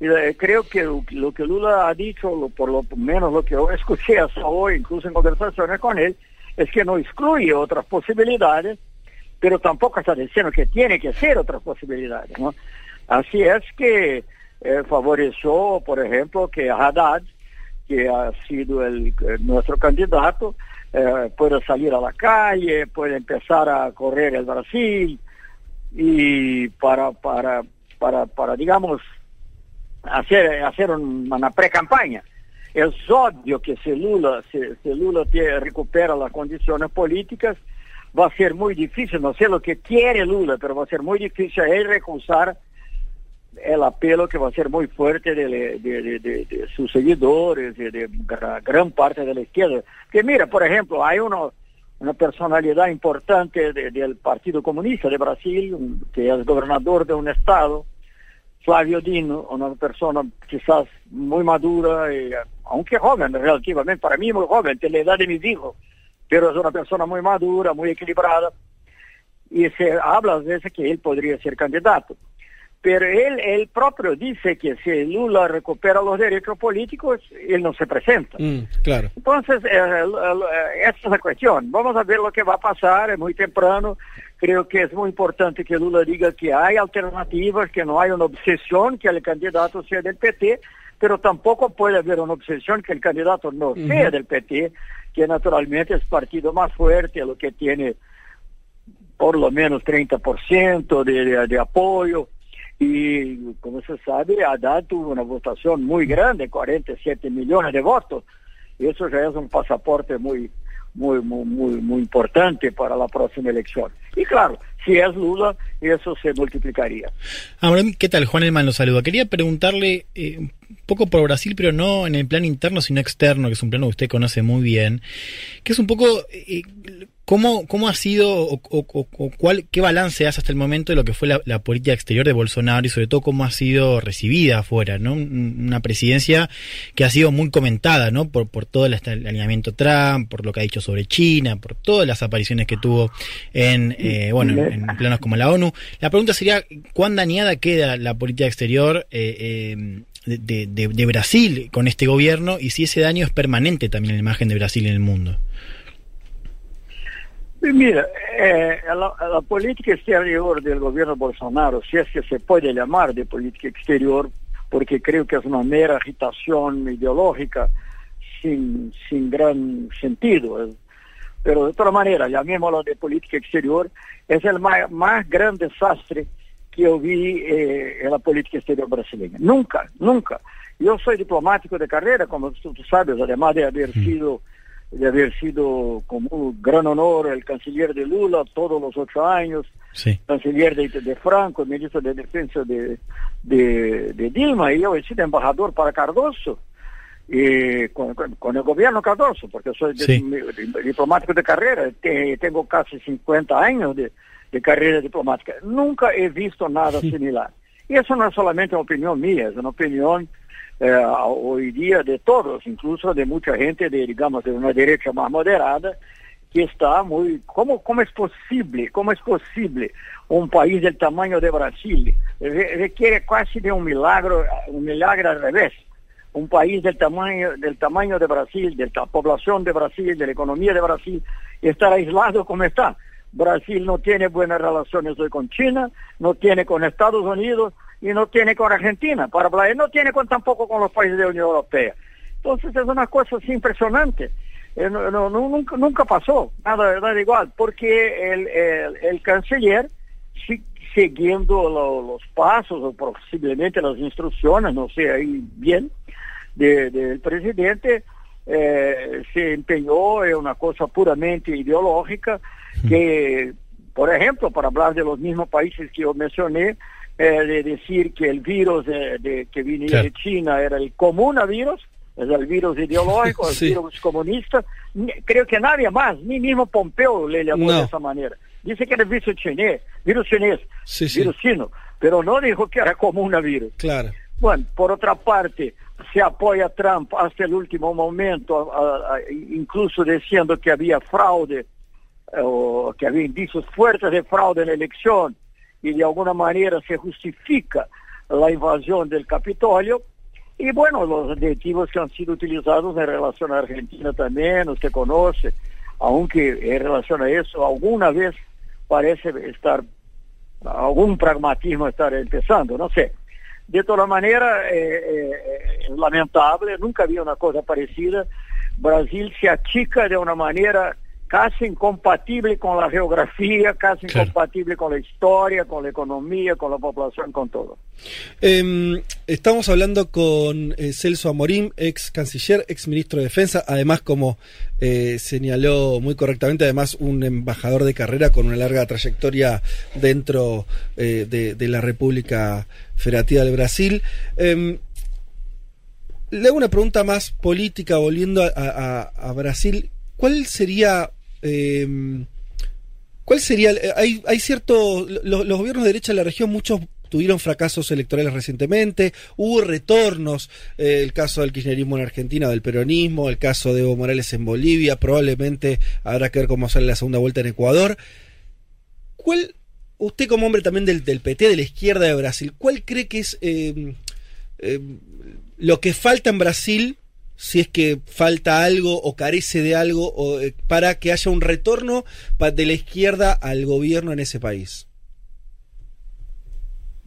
Y eh, creo que lo, que Lula ha dicho, por lo menos lo que yo escuché hasta hoy, incluso en conversaciones con él, es que no excluye otras posibilidades, pero tampoco está diciendo que tiene que ser otras posibilidades. Así es que favoreció, por ejemplo, que Haddad que ha sido el, nuestro candidato, eh, pueda salir a la calle, puede empezar a correr el Brasil y para, para, para, para digamos, hacer, hacer una pre-campaña. Es obvio que si Lula, si, Lula recupera las condiciones políticas, va a ser muy difícil, no sé lo que quiere Lula, pero va a ser muy difícil él recusar el apelo que va a ser muy fuerte de, de, de, sus seguidores, de, gran parte de la izquierda. Que mira, por ejemplo, hay uno, una personalidad importante del Partido Comunista de Brasil, que es gobernador de un estado, Flavio Dino, una persona quizás muy madura, y, aunque joven relativamente, para mí muy joven, tiene la edad de mis hijos, pero es una persona muy madura, muy equilibrada, y se habla a veces que él podría ser candidato pero él, él propio dice que si Lula recupera los derechos políticos, él no se presenta. Mm, claro. Entonces, eh, eh, esa es la cuestión. Vamos a ver lo que va a pasar, es muy temprano. Creo que es muy importante que Lula diga que hay alternativas, que no hay una obsesión que el candidato sea del PT, pero tampoco puede haber una obsesión que el candidato no uh -huh. sea del PT, que naturalmente es partido más fuerte, lo que tiene por lo menos 30% de, de, de apoyo y como se sabe, Haddad tuvo una votación muy grande, 47 millones de votos. Y eso ya es un pasaporte muy, muy, muy, muy, muy importante para la próxima elección. Y claro, si es Lula, eso se multiplicaría. Ahora, ¿qué tal? Juan Elman lo saluda. Quería preguntarle eh, un poco por Brasil, pero no en el plano interno, sino externo, que es un plano que usted conoce muy bien, que es un poco eh, ¿Cómo, ¿Cómo ha sido o, o, o, cuál, qué balance hace hasta el momento de lo que fue la, la, política exterior de Bolsonaro y sobre todo cómo ha sido recibida afuera? ¿no? Una presidencia que ha sido muy comentada ¿no? por, por todo el, alineamiento Trump, por lo que ha dicho sobre China, por todas las apariciones que tuvo en, eh, bueno, en, en, planos como la ONU. La pregunta sería, ¿cuán dañada queda la política exterior eh, eh, de, de, de Brasil con este gobierno y si ese daño es permanente también en la imagen de Brasil en el mundo? Mira, eh, la, la, política exterior del gobierno Bolsonaro, si es que se puede llamar de política exterior, porque creo que es una mera agitación ideológica sin, sin gran sentido. pero de todas maneras, llamémoslo de política exterior, es el más, más gran desastre que yo vi eh, en la política exterior brasileña. Nunca, nunca. Yo soy diplomático de carrera, como tú, tú sabes, además de haber sido de haber sido como un gran honor el canciller de Lula todos los ocho años, Sí. canciller de, de Franco, ministro de Defensa de, de, de Dilma, y yo he sido embajador para Cardoso, y con, con- el gobierno Cardoso, porque soy Sí. diplomático de carrera, te- tengo casi 50 años de, de carrera diplomática. Nunca he visto nada similar. Y eso no es solamente una opinión mía, es una opinión eh, hoy día de todos, incluso de mucha gente de, digamos, de una derecha más moderada, que está muy... ¿Cómo, cómo es posible? ¿Cómo es posible un país del tamaño de Brasil? Re- requiere casi de un milagro, un milagro al revés. Un país del tamaño, del tamaño de Brasil, de la población de Brasil, de la economía de Brasil, estar aislado como está. Brasil no tiene buenas relaciones hoy con China, no tiene con Estados Unidos y no tiene con Argentina, para hablar, no tiene con, tampoco con los países de la Unión Europea. Entonces es una cosa así impresionante. Eh, no, nunca, pasó, nada, igual, porque el, el, canciller, si- siguiendo lo- los pasos o posiblemente las instrucciones, no sé ahí bien, de- del presidente, eh, se empeñó en una cosa puramente ideológica, que, por ejemplo, para hablar de los mismos países que yo mencioné, eh, de decir que el virus de, de- que venía Claro. de China era el comunavirus, es el virus ideológico, el Sí. virus comunista, Ni- creo que nadie más, ni mismo Pompeo le llamó No. de esa manera. Dice que era virus chinés, virus chinés, Sí, sí. virus chino, pero no dijo que era comunavirus. Claro. Bueno, por otra parte, se apoya a Trump hasta el último momento, a- a- incluso diciendo que había fraude, eh, o que había indicios fuertes de fraude en la elección, y de alguna manera se justifica la invasión del Capitolio. Y bueno, los adjetivos que han sido utilizados en relación a Argentina también, usted conoce, aunque en relación a eso alguna vez parece estar algún pragmatismo estar empezando, no sé. De toda manera, eh, eh, lamentable, nunca había una cosa parecida. Brasil se achica de una manera casi incompatible con la geografía, casi Claro. incompatible con la historia, con la economía, con la población, con todo. Eh, estamos hablando con eh, Celso Amorim, ex canciller, ex ministro de Defensa, además como eh, señaló muy correctamente, además un embajador de carrera con una larga trayectoria dentro eh, de, de la República Federativa del Brasil. Eh, le hago una pregunta más política, volviendo a, a- a Brasil. ¿Cuál sería... eh, ¿Cuál sería? eh, Hay, hay cierto. lo- los gobiernos de derecha de la región, muchos tuvieron fracasos electorales recientemente, hubo retornos, eh, el caso del kirchnerismo en Argentina, del peronismo, el caso de Evo Morales en Bolivia, probablemente habrá que ver cómo sale la segunda vuelta en Ecuador. ¿Cuál, usted como hombre también del, del PT, de la izquierda de Brasil, cuál cree que es eh, eh, lo que falta en Brasil, si es que falta algo o carece de algo, o, eh, para que haya un retorno de la izquierda al gobierno en ese país?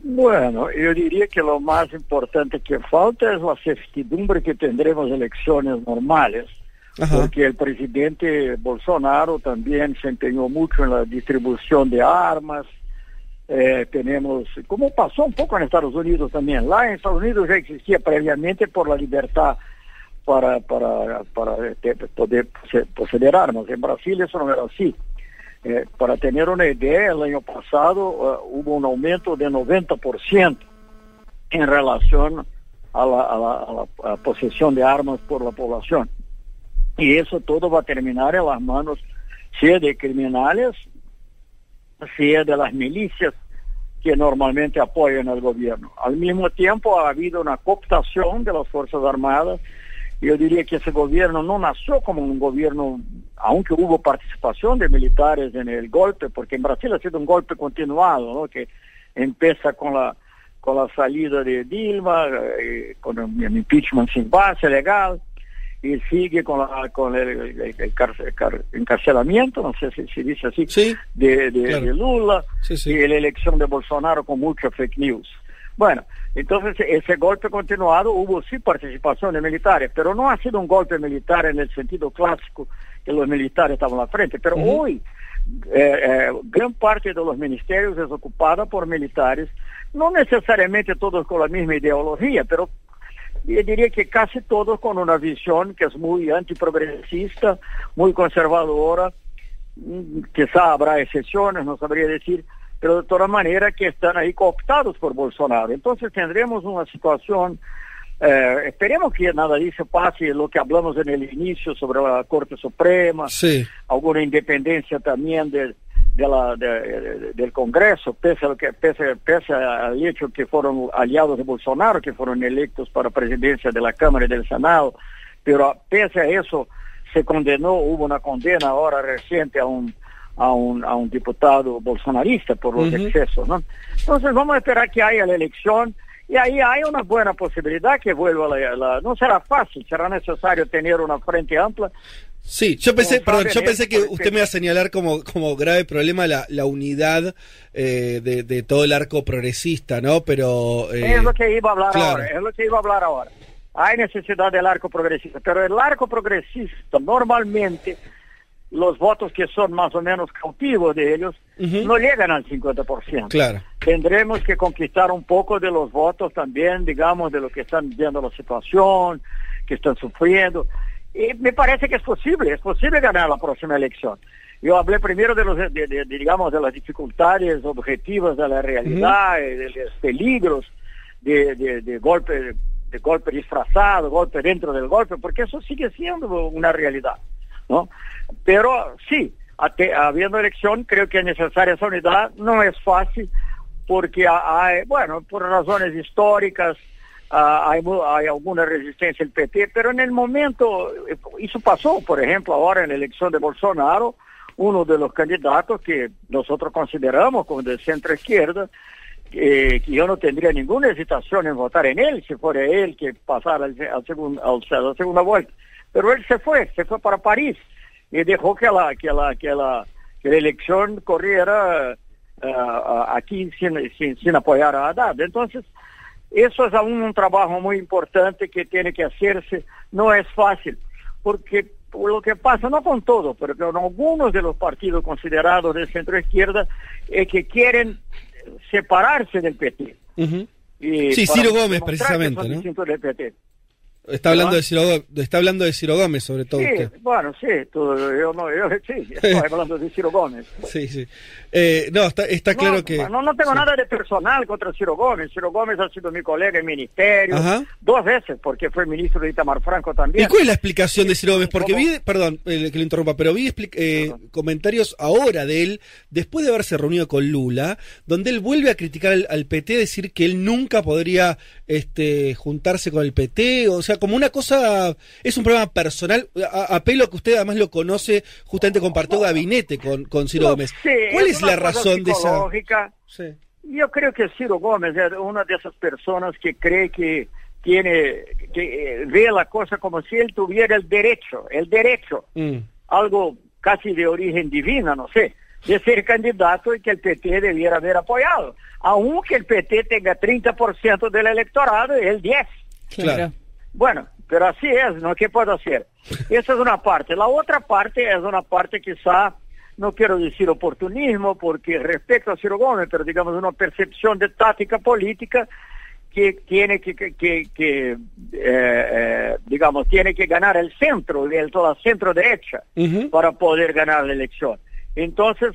Bueno, yo diría que lo más importante que falta es la certidumbre que tendremos elecciones normales, Ajá. porque el presidente Bolsonaro también se empeñó mucho en la distribución de armas. Eh, tenemos, como pasó un poco en Estados Unidos también, lá en Estados Unidos ya existía previamente por la libertad para, para, para eh, poder armas. En Brasil eso no era así. Eh, para tener una idea, el año pasado eh, hubo un aumento de 90% en relación a la, a, la, a la- posesión de armas por la población. Y eso todo va a terminar en las manos, sea de criminales, sea de las milicias que normalmente apoyan al gobierno. Al mismo tiempo ha habido una cooptación de las Fuerzas Armadas. Yo diría que ese gobierno no nació como un gobierno, aunque hubo participación de militares en el golpe, porque en Brasil ha sido un golpe continuado, ¿no? que empieza con la con la salida de Dilma, eh, con el impeachment sin base legal, y sigue con, la, con el, el- el car- encarcelamiento, no sé si se dice así, de, de- claro. de Lula Sí, sí. y la elección de Bolsonaro con mucha fake news. Bueno, entonces ese golpe continuado hubo sí participación de militares, pero no ha sido un golpe militar en el sentido clásico que los militares estaban al frente. Pero hoy eh, eh, gran parte de los ministerios es ocupada por militares, no necesariamente todos con la misma ideología, pero yo diría que casi todos con una visión que es muy antiprogresista, muy conservadora, mm, quizá habrá excepciones, no sabría decir, pero de toda manera que están ahí cooptados por Bolsonaro. Entonces tendremos una situación, eh, esperemos que nada dice pase lo que hablamos en el inicio sobre la Corte Suprema, Sí. alguna independencia también de, de la, de- de- del Congreso, pese, a que, pese, pese al hecho que fueron aliados de Bolsonaro, que fueron electos para presidencia de la Cámara y del Senado, pero pese a eso se condenó, hubo una condena ahora reciente a un, a un, a un diputado bolsonarista por los Ujú. excesos, ¿no? Entonces vamos a esperar que haya la elección y ahí hay una buena posibilidad que vuelva la, la- no será fácil, será necesario tener una frente amplia, Sí, yo pensé, perdón, yo pensé que usted me iba a señalar como, como grave problema la, la unidad eh, de, de todo el arco progresista, ¿no? Pero... eh, es lo que iba a hablar claro. ahora, es lo que iba a hablar ahora. Hay necesidad del arco progresista, pero el arco progresista normalmente los votos que son más o menos cautivos de ellos no llegan al 50%. Claro. Tendremos que conquistar un poco de los votos también, digamos, de lo que están viendo la situación, que están sufriendo. Y me parece que es posible, es posible ganar la próxima elección. Yo hablé primero de los, de, de- de, digamos, de las dificultades objetivas de la realidad, de, los peligros de golpe, de golpe disfrazado, golpe dentro del golpe, porque eso sigue siendo una realidad, ¿no? Pero sí, habiendo elección, creo que es necesaria esa unidad, no es fácil, porque ha- hay, bueno, por razones históricas, ah, hay, alguna resistencia del PT, pero en el momento, eh, eso pasó, por ejemplo, ahora en la elección de Bolsonaro, uno de los candidatos que nosotros consideramos como de centro izquierda, eh, que yo no tendría ninguna hesitación en votar en él si fuera él que pasara al, al al- a la segunda vuelta. Pero él se fue, se fue para París y dejó que la, que la, que la, que la elección corriera ah, aquí sin, sin, sin apoyar a Haddad. Entonces, eso es aún un trabajo muy importante que tiene que hacerse. No es fácil, porque lo que pasa, no con todo, pero con algunos de los partidos considerados de centro izquierda, es que quieren separarse del PT. Ujú. Y Sí, Ciro Gómez, precisamente, son ¿no? distintos del PT. Está hablando, de Ciro, está hablando de Ciro Gómez, sobre todo Sí, usted. bueno, sí, tú- yo, no, yo sí, estoy hablando de Ciro Gómez. Sí, sí. Eh, no, está, está claro que... No, no tengo nada de personal contra Ciro Gómez. Ciro Gómez ha sido mi colega en ministerio Ajá. dos veces, porque fue ministro de Itamar Franco ¿Y también. cuál es la explicación de Ciro Gómez? Porque ¿Cómo? vi, perdón eh, que lo interrumpa, pero vi eh, comentarios ahora de él, después de haberse reunido con Lula, donde él vuelve a criticar al, al PT, decir que él nunca podría este, juntarse con el PT, o sea, como una cosa, es un problema personal, a- apelo a que usted además lo conoce, justamente compartió gabinete con, con Ciro No, Gómez. sí, ¿Cuál es la razón de esa...? psicológica. Yo creo que Ciro Gómez es una de esas personas que cree que tiene, que eh, ve la cosa como si él tuviera el derecho, el derecho, Mm. algo casi de origen divina, no sé, de ser candidato y que el PT debiera haber apoyado. Aunque el PT tenga 30% del electorado y él 10. Claro. Bueno, pero así es, ¿no? ¿Qué puedo hacer? Esa es una parte. La otra parte es una parte quizá, no quiero decir oportunismo, porque respecto a Ciro Gómez, pero digamos una percepción de táctica política que tiene que, que, que- que, eh, eh, digamos, tiene que ganar el centro, el, toda centro derecha para poder ganar la elección. Entonces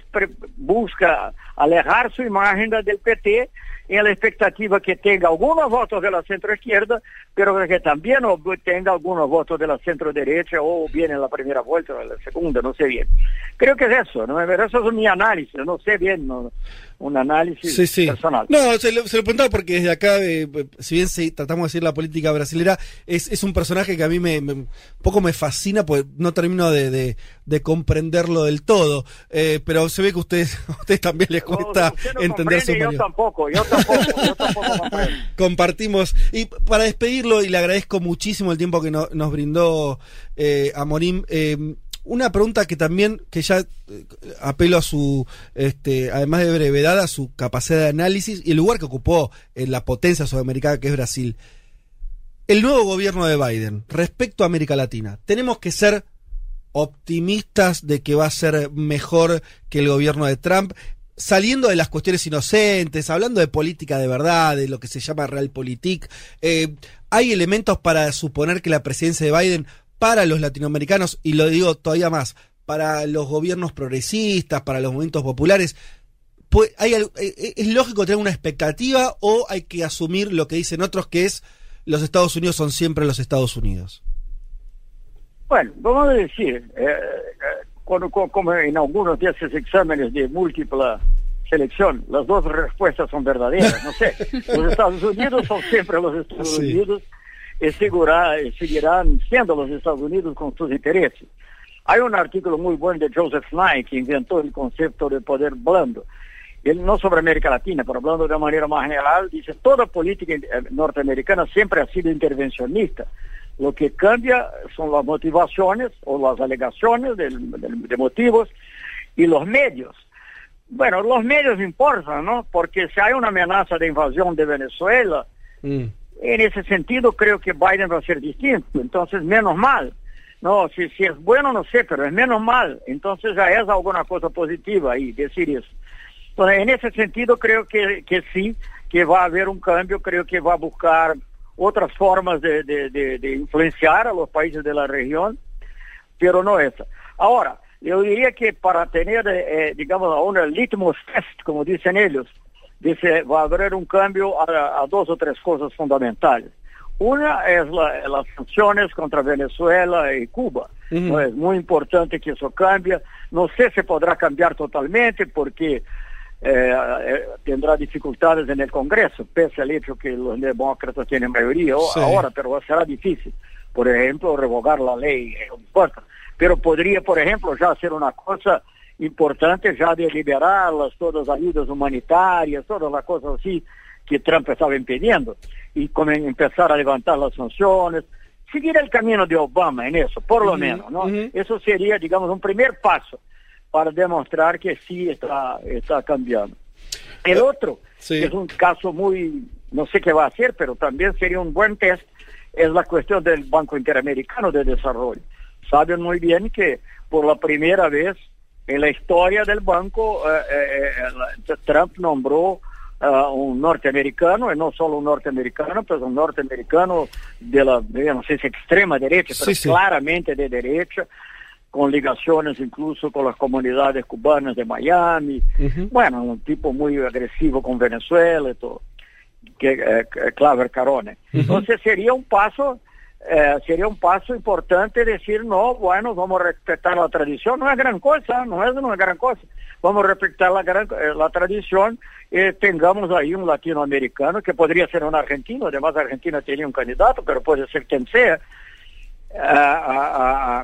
busca alejar su imagen del PT en la expectativa que tenga algunos votos de la centro izquierda, pero que también ob- tenga algunos votos de la centro derecha o bien en la primera vuelta o en la segunda, no sé bien. Creo que es eso, ¿no? Eso es mi análisis, no sé bien, ¿no? Un análisis Sí, sí. personal. No, se lo, se lo preguntaba porque desde acá, eh, si bien se- tratamos de seguir la política brasilera, es, es un personaje que a mí me, me- un poco me fascina, pues no termino de, de- de comprenderlo del todo. Eh, pero se ve que a ustedes, a ustedes también les cuesta Usted no entender su yo tampoco, yo tampoco, yo tampoco comprendo. Compartimos. Y para despedirlo, y le agradezco muchísimo el tiempo que no- nos brindó eh, Amorim, eh, una pregunta que también, que ya eh, apelo a su, este, además de brevedad, a su capacidad de análisis y el lugar que ocupó en la potencia sudamericana que es Brasil. El nuevo gobierno de Biden, respecto a América Latina, tenemos que ser optimistas de que va a ser mejor que el gobierno de Trump, saliendo de las cuestiones inocentes, hablando de política de verdad, de lo que se llama realpolitik, eh, hay elementos para suponer que la presidencia de Biden para los latinoamericanos, y lo digo todavía más, para los gobiernos progresistas, para los movimientos populares, pues, hay, eh, eh, ¿es lógico tener una expectativa o hay que asumir lo que dicen otros, que es los Estados Unidos son siempre los Estados Unidos? Bueno, vamos a decir, eh, cuando, como en algunos de esos exámenes de múltiple selección, las dos respuestas son verdaderas, no sé. Los Estados Unidos son siempre los Estados sí. Unidos y seguirá, seguirán siendo los Estados Unidos con sus intereses. Hay un artículo muy bueno de Joseph Nye que inventó el concepto de poder blando. Él no sobre América Latina, pero hablando de una manera más general, dice, toda política norteamericana siempre ha sido intervencionista. Lo que cambia son las motivaciones o las alegaciones de, de, de motivos y los medios. Bueno, los medios importan, ¿no? Porque si hay una amenaza de invasión de Venezuela, mm. En ese sentido creo que Biden va a ser distinto. Entonces, menos mal. No, si, es bueno, no sé, pero es menos mal. Entonces ya es alguna cosa positiva ahí decir eso. Entonces, en ese sentido creo que, que sí, que va a haber un cambio, creo que va a buscar otras formas de, de, influenciar a los países de la región, pero no esa. Ahora, yo diría que para tener, eh, digamos, un litmus test, como dicen ellos, dice, va a haber un cambio a, a dos o tres cosas fundamentales. Una es la, las sanciones contra Venezuela y Cuba. Uh -huh. ¿no? Es muy importante que eso cambie. No sé si podrá cambiar totalmente porque eh, eh, tendrá dificultades en el Congreso, pese al hecho que los demócratas tienen mayoría sí. ahora, pero será difícil. Por ejemplo, revogar la ley, no importa. Pero podría, por ejemplo, ya hacer una cosa importante ya de liberarlas, todas las ayudas humanitarias, todas las cosas así que Trump estaba impidiendo, y como empezar a levantar las sanciones, seguir el camino de Obama en eso, por lo uh -huh, menos, ¿no? Uh -huh. Eso sería, digamos, un primer paso para demostrar que sí está, está cambiando. El otro, sí. es un caso muy, no sé qué va a hacer, pero también sería un buen test, es la cuestión del Banco Interamericano de Desarrollo. Saben muy bien que por la primera vez en la historia del banco, eh, eh, Trump nombró uh, un norteamericano, y no solo un norteamericano, pero un norteamericano de la, no sé si extrema derecha, pero sí. claramente de derecha, con ligaciones incluso con las comunidades cubanas de Miami. Uh -huh. Bueno, un tipo muy agresivo con Venezuela y todo, que eh, Claver Carone. Uh -huh. Entonces sería un paso, eh, sería un paso importante decir, no, bueno, vamos a respetar la tradición, no es gran cosa, no es una gran cosa. Vamos a respetar la, gran, eh, la tradición y tengamos ahí un latinoamericano que podría ser un argentino, además Argentina tenía un candidato, pero puede ser quien sea,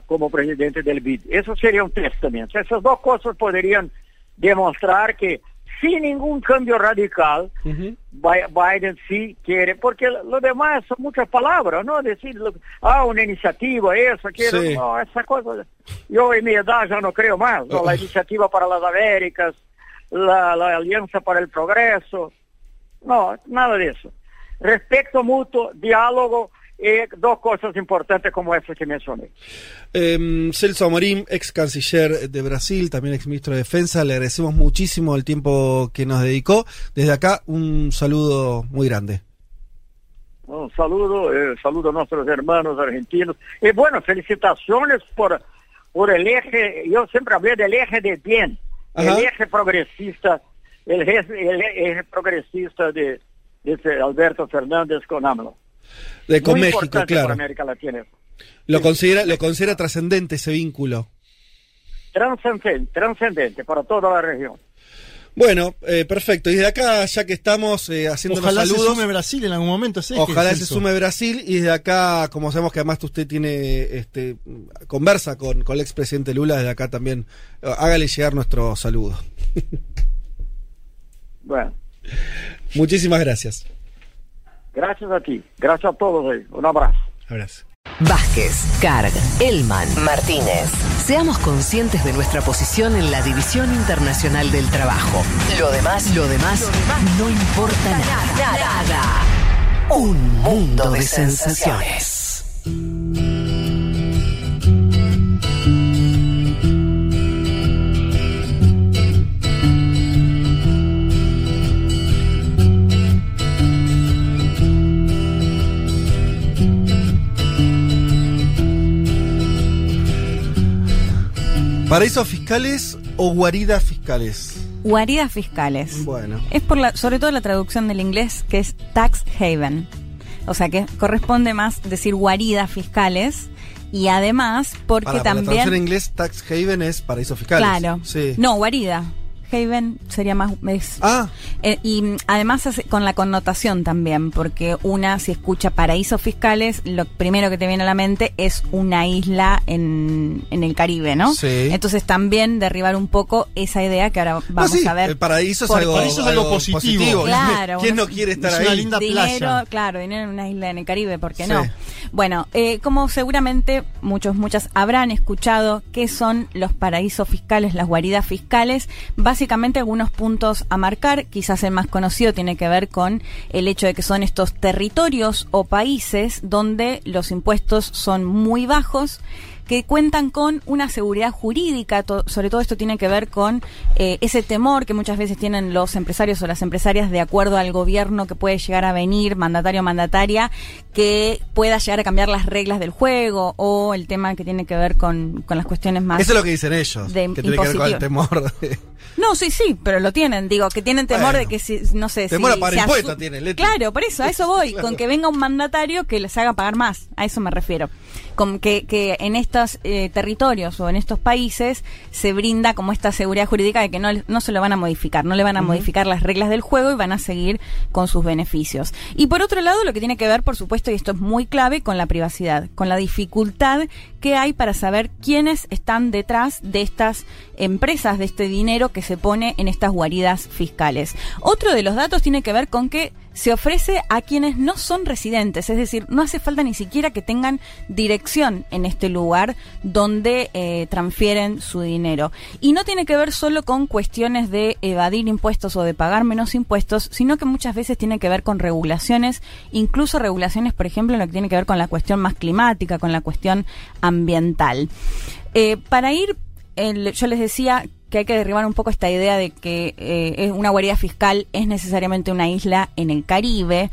como presidente del BID. Eso sería un testamento. Esas dos cosas podrían demostrar que sin ningún cambio radical, uh -huh. Biden sí quiere, porque lo demás son muchas palabras, ¿no? Decir, ah, una iniciativa, eso, quiero, sí. no, esa cosa. Yo en mi edad ya no creo más, ¿no? La iniciativa para las Américas, la, la Alianza para el Progreso, no, nada de eso. Respeto mutuo, diálogo, y dos cosas importantes como esas que mencioné. Eh, Celso Amorim, ex canciller de Brasil, también ex ministro de Defensa, le agradecemos muchísimo el tiempo que nos dedicó. Desde acá, un saludo muy grande. Un saludo, eh, saludo a nuestros hermanos argentinos. Y bueno, felicitaciones por, por el eje, yo siempre hablé del eje de bien, Ajá. el eje progresista, el eje, el eje progresista de, de Alberto Fernández con AMLO. De con Muy México, claro. América Latina. Lo considera, lo considera trascendente ese vínculo. Trascendente, trascendente para toda la región. Bueno, eh, perfecto. Y desde acá, ya que estamos eh, haciendo Ojalá los saludos. se sume Brasil en algún momento. ¿sí? Ojalá se sume Brasil. Y desde acá, como sabemos que además usted tiene este conversa con, con el expresidente Lula, desde acá también eh, hágale llegar nuestro saludo. bueno. Muchísimas gracias. Gracias a ti, gracias a todos. Un abrazo. Abrazo. Vázquez, Carg, Elman, Martínez, Seamos conscientes de nuestra posición en la División Internacional del Trabajo. Lo demás, lo demás, no importa nada. nada. Un mundo de sensaciones. ¿Paraísos fiscales o guaridas fiscales? Guaridas fiscales. Bueno. Es por la, sobre todo la traducción del inglés que es tax haven. O sea que corresponde más decir guaridas fiscales. Y además, porque Para, para la también. traducción en inglés, tax haven es paraísos fiscales. Claro. Sí. No, guarida. Haven sería más. es- Ah, Eh, y además hace- con la connotación también, porque una, si escucha paraísos fiscales, lo primero que te viene a la mente es una isla en, en el Caribe, ¿no? Sí. Entonces también derribar un poco esa idea que ahora vamos no, sí, a ver. El paraíso es algo, Paraíso es algo positivo. Claro, ¿Quién uno- no quiere estar es ahí? una linda dinero, playa. claro, dinero en una isla en el Caribe, ¿por qué Sí. no? Bueno, eh, como seguramente muchos, muchas habrán escuchado, ¿qué son los paraísos fiscales, las guaridas fiscales? Básicamente algunos puntos a marcar, quizás el más conocido tiene que ver con el hecho de que son estos territorios o países donde los impuestos son muy bajos que cuentan con una seguridad jurídica, to- sobre todo esto tiene que ver con eh, ese temor que muchas veces tienen los empresarios o las empresarias de acuerdo al gobierno que puede llegar a venir, mandatario o mandataria, que pueda llegar a cambiar las reglas del juego o el tema que tiene que ver con, con las cuestiones más... Eso es lo que dicen ellos. de que tiene que ver con el temor. de- No, sí, sí, pero lo tienen, digo, que tienen temor Bueno. de que si, no sé, Temor si a pagar tienen, Leti. Claro, por eso, a eso voy, Claro. con que venga un mandatario que les haga pagar más, a eso me refiero. Con que, que en estos eh, territorios o en estos países se brinda como esta seguridad jurídica de que no, no se lo van a modificar, no le van a modificar las reglas del juego y van a seguir con sus beneficios. Y por otro lado, lo que tiene que ver, por supuesto, y esto es muy clave, con la privacidad, con la dificultad que hay para saber quiénes están detrás de estas empresas, de este dinero que se pone en estas guaridas fiscales. Otro de los datos tiene que ver con que se ofrece a quienes no son residentes, es decir, no hace falta ni siquiera que tengan dirección en este lugar donde eh, transfieren su dinero. Y no tiene que ver solo con cuestiones de evadir impuestos o de pagar menos impuestos, sino que muchas veces tiene que ver con regulaciones, incluso regulaciones, por ejemplo, en lo que tiene que ver con la cuestión más climática, con la cuestión ambiental. Eh, para ir, yo les decía que hay que derribar un poco esta idea de que eh, una guarida fiscal es necesariamente una isla en el Caribe.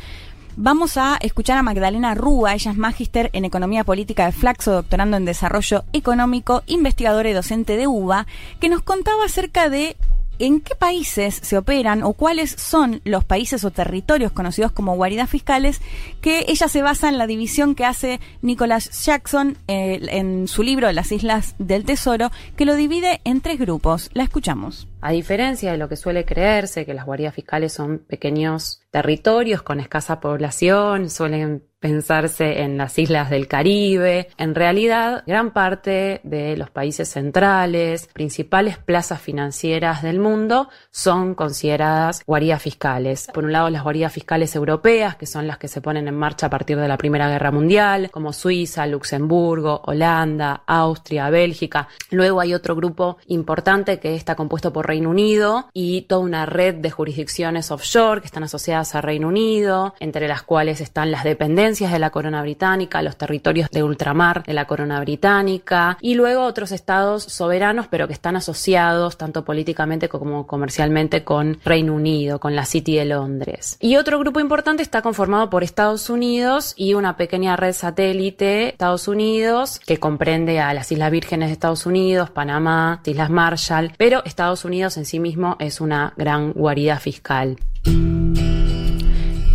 Vamos a escuchar a Magdalena Rúa, ella es magíster en Economía Política de Flaxo, doctorando en Desarrollo Económico, investigadora y docente de UBA, que nos contaba acerca de en qué países se operan o cuáles son los países o territorios conocidos como guaridas fiscales, que ella se basa en la división que hace Nicholas Jackson eh, en su libro Las Islas del Tesoro, que lo divide en tres grupos. La escuchamos. A diferencia de lo que suele creerse, que las guaridas fiscales son pequeños territorios con escasa población, suelen pensarse en las islas del Caribe. En realidad, gran parte de los países centrales, principales plazas financieras del mundo, son consideradas guaridas fiscales. Por un lado, las guaridas fiscales europeas, que son las que se ponen en marcha a partir de la Primera Guerra Mundial, como Suiza, Luxemburgo, Holanda, Austria, Bélgica. Luego hay otro grupo importante que está compuesto por Reino Unido y toda una red de jurisdicciones offshore que están asociadas a Reino Unido, entre las cuales están las dependencias de la corona británica, los territorios de ultramar de la corona británica y luego otros estados soberanos pero que están asociados tanto políticamente como comercialmente con Reino Unido, con la City de Londres. Y otro grupo importante está conformado por Estados Unidos y una pequeña red satélite Estados Unidos que comprende a las Islas Vírgenes de Estados Unidos, Panamá, Islas Marshall, pero Estados Unidos en sí mismo es una gran guarida fiscal.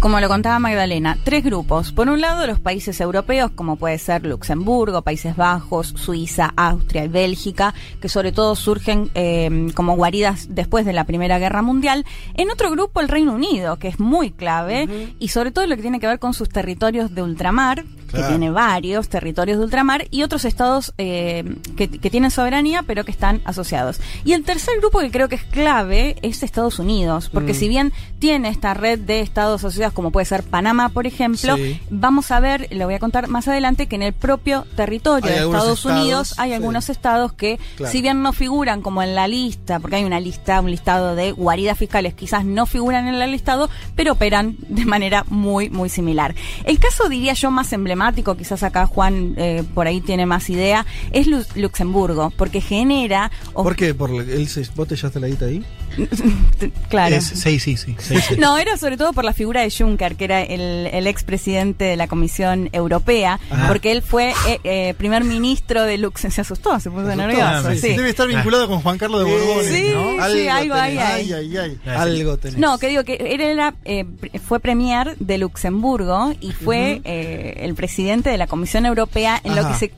Como lo contaba Magdalena, tres grupos. Por un lado, los países europeos, como puede ser Luxemburgo, Países Bajos, Suiza, Austria y Bélgica, que sobre todo surgen eh, como guaridas después de la Primera Guerra Mundial. En otro grupo, el Reino Unido, que es muy clave, y sobre todo lo que tiene que ver con sus territorios de ultramar, que tiene varios territorios de ultramar, y otros estados eh, que, que tienen soberanía, pero que están asociados. Y el tercer grupo que creo que es clave es Estados Unidos, porque Mm. si bien tiene esta red de estados asociados, como puede ser Panamá, por ejemplo, Sí. vamos a ver, le voy a contar más adelante, que en el propio territorio Hay de Estados estados, Unidos hay sí. algunos estados que, Claro. si bien no figuran como en la lista, porque hay una lista, un listado de guaridas fiscales, quizás no figuran en el listado, pero operan de manera muy, muy similar. El caso, diría yo, más emblemático, quizás acá Juan eh, por ahí tiene más idea, es Lu- Luxemburgo, porque genera... ¿Por qué? ¿Por el, ¿Vos te echaste la guita ahí? claro. Es- sí, sí, sí. sí, sí. No, era sobre todo por la figura de Juncker, que era el, el expresidente de la Comisión Europea, Ajá. porque él fue eh, eh, primer ministro de Luxemburgo. Se asustó, se puso Ah, nervioso. sí, sí. Debe estar vinculado con Juan Carlos de Borbón. Sí, ¿no? sí, algo ahí hay. Ay, ay, ay. Algo tenés. No, que digo que él era, eh, fue premier de Luxemburgo y fue eh, el presidente de la Comisión Europea en lo que se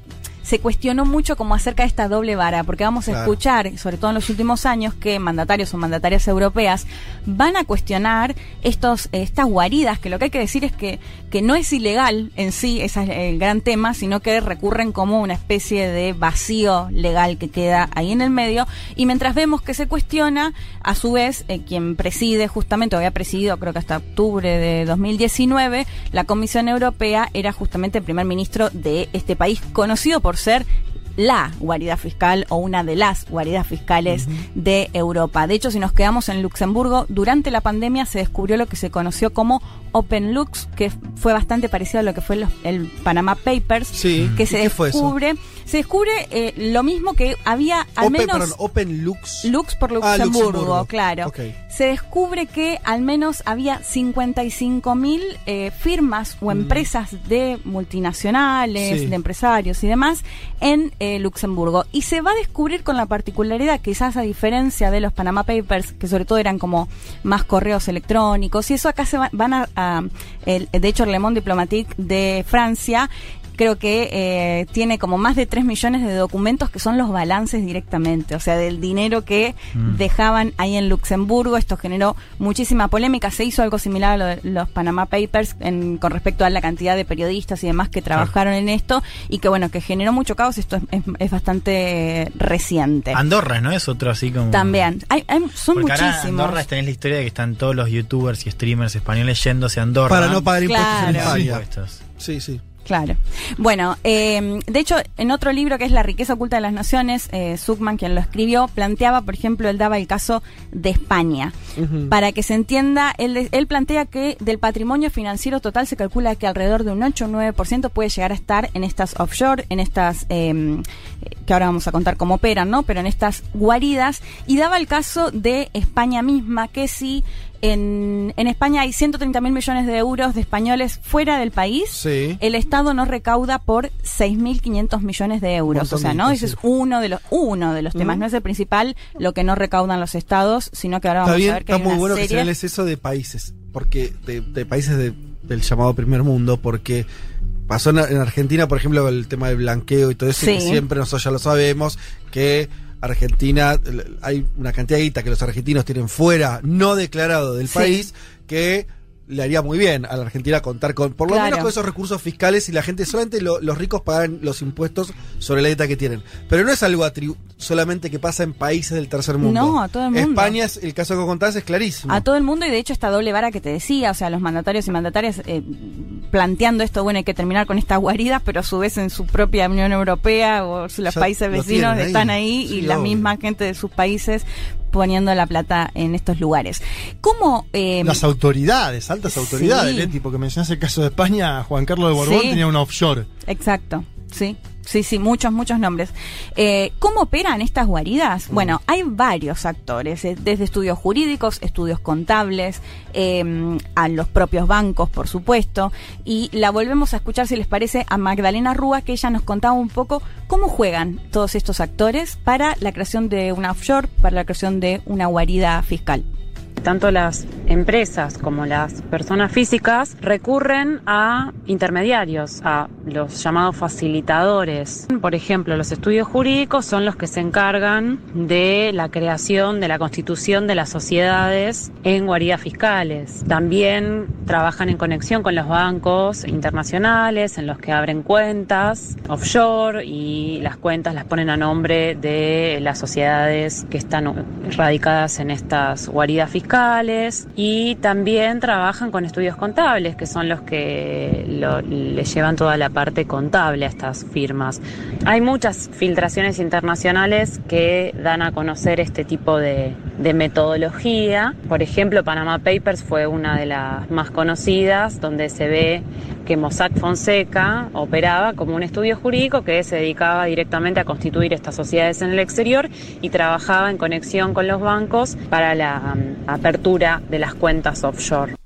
se cuestionó mucho como acerca de esta doble vara, porque vamos a Claro. escuchar, sobre todo en los últimos años, que mandatarios o mandatarias europeas van a cuestionar estos, estas guaridas, que lo que hay que decir es que, que no es ilegal en sí, ese es el gran tema, sino que recurren como una especie de vacío legal que queda ahí en el medio. Y mientras vemos que se cuestiona, a su vez, eh, quien preside justamente, o había presidido creo que hasta octubre de 2019, la Comisión Europea era justamente el primer ministro de este país, conocido por ser la guarida fiscal o una de las guaridas fiscales de Europa. De hecho, si nos quedamos en Luxemburgo, durante la pandemia se descubrió lo que se conoció como Open Lux, que fue bastante parecido a lo que fue los- el Panama Papers, Sí. que ¿Y se descubre, se descubre eh, lo mismo que había al Open, menos perdón, Open Lux. Lux por Ah, Luxemburgo, claro. Se descubre que al menos había 55 mil eh, firmas o empresas de multinacionales, Mm. Sí. de empresarios y demás en eh, Luxemburgo. Y se va a descubrir con la particularidad, quizás a diferencia de los Panama Papers, que sobre todo eran como más correos electrónicos, y eso acá se va- van a, el- de hecho, Le Monde Diplomatique de Francia creo que eh, tiene como más de 3 millones de documentos que son los balances directamente, o sea, del dinero que Mm. dejaban ahí en Luxemburgo. Esto generó muchísima polémica. Se hizo algo similar a lo de los Panama Papers en- con respecto a la cantidad de periodistas y demás que trabajaron en esto y que, bueno, que generó mucho caos. Esto es, es- es bastante eh, reciente. Andorra, ¿no? Es otro así como. También. Hay, hay- son Porque ahora muchísimos. Andorra tenés la historia de que están todos los youtubers y streamers españoles yéndose a Andorra. Para no pagar impuestos en. España. Impuestos. Sí, sí. Claro. Bueno, eh, de hecho, en otro libro que es La riqueza oculta de las naciones, eh, Zuckman, quien lo escribió, planteaba, por ejemplo, él daba el caso de España. Para que se entienda, él, él plantea que del patrimonio financiero total se calcula que alrededor de un 8 o 9% puede llegar a estar en estas offshore, en estas, eh, que ahora vamos a contar cómo operan, ¿no? Pero en estas guaridas. Y daba el caso de España misma, que si en, en España hay 130 mil millones de euros de españoles fuera del país, Sí. el Estado no recauda por 6.500 millones de euros. O sea, ¿no? Ese es uno de los uno de los temas. No es el principal lo que no recaudan los estados, sino que ahora vamos bien, a ver que está hay muy una bueno que serie. señales eso de países, porque de, de países de- del llamado primer mundo, porque pasó en, en Argentina, por ejemplo, el tema del blanqueo y todo eso, Sí. que siempre nosotros ya lo sabemos, que Argentina, hay una cantidad de guita que los argentinos tienen fuera, no declarado del Sí. país, que le haría muy bien a la Argentina contar con, por lo Claro. menos con esos recursos fiscales y la gente, solamente lo- los ricos pagan los impuestos sobre la guita que tienen. Pero no es algo solamente que pasa en países del tercer mundo. No, a todo el mundo. España, es, el caso que contás es clarísimo. A todo el mundo y de hecho esta doble vara que te decía, o sea, los mandatarios y mandatarias eh, planteando esto, bueno, hay que terminar con estas guaridas, pero a su vez en su propia Unión Europea o los Ya países vecinos ahí. están ahí Sí, y la misma gente de sus países poniendo la plata en estos lugares. ¿Cómo? eh, Las autoridades, altas Sí. autoridades, Leti, porque mencionaste el caso de España, Juan Carlos de Borbón Sí. tenía una offshore. Exacto, sí. Sí, sí, muchos, muchos nombres. Eh, ¿Cómo operan estas guaridas? Bueno, hay varios actores, eh, desde estudios jurídicos, estudios contables, eh, a los propios bancos, por supuesto. Y la volvemos a escuchar, si les parece, a Magdalena Rúa, que ella nos contaba un poco cómo juegan todos estos actores para la creación de una offshore, para la creación de una guarida fiscal. Tanto las empresas como las personas físicas recurren a intermediarios, a los llamados facilitadores. Por ejemplo, los estudios jurídicos son los que se encargan de la creación, de la constitución de las sociedades en guaridas fiscales. También trabajan en conexión con los bancos internacionales en los que abren cuentas offshore y las cuentas las ponen a nombre de las sociedades que están radicadas en estas guaridas fiscales y también trabajan con estudios contables que son los que lo, le llevan toda la parte contable a estas firmas. Hay muchas filtraciones internacionales que dan a conocer este tipo de, de metodología. Por ejemplo, Panama Papers fue una de las más conocidas donde se ve que Mossack Fonseca operaba como un estudio jurídico que se dedicaba directamente a constituir estas sociedades en el exterior y trabajaba en conexión con los bancos para la apertura de las cuentas offshore.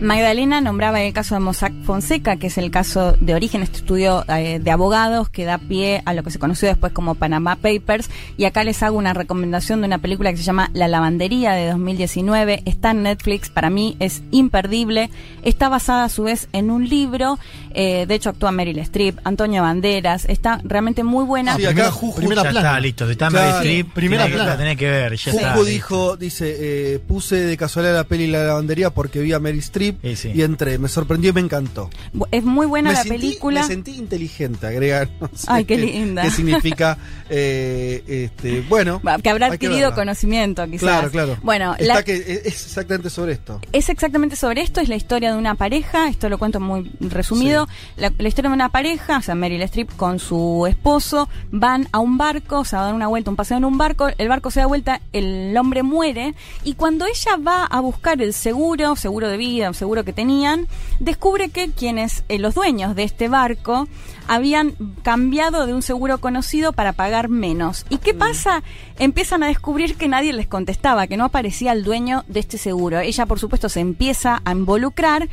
Magdalena nombraba el caso de Mossack Fonseca, que es el caso de origen, este estudio eh, de abogados que da pie a lo que se conoció después como Panama Papers. Y acá les hago una recomendación de una película que se llama La Lavandería de 2019. Está en Netflix, para mí es imperdible. Está basada a su vez en un libro. Eh, de hecho, actúa Meryl Streep, Antonio Banderas. Está realmente muy buena. Sí, acá Juju primera ya plana. está, listo. Si está Claro. Meryl Streep, Primera tiene que- plana. tenés que ver. Ya está. Juju dijo, dice, eh, puse de casualidad la peli La Lavandería porque vi a Meryl Streep y entré. Me sorprendió y me encantó. Es muy buena me la sentí, película. Me sentí inteligente, agrega. no sé Ay, qué linda. ¿Qué significa? eh, este, bueno. Que habrá que adquirido conocimiento, quizás. Claro, claro. Bueno, Está la- que es es exactamente sobre esto. Es exactamente sobre esto, es la historia de una pareja, esto lo cuento muy resumido, la, la historia de una pareja, o sea, Meryl Streep con su esposo, van a un barco, o sea, dan una vuelta, un paseo en un barco, el barco se da vuelta, el hombre muere, y cuando ella va a buscar el seguro, seguro de vida, un seguro que tenían, descubre que quienes, eh, los dueños de este barco, habían cambiado de un seguro conocido para pagar menos. ¿Y qué pasa? Empiezan a descubrir que nadie les contestaba, que no aparecía el dueño de este seguro. Ella, por supuesto, se empieza a involucrar.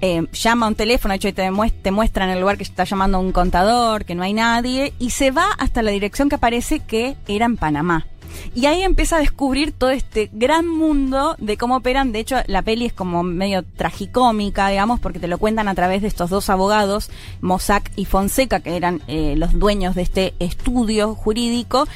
Eh, llama a un teléfono, de hecho, te, muest- te muestra en el lugar que está llamando un contador, que no hay nadie, y se va hasta la dirección que aparece que era en Panamá. Y ahí empieza a descubrir todo este gran mundo de cómo operan. De hecho, la peli es como medio tragicómica, digamos, porque te lo cuentan a través de estos dos abogados, Mossack y Fonseca, que eran eh, los dueños de este estudio jurídico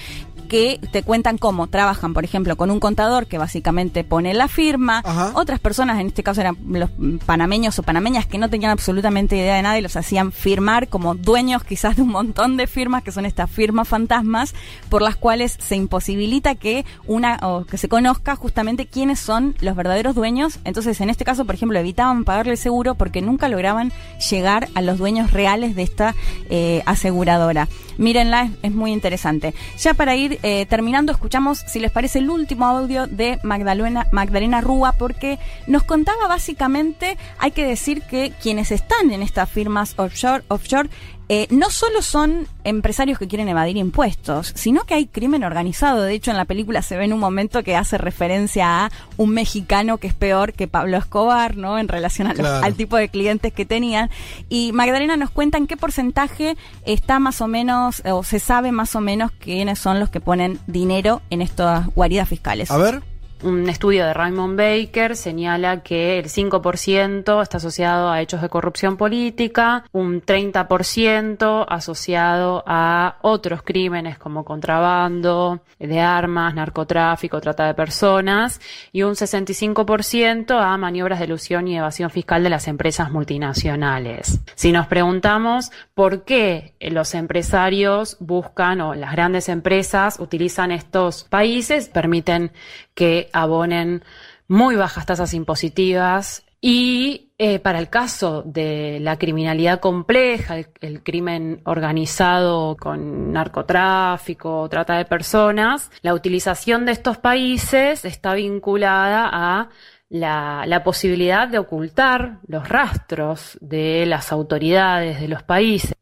que te cuentan cómo trabajan, por ejemplo, con un contador que básicamente pone la firma, otras personas, en este caso eran los panameños o panameñas que no tenían absolutamente idea de nada y los hacían firmar como dueños quizás de un montón de firmas que son estas firmas fantasmas por las cuales se imposibilita que una o que se conozca justamente quiénes son los verdaderos dueños. Entonces, en este caso, por ejemplo, evitaban pagarle el seguro porque nunca lograban llegar a los dueños reales de esta eh, aseguradora. Mírenla, es, es muy interesante. Ya para ir eh, terminando, escuchamos, si les parece, el último audio de Magdalena, Magdalena Rúa, porque nos contaba básicamente, hay que decir que quienes están en estas firmas offshore, offshore eh, no solo son empresarios que quieren evadir impuestos, sino que hay crimen organizado. De hecho, en la película se ve en un momento que hace referencia a un mexicano que es peor que Pablo Escobar, ¿no? En relación a los- Claro. al tipo de clientes que tenían. Y Magdalena nos cuenta en qué porcentaje está más o menos, o se sabe más o menos quiénes son los que ponen dinero en estas guaridas fiscales. A ver. Un estudio de Raymond Baker señala que el 5% está asociado a hechos de corrupción política, un 30% asociado a otros crímenes como contrabando de armas, narcotráfico, trata de personas y un 65% a maniobras de ilusión y evasión fiscal de las empresas multinacionales. Si nos preguntamos por qué los empresarios buscan o las grandes empresas utilizan estos países, permiten que abonen muy bajas tasas impositivas y eh, para el caso de la criminalidad compleja, el, crimen organizado con narcotráfico, trata de personas, la utilización de estos países está vinculada a la posibilidad de ocultar los rastros de las autoridades de los países.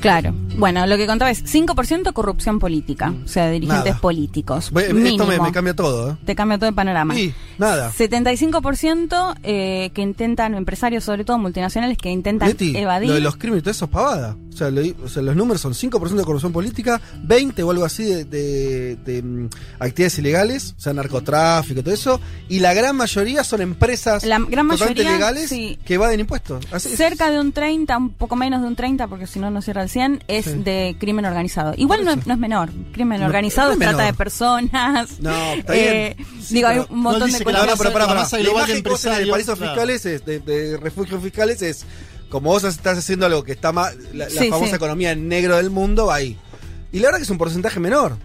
Claro, Bueno, lo que contaba es 5% corrupción política, o sea, dirigentes Nada. políticos. Ve- Esto me, me cambia todo, ¿eh? Te cambia todo el panorama. Sí, nada. 75% eh, que intentan, empresarios sobre todo multinacionales, que intentan Leti, evadir. lo de los crímenes todo eso es pavada. O sea, lo- o sea, los números son 5% de corrupción política, 20 o algo así de, de- de, mm, actividades ilegales, o sea, narcotráfico, todo eso, y la gran mayoría son empresas La gran mayoría, legales sí. que evaden impuestos. Así es. Cerca de un 30, un poco menos de un 30, porque si no, no cierra el 100, es Sí. de crimen organizado. Igual no, es- no es menor. Crimen No, organizado no es trata menor. de personas. No, está eh, bien. digo, hay un montón de cosas. pero para, para. masa La imagen de paraísos claro. fiscales, es, de, de refugios fiscales, es como vos estás haciendo algo que está más. La, la Sí, famosa sí. economía en negro del mundo va ahí. Y la verdad que es un porcentaje menor.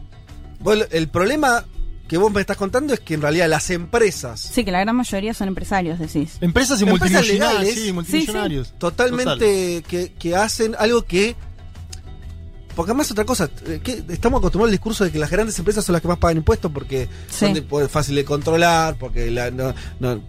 Vos, el- problema que vos me estás contando es que en realidad las empresas Sí, que la gran mayoría son empresarios, decís. Empresas y Empresas multimillonarios. legales. Sí, Sí, sí. multimillonarios. totalmente que, que hacen algo que. Porque además otra cosa, eh, que estamos acostumbrados al discurso de que las grandes empresas son las que más pagan impuestos porque Sí. son de- pues, fácil de controlar, porque la, no, no-.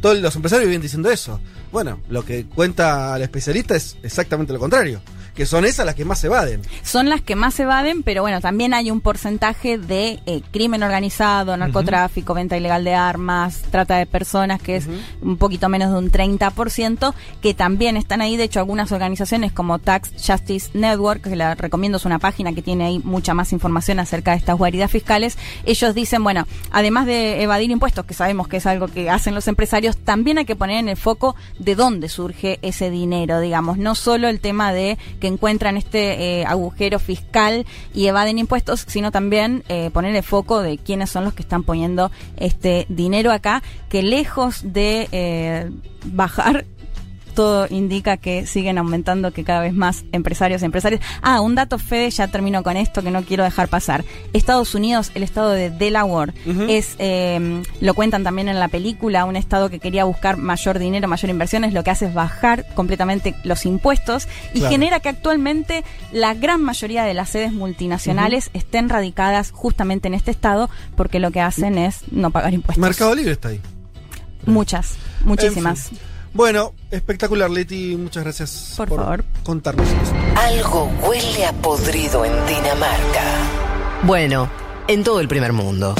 Todos los empresarios viven diciendo eso. Bueno, lo que cuenta el especialista es exactamente lo contrario, que son esas las que más se evaden. Son las que más evaden, pero bueno, también hay un porcentaje de eh, crimen organizado, narcotráfico, venta ilegal de armas, trata de personas, que es un poquito menos de un 30%, que también están ahí. De hecho, algunas organizaciones como Tax Justice Network, que la recomiendo, es una página que tiene ahí mucha más información acerca de estas guaridas fiscales. Ellos dicen, bueno, además de evadir impuestos, que sabemos que es algo que hacen los empresarios, también hay que poner en el foco de dónde surge ese dinero, digamos. No solo el tema de que encuentran este eh, agujero fiscal y evaden impuestos, sino también eh, poner el foco de quiénes son los que están poniendo este dinero acá, que lejos de eh, bajar todo indica que siguen aumentando, que cada vez más empresarios y empresarias. Ah, un dato, Fede, ya termino con esto que no quiero dejar pasar. Estados Unidos, el estado de Delaware, es, eh, lo cuentan también en la película, un estado que quería buscar mayor dinero, mayor inversiones, lo que hace es bajar completamente los impuestos y Claro. genera que actualmente la gran mayoría de las sedes multinacionales estén radicadas justamente en este estado porque lo que hacen es no pagar impuestos. Mercado Libre está ahí. Muchas, muchísimas. En fin. Bueno, espectacular, Leti. Muchas gracias Por favor. contarnos esto. Algo huele a podrido en Dinamarca. Bueno, en todo el primer mundo.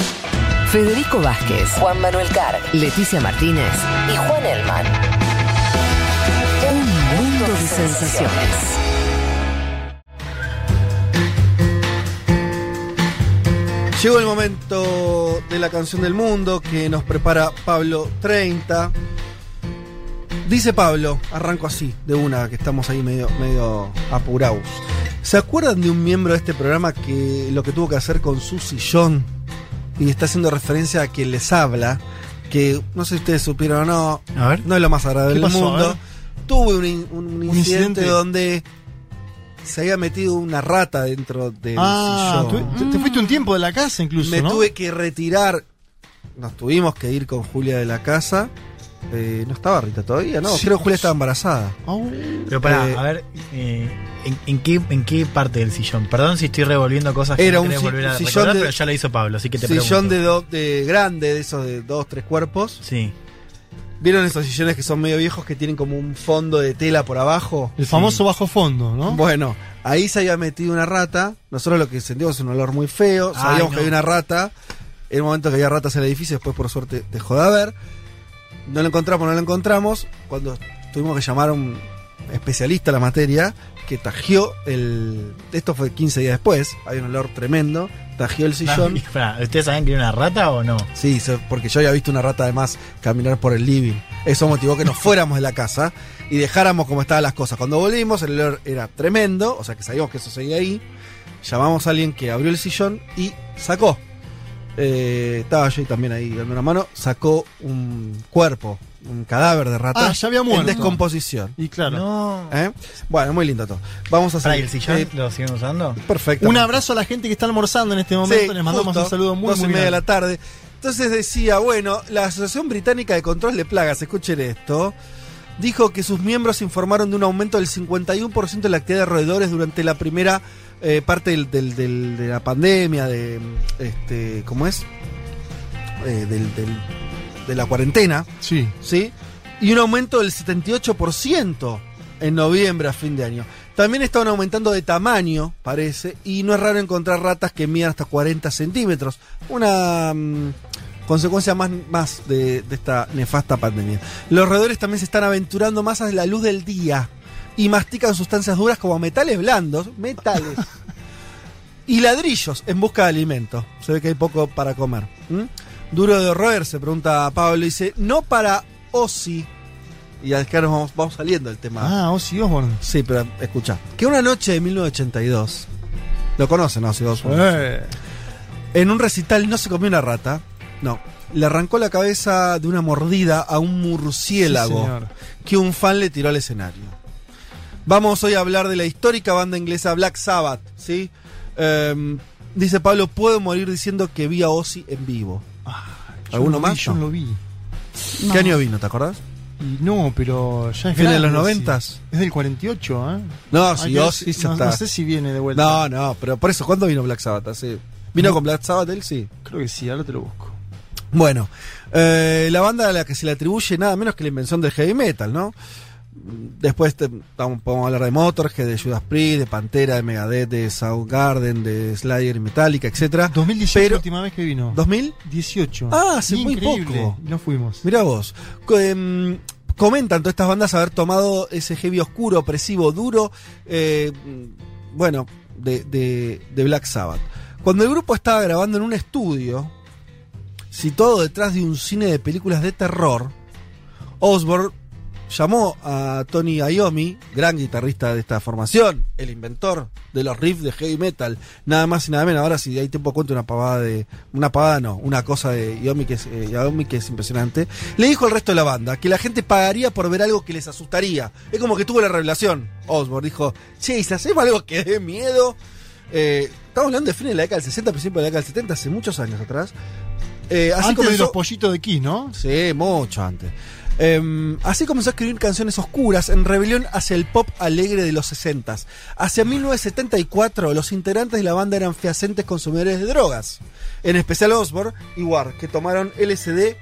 Federico Vázquez, Juan Manuel Carr, Leticia Martínez y Juan Elman. Un mundo de sensaciones. Llegó el momento de la canción del mundo que nos prepara Pablo 30. Dice Pablo, arranco así, de una, que estamos ahí medio, medio apurados. ¿Se acuerdan de un miembro de este programa que lo que tuvo que hacer con su sillón? Y está haciendo referencia a quien les habla, que no sé si ustedes supieron o no, A ver. no es lo más agradable ¿Qué del mundo. Tuve un, in- un incidente, incidente? donde se había metido una rata dentro del Ah, sillón. tú- te, te fuiste un tiempo de la casa incluso, Me ¿no? tuve que retirar. Nos tuvimos que ir con Julia de la casa. Eh, no estaba Rita todavía, no. Sí, Creo que Julia estaba embarazada. Au. Pero pará, Eh, a ver, eh, ¿en, en qué, ¿en qué parte del sillón? Perdón si estoy revolviendo cosas que Era no un si- volver a sillón recordar, de- pero ya lo hizo Pablo, así que te Sillón pregunto. de, do- de grande, de esos de dos, tres cuerpos. Sí. ¿Vieron esos sillones que son medio viejos que tienen como un fondo de tela por abajo? El famoso bajo fondo, ¿no? Bueno, ahí se había metido una rata. Nosotros lo que sentimos es un olor muy feo. Ay, Sabíamos no. que había una rata. En un momento que había ratas en el edificio, después por suerte dejó de haber. No lo encontramos, no lo encontramos. Cuando tuvimos que llamar a un especialista en la materia que tajió el. Esto fue 15 días después. Había un olor tremendo. Tajió el sillón. Y, pará, ¿Ustedes sabían que era una rata o no? Sí, porque yo había visto una rata además caminar por el living. Eso motivó que nos fuéramos de la casa y dejáramos como estaban las cosas. Cuando volvimos, el olor era tremendo, o sea que sabíamos que eso seguía ahí. Llamamos a alguien que abrió el sillón y sacó. Eh, estaba yo ahí también ahí dando una mano. Sacó un cuerpo, un cadáver de rata Ah, ya había en muerto. descomposición. Y claro. No. ¿Eh? Bueno, muy lindo todo. Vamos a ¿y el sillón lo siguen usando? perfecto. Un abrazo a la gente que está almorzando en este momento. Sí, Les mandamos justo, un saludo muy, dos y muy media de la tarde. Entonces decía, bueno, la Asociación Británica de Control de Plagas, escuchen esto, dijo que sus miembros informaron de un aumento del 51% de la actividad de roedores durante la primera eh, parte del- del- del- de la pandemia, de este, ¿cómo es? Eh, del- de la cuarentena, Sí. ¿sí? Y un aumento del 78% en noviembre a fin de año. También estaban aumentando de tamaño, parece, y no es raro encontrar ratas que midan hasta 40 centímetros. Una mm, consecuencia más, más de, de esta nefasta pandemia. Los roedores también se están aventurando más a la luz del día y mastican sustancias duras como metales blandos, metales, y ladrillos en busca de alimento. Se ve que hay poco para comer. Duro de roer, se pregunta Pablo, y dice, no para Ozzy. Y acá nos vamos, vamos saliendo del tema. Ah, Ozzy Osbourne. Sí, pero escucha. Que una noche de 1982, lo conocen Ozzy Osbourne. Eh. En un recital no se comió una rata, no. Le arrancó la cabeza de una mordida a un murciélago Sí, que un fan le tiró al escenario. Vamos hoy a hablar de la histórica banda inglesa Black Sabbath, ¿sí? Em, dice Pablo, puedo morir diciendo que vi a Ozzy en vivo. Yo ¿Alguno lo vi, más? Yo No. lo vi. ¿Qué año vino, te acordás? Y no, pero ya es ¿Viene de los noventas? Es del 48, ¿eh? No, sí, Ozzy ya no, está. no sé si viene de vuelta. No, no, pero por eso, ¿cuándo vino Black Sabbath? ¿Vino con Black Sabbath él? Sí. Creo que sí, ahora te lo busco. Bueno, eh, la banda a la que se le atribuye nada menos que la invención del heavy metal, ¿no? Después te- podemos hablar de Motorhead, de Judas Priest, de Pantera, de Megadeth, de Soundgarden, de Slayer Metallica, etcétera. 2018 Pero- la última vez que vino. ¿2000? 18. Ah, hace muy poco. No fuimos. Mirá vos. Em, comentan todas estas bandas haber tomado ese heavy oscuro, opresivo, duro, eh, bueno, de, de- de Black Sabbath. Cuando el grupo estaba grabando en un estudio, situado detrás de un cine de películas de terror, Osborne llamó a Tony Iommi, gran guitarrista de esta formación, el inventor de los riffs de heavy metal, nada más y nada menos. Ahora si hay tiempo cuento una pavada de una pavada no, una cosa de Iommi que es eh, Iommi que es impresionante. Le dijo al resto de la banda que la gente pagaría por ver algo que les asustaría. Es como que tuvo la revelación. Osborne dijo, "Che, si hacemos algo que dé miedo." Eh, estamos hablando de fines de la década del 60, principios de la década del 70, hace muchos años atrás. Eh, así Antes de los pollitos de Kiss, ¿no? Sí, mucho antes. Em, así comenzó a escribir canciones oscuras en rebelión hacia el pop alegre de los 60. Hacia 1974, los integrantes de la banda eran fehacientes consumidores de drogas. En especial Osborne y Ward, que tomaron LSD,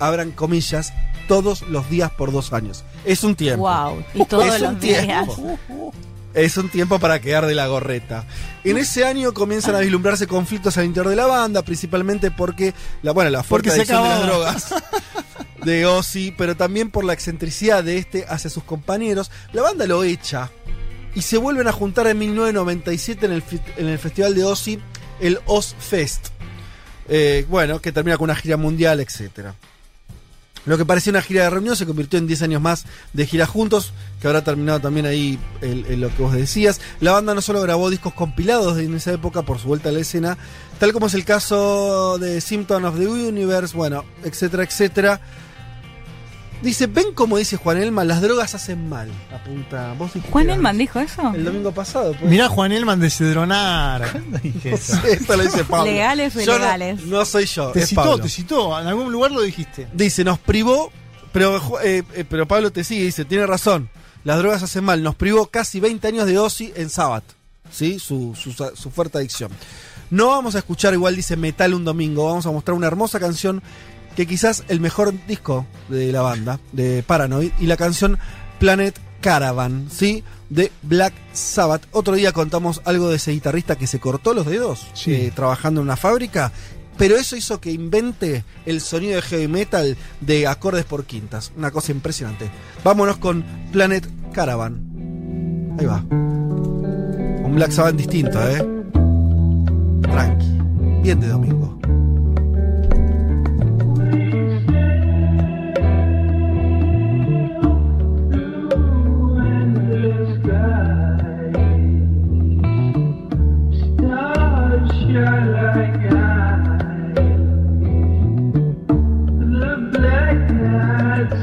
abran comillas, todos los días por dos años. Es un tiempo. Wow. Y todos Es un los días. tiempo. Es un tiempo para quedar de la gorreta. En ese año comienzan a vislumbrarse conflictos al interior de la banda, principalmente porque la, bueno, la fuerte adicción de las drogas de Ozzy, pero también por la excentricidad de este hacia sus compañeros. La banda lo echa y se vuelven a juntar en 1997 en el, en el festival de Ozzy, el Oz Fest. Eh, bueno, que termina con una gira mundial, etcétera. Lo que parecía una gira de reunión se convirtió en 10 años más de gira juntos, que habrá terminado también ahí el- lo que vos decías. La banda no solo grabó discos compilados en esa época por su vuelta a la escena, tal como es el caso de Symptom of the Universe, bueno, etcétera, etcétera. Dice, ven como dice Juan Elman, las drogas hacen mal. Apunta, vos ¿Juan Elman dijo eso? El domingo pasado. pues. Mirá Juan Elman de Cedronar. Esto lo dice Pablo. Legales o no- ilegales. No, soy yo. Te es citó, Pablo. te citó. En algún lugar lo dijiste. Dice, nos privó, pero, eh, eh, pero Pablo te sigue, dice, tiene razón, las drogas hacen mal, nos privó casi 20 años de Ozzy en Sabbath, ¿sí? Su, su, su fuerte adicción. No vamos a escuchar igual, dice, metal un domingo, vamos a mostrar una hermosa canción que quizás el mejor disco de la banda, de Paranoid, y la canción Planet Caravan, ¿sí? De Black Sabbath. Otro día contamos algo de ese guitarrista que se cortó los dedos eh, trabajando en una fábrica, pero eso hizo que invente el sonido de heavy metal de acordes por quintas. Una cosa impresionante. Vámonos con Planet Caravan. Ahí va. Un Black Sabbath distinto, ¿eh? Tranqui. Bien de domingo.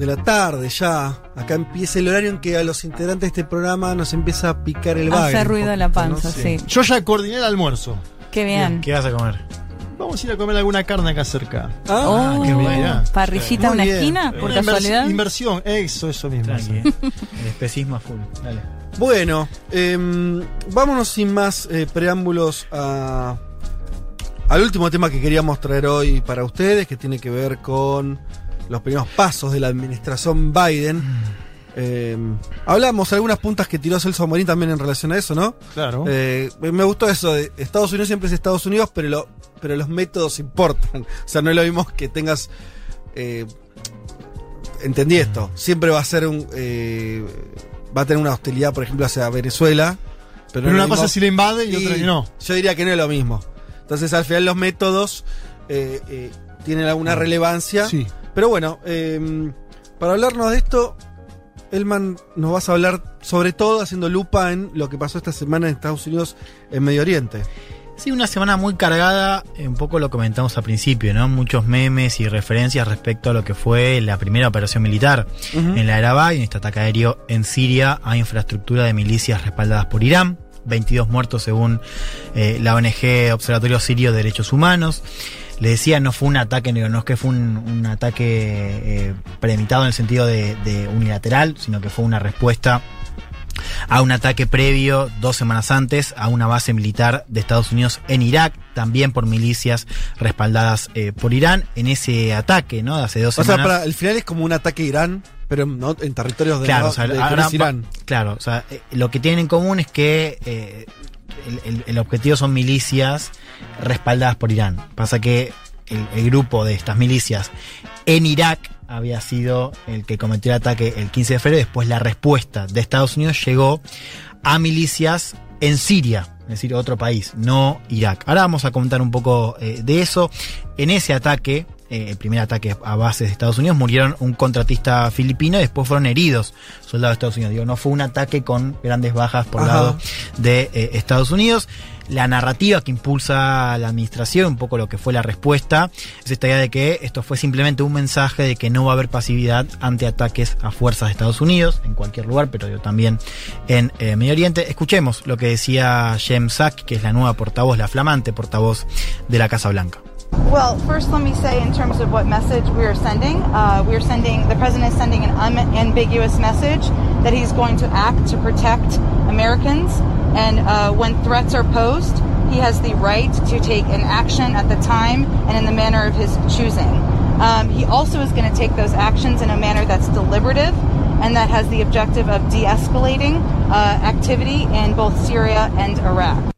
de la tarde ya. Acá empieza el horario en que a los integrantes de este programa nos empieza a picar el bagre. Hace ruido la poquito, ¿no? panza, sí. Yo ya coordiné el almuerzo. Qué bien. ¿Qué vas a comer? Vamos a ir a comer alguna carne acá cerca. Ah, Oh, qué bueno. Parrillita a Muy una bien. esquina, por Una invers- casualidad. Inversión, eso, eso mismo. El especismo a full. Dale. Bueno, em, vámonos sin más eh, preámbulos a, al último tema que queríamos traer hoy para ustedes, que tiene que ver con los primeros pasos de la administración Biden. Em, hablamos de algunas puntas que tiró Celso Morín también en relación a eso, ¿no? Claro. Eh, me gustó eso de Estados Unidos siempre es Estados Unidos, pero, lo- pero los métodos importan. O sea, no es lo mismo que tengas. eh, entendí esto. Siempre va a ser un. eh, va a tener una hostilidad, por ejemplo, hacia Venezuela. Pero, Pero no una cosa si le invade y otra que no. Yo diría que no es lo mismo. Entonces, al final, los métodos eh, eh, tienen alguna relevancia. Sí. Pero bueno, eh, para hablarnos de esto, Elman, nos vas a hablar sobre todo haciendo lupa en lo que pasó esta semana en Estados Unidos, en Medio Oriente. Sí, una semana muy cargada, un poco lo comentamos al principio, ¿no? Muchos memes y referencias respecto a lo que fue la primera operación militar en la era Biden, este ataque aéreo en Siria a infraestructura de milicias respaldadas por Irán. 22 muertos según eh, la ONG Observatorio Sirio de Derechos Humanos. Le decía, no fue un ataque, no es que fue un, un ataque eh, premeditado en el sentido de, de unilateral, sino que fue una respuesta a un ataque previo dos semanas antes a una base militar de Estados Unidos en Irak, también por milicias respaldadas eh, por Irán. En ese ataque, ¿no? De hace dos O sea, semanas. para el final es como un ataque a Irán, pero no en territorios de, Claro, no- o sea, de ahora Irán. claro, o sea, eh, lo que tienen en común es que eh, el, el- el objetivo son milicias respaldadas por Irán. Pasa que el, el grupo de estas milicias en Irak había sido el que cometió el ataque el 15 de febrero después la respuesta de Estados Unidos llegó a milicias en Siria, es decir, otro país, no Irak. Ahora vamos a comentar un poco eh, de eso. En ese ataque, eh, el primer ataque a bases de Estados Unidos, murieron un contratista filipino y después fueron heridos soldados de Estados Unidos. Digo, no fue un ataque con grandes bajas por Ajá. lado de eh, Estados Unidos. La narrativa que impulsa la administración, un poco lo que fue la respuesta, es esta idea de que esto fue simplemente un mensaje de que no va a haber pasividad ante ataques a fuerzas de Estados Unidos, en cualquier lugar, pero digo, también en eh, Medio Oriente. Escuchemos lo que decía Jem Sack, que es la nueva portavoz, la flamante portavoz de la Casa Blanca. Well, first, let me say, in terms of what message we are sending, uh, we are sending, the president is sending an unambiguous message that he's going to act to protect Americans. And uh, when threats are posed, he has the right to take an action at the time and in the manner of his choosing. Um, he also is going to take those actions in a manner that's deliberative and that has the objective of de escalating uh, activity in both Syria and Iraq.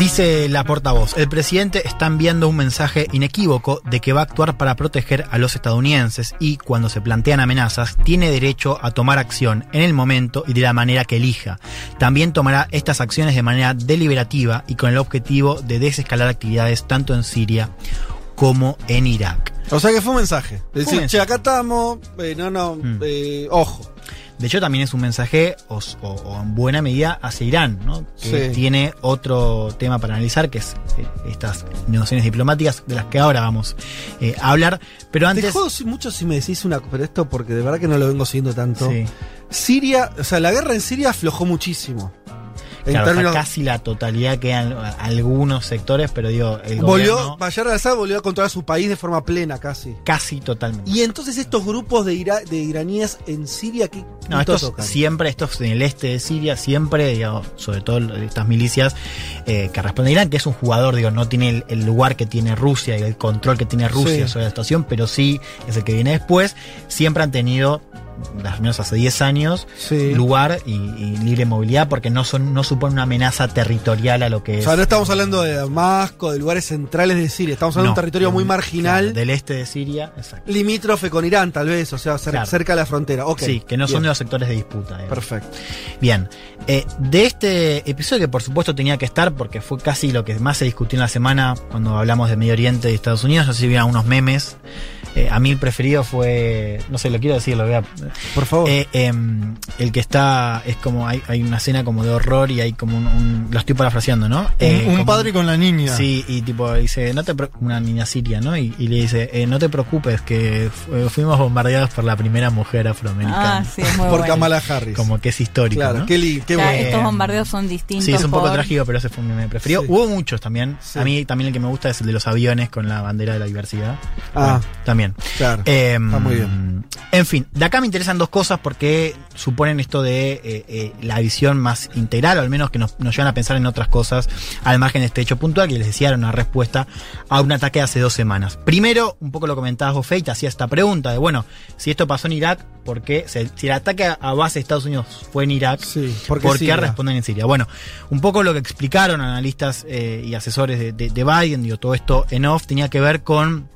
Dice la portavoz, el presidente está enviando un mensaje inequívoco de que va a actuar para proteger a los estadounidenses y, cuando se plantean amenazas, tiene derecho a tomar acción en el momento y de la manera que elija. También tomará estas acciones de manera deliberativa y con el objetivo de desescalar actividades tanto en Siria como en Irak. O sea que fue un mensaje. Es decir, che, acá estamos, eh, no, no, Mm. eh, ojo. De hecho, también es un mensaje, o, o- o en buena medida, hacia Irán, ¿no? que Sí. tiene otro tema para analizar, que es eh, estas negociaciones diplomáticas, de las que ahora vamos eh, a hablar. Pero Te antes. jodo si- mucho si me decís una pero esto porque de verdad que no lo vengo siguiendo tanto. Sí. Siria, o sea, la guerra en Siria aflojó muchísimo. En Claro, o sea, términos- casi la totalidad quedan algunos sectores, pero digo, el volvió, gobierno Bashar al-Assad volvió a controlar su país de forma plena casi. casi totalmente. Y entonces estos grupos de, ira- de iraníes en Siria, ¿qué No, estos tocan? siempre, estos en el este de Siria, siempre, digamos, sobre todo estas milicias eh, que responden a Irán, que es un jugador, digo, no tiene el, el lugar que tiene Rusia y el control que tiene Rusia Sí. sobre la situación, pero sí es el que viene después, siempre han tenido, al menos hace 10 años, Sí. lugar y, y libre movilidad, porque no son no supone una amenaza territorial a lo que O es. sea, no estamos hablando de Damasco, de lugares centrales de Siria, estamos hablando No, de un territorio muy marginal, claro, del este de Siria, exacto. limítrofe con Irán tal vez, o sea, cer- Claro. cerca de la frontera. Ok, Sí, que no son de los sectores de disputa. digamos. Perfecto. Bien, eh, de este episodio que por supuesto tenía que estar porque fue casi lo que más se discutió en la semana cuando hablamos de Medio Oriente y Estados Unidos, no sé si vieron unos memes Eh, a mí el preferido fue, no sé, lo quiero decir, lo voy a... Por favor. Eh, em, el que está, es como, hay, hay una escena como de horror y hay como un, un- lo estoy parafraseando, ¿no? Eh, un como- padre con la niña. Sí, y tipo dice, no te una niña siria, ¿no? Y, y le dice, eh, no te preocupes, que fu- fuimos bombardeados por la primera mujer afroamericana. Ah, sí, es muy Por bueno. Kamala Harris. Como que es histórico, Claro, ¿no? qué, qué bueno. estos bombardeos son distintos. Sí, es un poco por- trágico, pero ese fue mi preferido. Sí. Hubo muchos también. Sí. A mí también el que me gusta es el de los aviones con la bandera de la diversidad. Ah. Bueno, también. Claro. Eh, Está muy bien. En fin, de acá me interesan dos cosas porque suponen esto de eh, eh, la visión más integral, o al menos que nos, nos llevan a pensar en otras cosas al margen de este hecho puntual, que les decía era una respuesta a un ataque hace dos semanas. Primero, un poco lo comentabas vos, Fate, hacía esta pregunta de, bueno, si esto pasó en Irak, ¿por qué? Se- Si el ataque a- base de Estados Unidos fue en Irak, Sí, ¿por ¿por qué qué, Siria? responden en Siria? Bueno, un poco lo que explicaron analistas eh, y asesores de, de- de Biden, digo, todo esto en off, tenía que ver con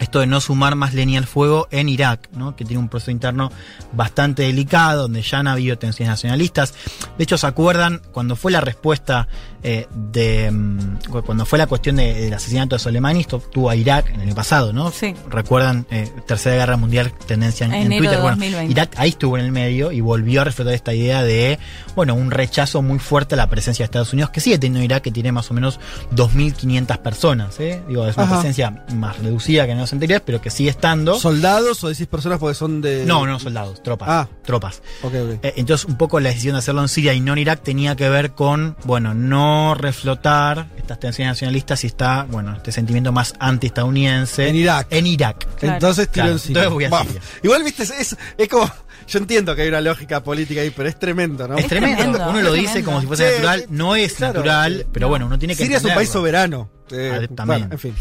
esto de no sumar más leña al fuego en Irak, ¿no? que tiene un proceso interno bastante delicado, donde ya han habido tensiones nacionalistas. De hecho, ¿se acuerdan cuando fue la respuesta eh, de. mm, cuando fue la cuestión de- del asesinato de Soleimani? Esto tuvo a Irak en el año pasado, ¿no? Sí. Recuerdan, eh, Tercera Guerra Mundial, tendencia en, en Twitter. Bueno, 2020. Irak ahí estuvo en el medio y volvió a reflejar esta idea de, bueno, un rechazo muy fuerte a la presencia de Estados Unidos, que sigue teniendo Irak, que tiene más o menos 2.500 personas, ¿eh? Digo, es una Ajá. presencia más reducida que en los anteriores, pero que sigue estando. ¿Soldados o decís personas porque son de.? no, no soldados, tropas. Ah. Tropas. Ok, ok. Eh, entonces, un poco la decisión de hacerlo en Siria y no en Irak tenía que ver con, bueno, no reflotar estas tensiones nacionalistas y está, bueno, este sentimiento más antiestadounidense. En Irak. En Irak. Claro. Entonces tiro Claro, en Siria. entonces voy a Siria. Igual, viste, es, es, es como. Yo entiendo que hay una lógica política ahí, pero es tremendo, ¿no? Es tremendo. Uno es lo dice como si fuese Sí, natural. No es claro, natural, sí. pero bueno, uno tiene que Siria es un país entenderlo. soberano. Eh, Ah, también. bueno, en fin.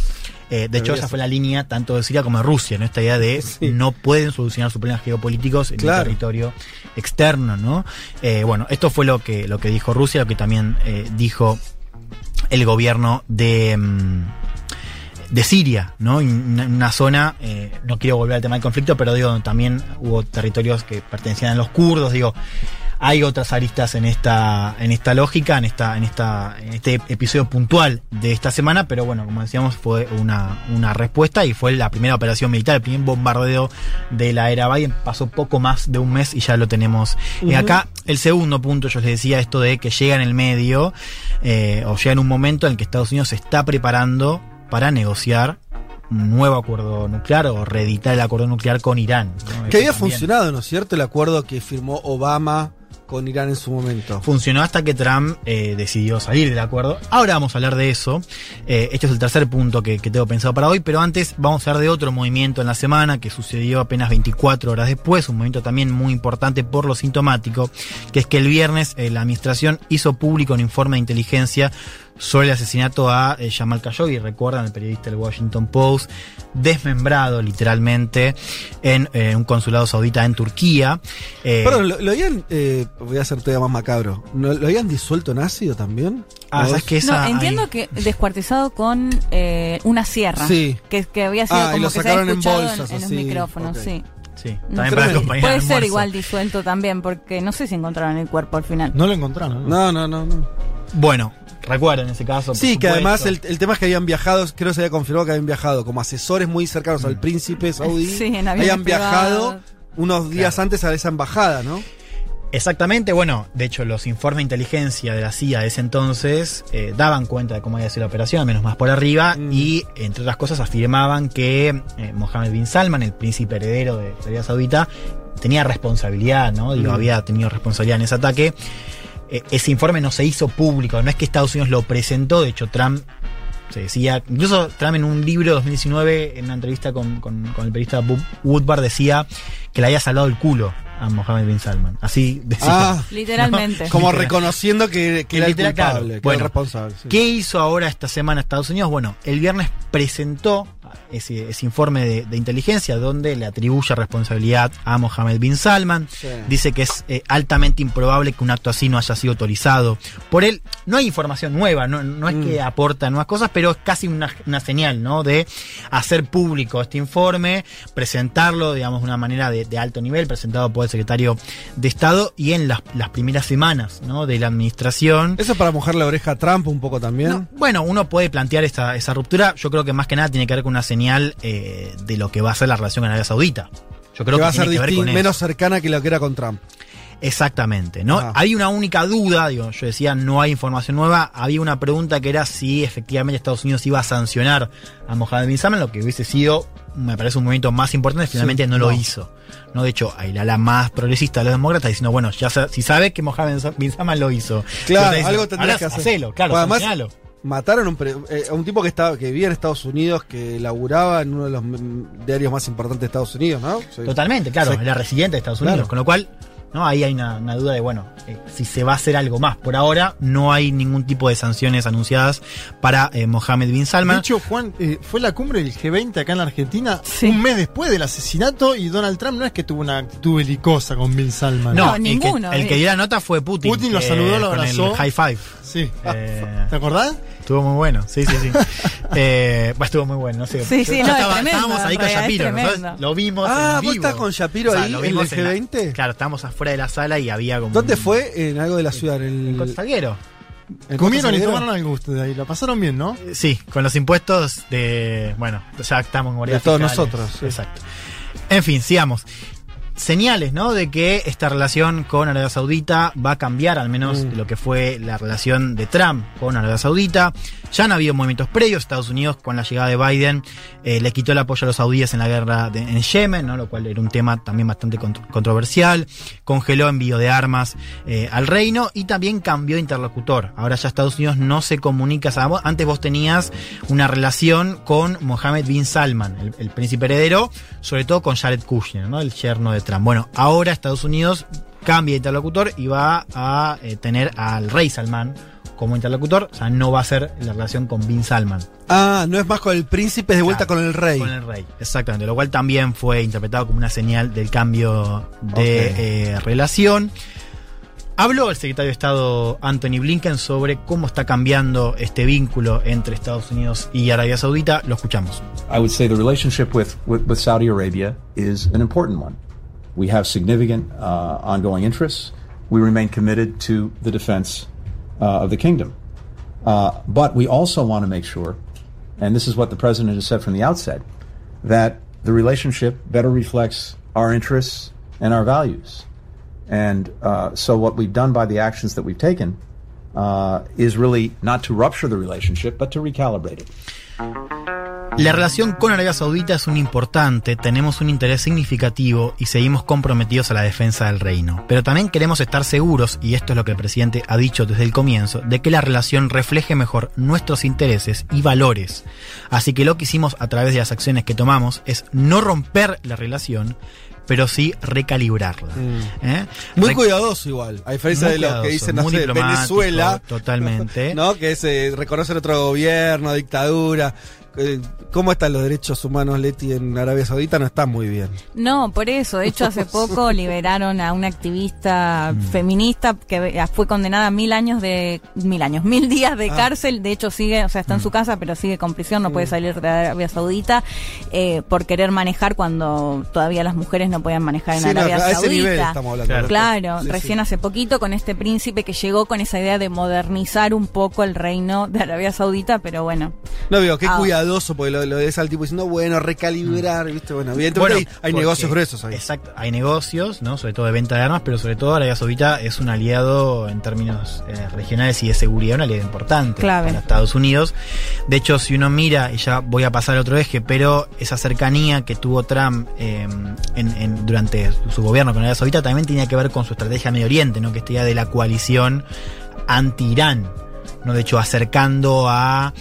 Eh, de hecho, esa fue la línea tanto de Siria como de Rusia, ¿no? Esta idea de Sí. no pueden solucionar sus problemas geopolíticos en Claro. el territorio externo, ¿no? Eh, bueno, esto fue lo que, lo que dijo Rusia, lo que también eh, dijo el gobierno de. mm, de Siria, ¿no? En una, zona, eh, no quiero volver al tema del conflicto, pero digo, también hubo territorios que pertenecían a los kurdos, digo, hay otras aristas en esta, en esta lógica, en esta, en esta, en este episodio puntual de esta semana, pero bueno, como decíamos, fue una, una respuesta y fue la primera operación militar, el primer bombardeo de la era Biden, pasó poco más de un mes y ya lo tenemos eh, acá. El segundo punto, yo les decía esto de que llega en el medio, eh, o llega en un momento en el que Estados Unidos se está preparando para negociar un nuevo acuerdo nuclear o reeditar el acuerdo nuclear con Irán. ¿no? Que había también. funcionado, ¿no es cierto? El acuerdo que firmó Obama con Irán en su momento. Funcionó hasta que Trump eh, decidió salir del acuerdo. Ahora vamos a hablar de eso. Eh, este es el tercer punto que, que tengo pensado para hoy, pero antes vamos a hablar de otro movimiento en la semana que sucedió apenas 24 horas después, un movimiento también muy importante por lo sintomático, que es que el viernes eh, la administración hizo público un informe de inteligencia sobre el asesinato a eh, Jamal Khashoggi, recuerdan el periodista del Washington Post, desmembrado literalmente en eh, un consulado saudita en Turquía. Eh, Perdón, ¿lo, lo habían. eh, voy a hacer todavía más macabro. ¿No- ¿Lo habían disuelto en ácido también? ah, ¿O ¿sabes es- qué? Esa- No, entiendo que descuartizado con eh, una sierra. Sí. Que, que había sido Ah, y como lo que se sacaron había en bolsas, en, los así, micrófonos, sí. Sí, No también sé. para acompañar Puede ser igual disuelto también, porque no sé si encontraron el cuerpo al final. No lo encontraron. No, no, no. no. Bueno, recuerden ese caso. Sí, que además el, el tema es que habían viajado, creo que se había confirmado que habían viajado como asesores muy cercanos al príncipe saudí. Sí, en habían viajado unos días antes a esa embajada, ¿no? Exactamente, bueno, de hecho los informes de inteligencia de la CIA de ese entonces eh, daban cuenta de cómo había sido la operación, al menos más por arriba, Mm. y entre otras cosas afirmaban que eh, Mohammed bin Salman, el príncipe heredero de Arabia Saudita, tenía responsabilidad, ¿no? Digo, Mm. había tenido responsabilidad en ese ataque. Eh, ese informe no se hizo público, no es que Estados Unidos lo presentó, de hecho Trump se decía, incluso Trump en un libro de 2019, en una entrevista con, con- con el periodista Bob Woodward, decía que le había salvado el culo a Mohammed bin Salman. Así decía. Ah, Literalmente. como Literal. reconociendo que, que era el culpable, claro. que Bueno, responsable. sí. ¿Qué hizo ahora esta semana Estados Unidos? Bueno, el viernes presentó ese, ese informe de, de inteligencia donde le atribuye responsabilidad a Mohammed bin Salman. Sí. Dice que es eh, altamente improbable que un acto así no haya sido autorizado por él. No hay información nueva, no, no es Mm. que aporta nuevas cosas, pero es casi una, una señal, ¿no? De hacer público este informe, presentarlo, digamos, de una manera de, de alto nivel, presentado por el secretario de Estado y en las, las primeras semanas ¿no? de la administración. ¿Eso para mojar la oreja a Trump un poco también? No, bueno, uno puede plantear esa, esa ruptura. Yo creo que más que nada tiene que ver con una señal eh, de lo que va a ser la relación con Arabia Saudita. Yo creo que, que, va a ser tiene que ver distin- con menos eso. cercana que lo que era con Trump. Exactamente, ¿no? Ah. Hay una única duda, digo, yo decía no hay información nueva, había una pregunta que era si efectivamente Estados Unidos iba a sancionar a Mohammed bin Salman, lo que hubiese sido, me parece un movimiento más importante, finalmente Sí, no, lo hizo. No, de hecho, hay la más progresista de los demócratas diciendo, bueno, ya si sabe que Mohammed bin Salman lo hizo. Claro, Entonces, algo tendrías ahora que hacer. hacelo, claro, Bueno, además. Mataron un eh, a un tipo que estaba que vivía en Estados Unidos, que laburaba en uno de los diarios más importantes de Estados Unidos, ¿no? Totalmente, claro, era residente de Estados Unidos, Claro. con lo cual, ¿no? Ahí hay una, una duda de, bueno, eh, si se va a hacer algo más. Por ahora no hay ningún tipo de sanciones anunciadas para eh, Mohammed bin Salman. De hecho, Juan, eh, fue la cumbre del G20 acá en la Argentina un mes después del asesinato y Donald Trump no es que tuvo una actitud belicosa con Bin Salman. No, el que- el, que, dio la nota fue Putin. Putin lo eh, saludó, lo con abrazó. el high five. Sí. Eh, ¿Te acordás? Estuvo muy bueno, sí, sí, sí. eh, pues estuvo muy bueno, no sé. Sí, sí, no, es estaba- tremendo, estábamos ahí en con Shapiro, es tremendo. lo vimos Ah, en ¿vos estás con Shapiro ahí, lo en vimos el la- G20? claro, estábamos afuera de la sala y había como... ¿Dónde un- fue? En algo de la ciudad. En el. ¿En Comieron y tomaron algo ustedes ahí. La pasaron bien, ¿no? Eh, Sí, con los impuestos de. Bueno, ya estamos en De todos fiscales. nosotros, sí. Exacto. En fin, sigamos. Señales, ¿no? De que esta relación con Arabia Saudita va a cambiar, al menos Mm. lo que fue la relación de Trump con Arabia Saudita. Ya han habido movimientos previos. Estados Unidos, con la llegada de Biden, eh, le quitó el apoyo a los saudíes en la guerra de- en Yemen, ¿no? Lo cual era un tema también bastante contro- controversial. Congeló envío de armas eh, al reino y también cambió de interlocutor. Ahora ya Estados Unidos no se comunica. antes vos tenías una relación con Mohammed bin Salman, el, el príncipe heredero, sobre todo con Jared Kushner, ¿no? El yerno de Trump. Bueno, ahora Estados Unidos cambia de interlocutor y va a eh, tener al rey Salman como interlocutor, o sea, no va a ser la relación con Bin Salman. Ah, no es más con el príncipe, es de vuelta Claro, con el rey. Con el rey, exactamente. Lo cual también fue interpretado como una señal del cambio de Ok. eh, relación. Habló el secretario de Estado Anthony Blinken sobre cómo está cambiando este vínculo entre Estados Unidos y Arabia Saudita. Lo escuchamos. I would say the relationship with, with, with Saudi Arabia is an important one. We have significant uh, ongoing interests. We remain committed to the defense uh, of the kingdom. Uh, but we also want to make sure, and this is what the president has said from the outset, that the relationship better reflects our interests and our values. And uh, so, what we've done by the actions that we've taken uh, is really not to rupture the relationship, but to recalibrate it. La relación con Arabia Saudita es un importante, tenemos un interés significativo y seguimos comprometidos a la defensa del reino. Pero también queremos estar seguros, y esto es lo que el presidente ha dicho desde el comienzo, de que la relación refleje mejor nuestros intereses y valores. Así que lo que hicimos a través de las acciones que tomamos es no romper la relación, pero sí recalibrarla. ¿eh? Muy cuidadoso igual, a diferencia de lo que dicen no sé, Venezuela. Totalmente. ¿No? Que es eh, reconocer otro gobierno, dictadura. Eh, ¿Cómo están los derechos humanos, Leti, en Arabia Saudita? No están muy bien. No, por eso. De hecho, hace poco liberaron a una activista Mm. feminista que fue condenada a mil años de mil años, mil días de Ah. cárcel. De hecho, sigue, o sea, está en su casa, pero sigue con prisión, no puede salir de Arabia Saudita eh, por querer manejar cuando todavía las mujeres no podían manejar en Sí, no, Arabia ese Saudita. nivel estamos hablando. Claro. Claro, Sí, sí. recién hace poquito con este príncipe que llegó con esa idea de modernizar un poco el reino de Arabia Saudita, pero bueno. No digo, qué Ah. Cuidadoso, porque lo, lo ves al tipo diciendo, bueno, recalibrar, ¿viste? Bueno, evidentemente Bueno, hay, negocios gruesos ahí. Exacto, hay negocios, ¿no? Sobre todo de venta de armas, pero sobre todo Arabia Saudita es un aliado en términos eh, regionales y de seguridad, un aliado importante Clave. para Estados Unidos. De hecho, si uno mira, y ya voy a pasar al otro eje, pero esa cercanía que tuvo Trump eh, en- en- durante su gobierno con Arabia Saudita también tenía que ver con su estrategia Medio Oriente, ¿no? Que esta idea de la coalición anti-Irán. ¿No? De hecho, acercando a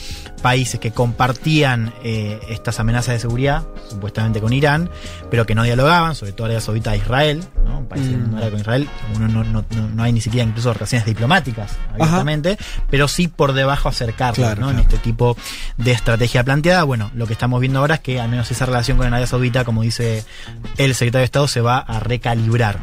países que compartían eh, estas amenazas de seguridad, supuestamente con Irán, pero que no dialogaban, sobre todo Arabia Saudita e Israel, ¿no? Un país que Mm. no era con Israel, uno no, no- no- no hay ni siquiera incluso relaciones diplomáticas abiertamente, pero sí por debajo acercarlas, Claro, ¿no? En este tipo de estrategia planteada. Bueno, lo que estamos viendo ahora es que al menos esa relación con Arabia Saudita, como dice el secretario de Estado, se va a recalibrar.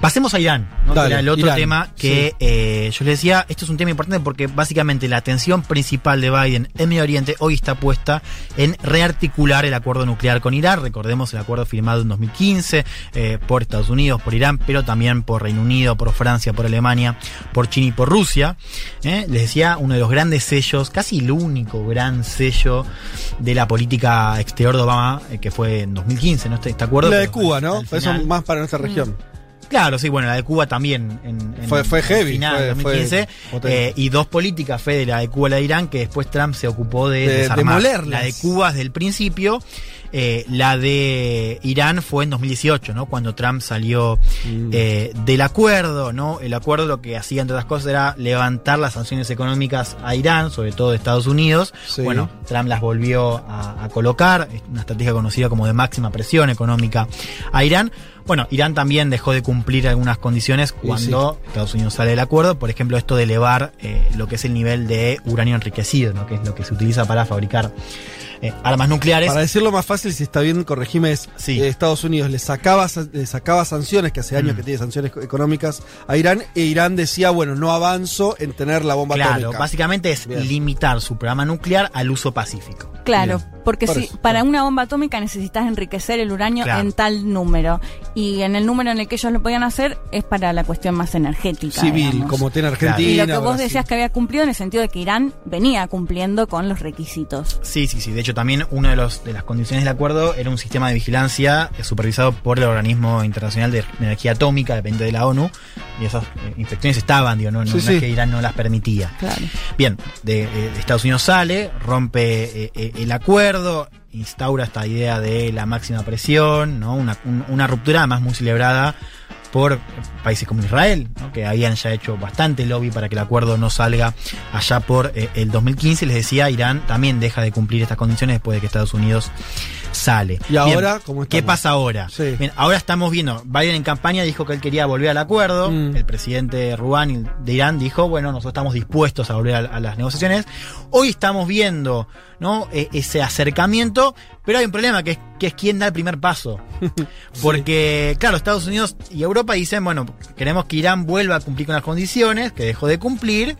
Pasemos a Irán, ¿no? Dale, que era el otro Irán, tema que sí. eh, yo les decía, esto es un tema importante porque básicamente la atención principal de Biden en Medio Oriente hoy está puesta en rearticular el acuerdo nuclear con Irán. Recordemos el acuerdo firmado en 2015 eh, por Estados Unidos, por Irán, pero también por Reino Unido, por Francia, por Alemania, por China y por Rusia. ¿eh? Les decía, uno de los grandes sellos, casi el único gran sello de la política exterior de Obama, eh, que fue en 2015, ¿no? Este, este acuerdo. La de pero Cuba, ¿no? Eso más para nuestra región. Claro, sí, bueno, la de Cuba también. En, en- Fue- fue al heavy, final, fue- 2015. fue potente. eh, y dos políticas, Fede, la de Cuba y la de Irán, que después Trump se ocupó de, De desarmar. demolerlas. La de Cuba desde el principio. Eh, la de Irán fue en 2018, ¿no? Cuando Trump salió Mm. eh, del acuerdo, ¿no? El acuerdo lo que hacía, entre otras cosas, era levantar las sanciones económicas a Irán, sobre todo de Estados Unidos. Sí. Bueno, Trump las volvió a, a colocar, una estrategia conocida como de máxima presión económica a Irán. Bueno, Irán también dejó de cumplir algunas condiciones cuando Estados Unidos sale del acuerdo, por ejemplo, esto de elevar eh, lo que es el nivel de uranio enriquecido, ¿no? que es lo que se utiliza para fabricar eh, armas nucleares. Para decirlo más fácil, si está bien, corregime, es Sí. eh, Estados Unidos le sacaba, sa- le sacaba sanciones, que hace años Mm. que tiene sanciones co- económicas a Irán, e Irán decía, bueno, no avanzo en tener la bomba Claro, atómica. básicamente es Bien. limitar su programa nuclear al uso pacífico. Claro, Bien. porque Por si eso, para una bomba atómica necesitas enriquecer el uranio Claro. en tal número y en el número en el que ellos lo podían hacer es para la cuestión más energética. Civil, digamos. como tiene Claro. Argentina. y lo que vos Brasil. decías que había cumplido en el sentido de que Irán venía cumpliendo con los requisitos. Sí, sí, sí. De hecho, también una de, los, de las condiciones del acuerdo era un sistema de vigilancia supervisado por el Organismo Internacional de Energía Atómica, depende de la ONU, y esas eh, inspecciones estaban, digo, no, no- Sí, no sí. es que Irán no las permitía. Claro. Bien, de, eh, Estados Unidos sale, rompe eh, el acuerdo, instaura esta idea de la máxima presión, ¿no? una, un- una ruptura además muy celebrada por países como Israel, que habían ya hecho bastante lobby para que el acuerdo no salga allá por eh, el 2015. Les decía, Irán también deja de cumplir estas condiciones después de que Estados Unidos sale. ¿Y ahora cómo ¿Qué pasa ahora? Sí. Bien, ahora estamos viendo, Biden en campaña dijo que él quería volver al acuerdo, Mm. el presidente Rouhani de Irán dijo, bueno, nosotros estamos dispuestos a volver a, a las negociaciones. Hoy estamos viendo ¿no? E- ese acercamiento, pero hay un problema que es, que es quién da el primer paso. Porque, claro, Estados Unidos y Europa dicen, bueno, queremos que Irán vuelva a cumplir con las condiciones, que dejó de cumplir.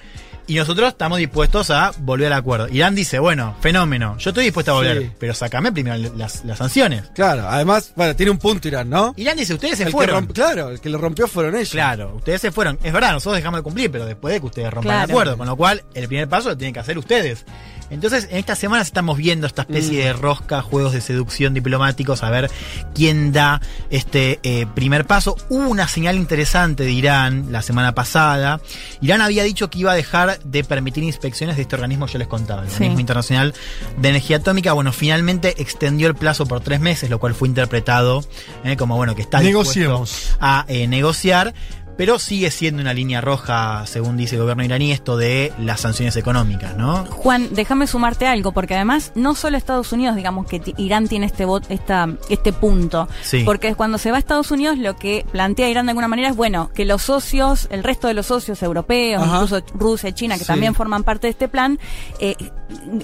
Y nosotros estamos dispuestos a volver al acuerdo. Irán dice, bueno, fenómeno, yo estoy dispuesto a volver, Sí. pero sacame primero las, las sanciones. Claro, además, bueno, tiene un punto Irán, ¿no? Irán dice, ustedes se El fueron. romp- claro, el que lo rompió fueron ellos. Claro, ustedes se fueron. Es verdad, nosotros dejamos de cumplir, pero después de que ustedes rompan el acuerdo. Con lo cual, el primer paso lo tienen que hacer ustedes. Entonces, en estas semanas estamos viendo esta especie de rosca, juegos de seducción diplomáticos, a ver quién da este eh, primer paso. Hubo una señal interesante de Irán la semana pasada. Irán había dicho que iba a dejar de permitir inspecciones de este organismo, yo les contaba, el Sí. Organismo Internacional de Energía Atómica. Bueno, finalmente extendió el plazo por tres meses, lo cual fue interpretado eh, como, bueno, que está dispuesto Negociemos. a eh, negociar, pero sigue siendo una línea roja, según dice el gobierno iraní, esto de las sanciones económicas, ¿no? Juan, déjame sumarte algo, porque además no solo Estados Unidos, digamos que Irán tiene este vot- esta, este punto. Sí. Porque cuando se va a Estados Unidos, lo que plantea Irán de alguna manera es, bueno, que los socios, el resto de los socios europeos, Ajá. incluso Rusia y China, que Sí. también forman parte de este plan, eh,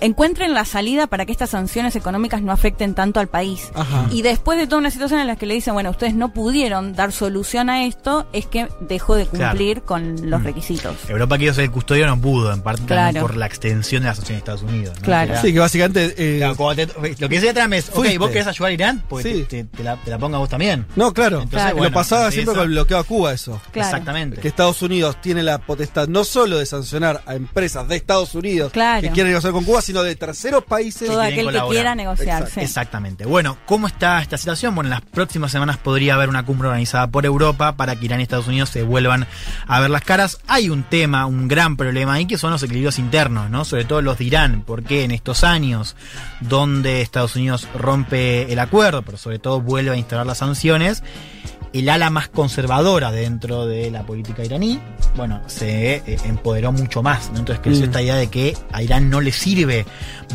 encuentren la salida para que estas sanciones económicas no afecten tanto al país. Ajá. Y después de toda una situación en la que le dicen, bueno, ustedes no pudieron dar solución a esto, es que dejó de Claro. cumplir con los requisitos. Europa quiso ser el custodio, no pudo, en parte también por la extensión de las sanciones de Estados Unidos. ¿no? Claro. Sí, que básicamente. eh, Claro, cuando te- lo que dice Trump es, ok, Fuiste. vos querés ayudar a Irán, pues Sí. te, te- te la, te la ponga vos también. no, claro. Entonces, Lo bueno, pasaba siempre eso- con el bloqueo a Cuba, eso. Claro. Exactamente. Que Estados Unidos tiene la potestad no solo de sancionar a empresas de Estados Unidos Claro. que quieren negociar con Cuba, sino de terceros países. Todo aquel que quiera negociar. Sí. Exactamente. Bueno, ¿cómo está esta situación? Bueno, en las próximas semanas podría haber una cumbre organizada por Europa para que Irán y Estados Unidos se vuelvan a ver las caras. Hay un tema, un gran problema ahí, que son los equilibrios internos, ¿no? Sobre todo los de Irán, porque en estos años donde Estados Unidos rompe el acuerdo, pero sobre todo vuelve a instalar las sanciones, el ala más conservadora dentro de la política iraní, bueno, se eh, empoderó mucho más. ¿no? Entonces creció Mm. esta idea de que a Irán no le sirve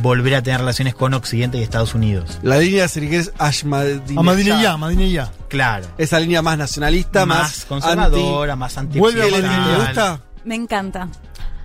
volver a tener relaciones con Occidente y Estados Unidos. La línea seguir es Ahmadinejad. Ahmadinejad. Claro. Esa línea más nacionalista, más, más conservadora, más anti. ¿Vuelve a ¿Te gusta? Me encanta.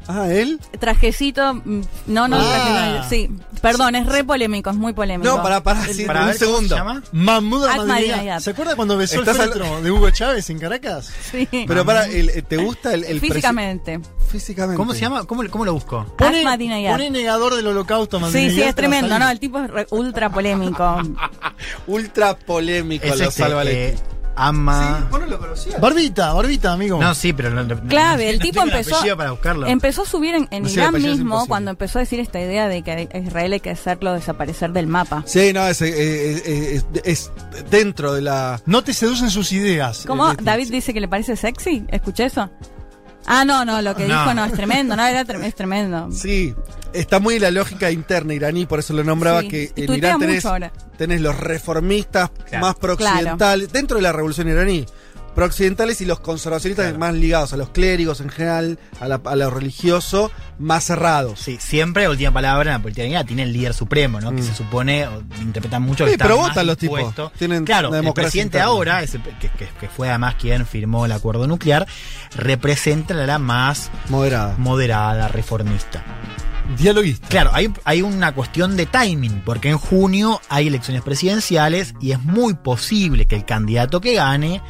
Ah, él. Trajecito, mm, no, no, Ah. traje- sí. Perdón, es re polémico, es muy polémico. No, para, para, sí, para un ver cómo segundo. se llama. Mahmoud Ahmadinejad. Ahmadinejad. ¿Se acuerda cuando besó el Estás al- féretro de Hugo Chávez en Caracas? Sí. Pero para, el- eh, ¿te gusta el, el Físicamente. presi- Físicamente. ¿Cómo se llama? ¿Cómo, cómo lo busco? Pone, pone negador del holocausto Sí, Ahmadinejad sí, es tremendo. ¿no? El tipo es re- ultra polémico. Ultra polémico Es lo este, salva eh, Ama. vos no lo conocías. Barbita, barbita, amigo. No, sí, pero no, no- Clave, no- el no tipo el empezó, apellido para buscarlo. empezó a subir en, en Irán mismo cuando empezó a decir esta idea de que a Israel hay que hacerlo desaparecer del mapa. Sí, no, es, eh, es, es- es dentro de la. No te seducen sus ideas. ¿Cómo? eh. David dice que le parece sexy. ¿Escuché eso? Ah, no, no, lo que No. dijo no, es tremendo, no, era trem- es tremendo. Sí, está muy la lógica interna iraní, por eso lo nombraba Sí, que en Irán tenés, tenés los reformistas Claro. más prooccidentales, dentro de la revolución iraní, prooccidentales y los conservacionistas más ligados a los clérigos en general, a, la- a lo religioso, más cerrados. Sí, siempre última palabra en la política tiene el líder supremo, ¿no? Que Mm. se supone, o interpretan mucho que Sí, está pero más votan los tipos. Tienen claro, el presidente interna. ahora, ese que, que- que fue además quien firmó el acuerdo nuclear, representa la más Moderada. moderada, reformista. Dialoguista. Claro, hay, hay una cuestión de timing, porque en junio hay elecciones presidenciales y es muy posible que el candidato que gane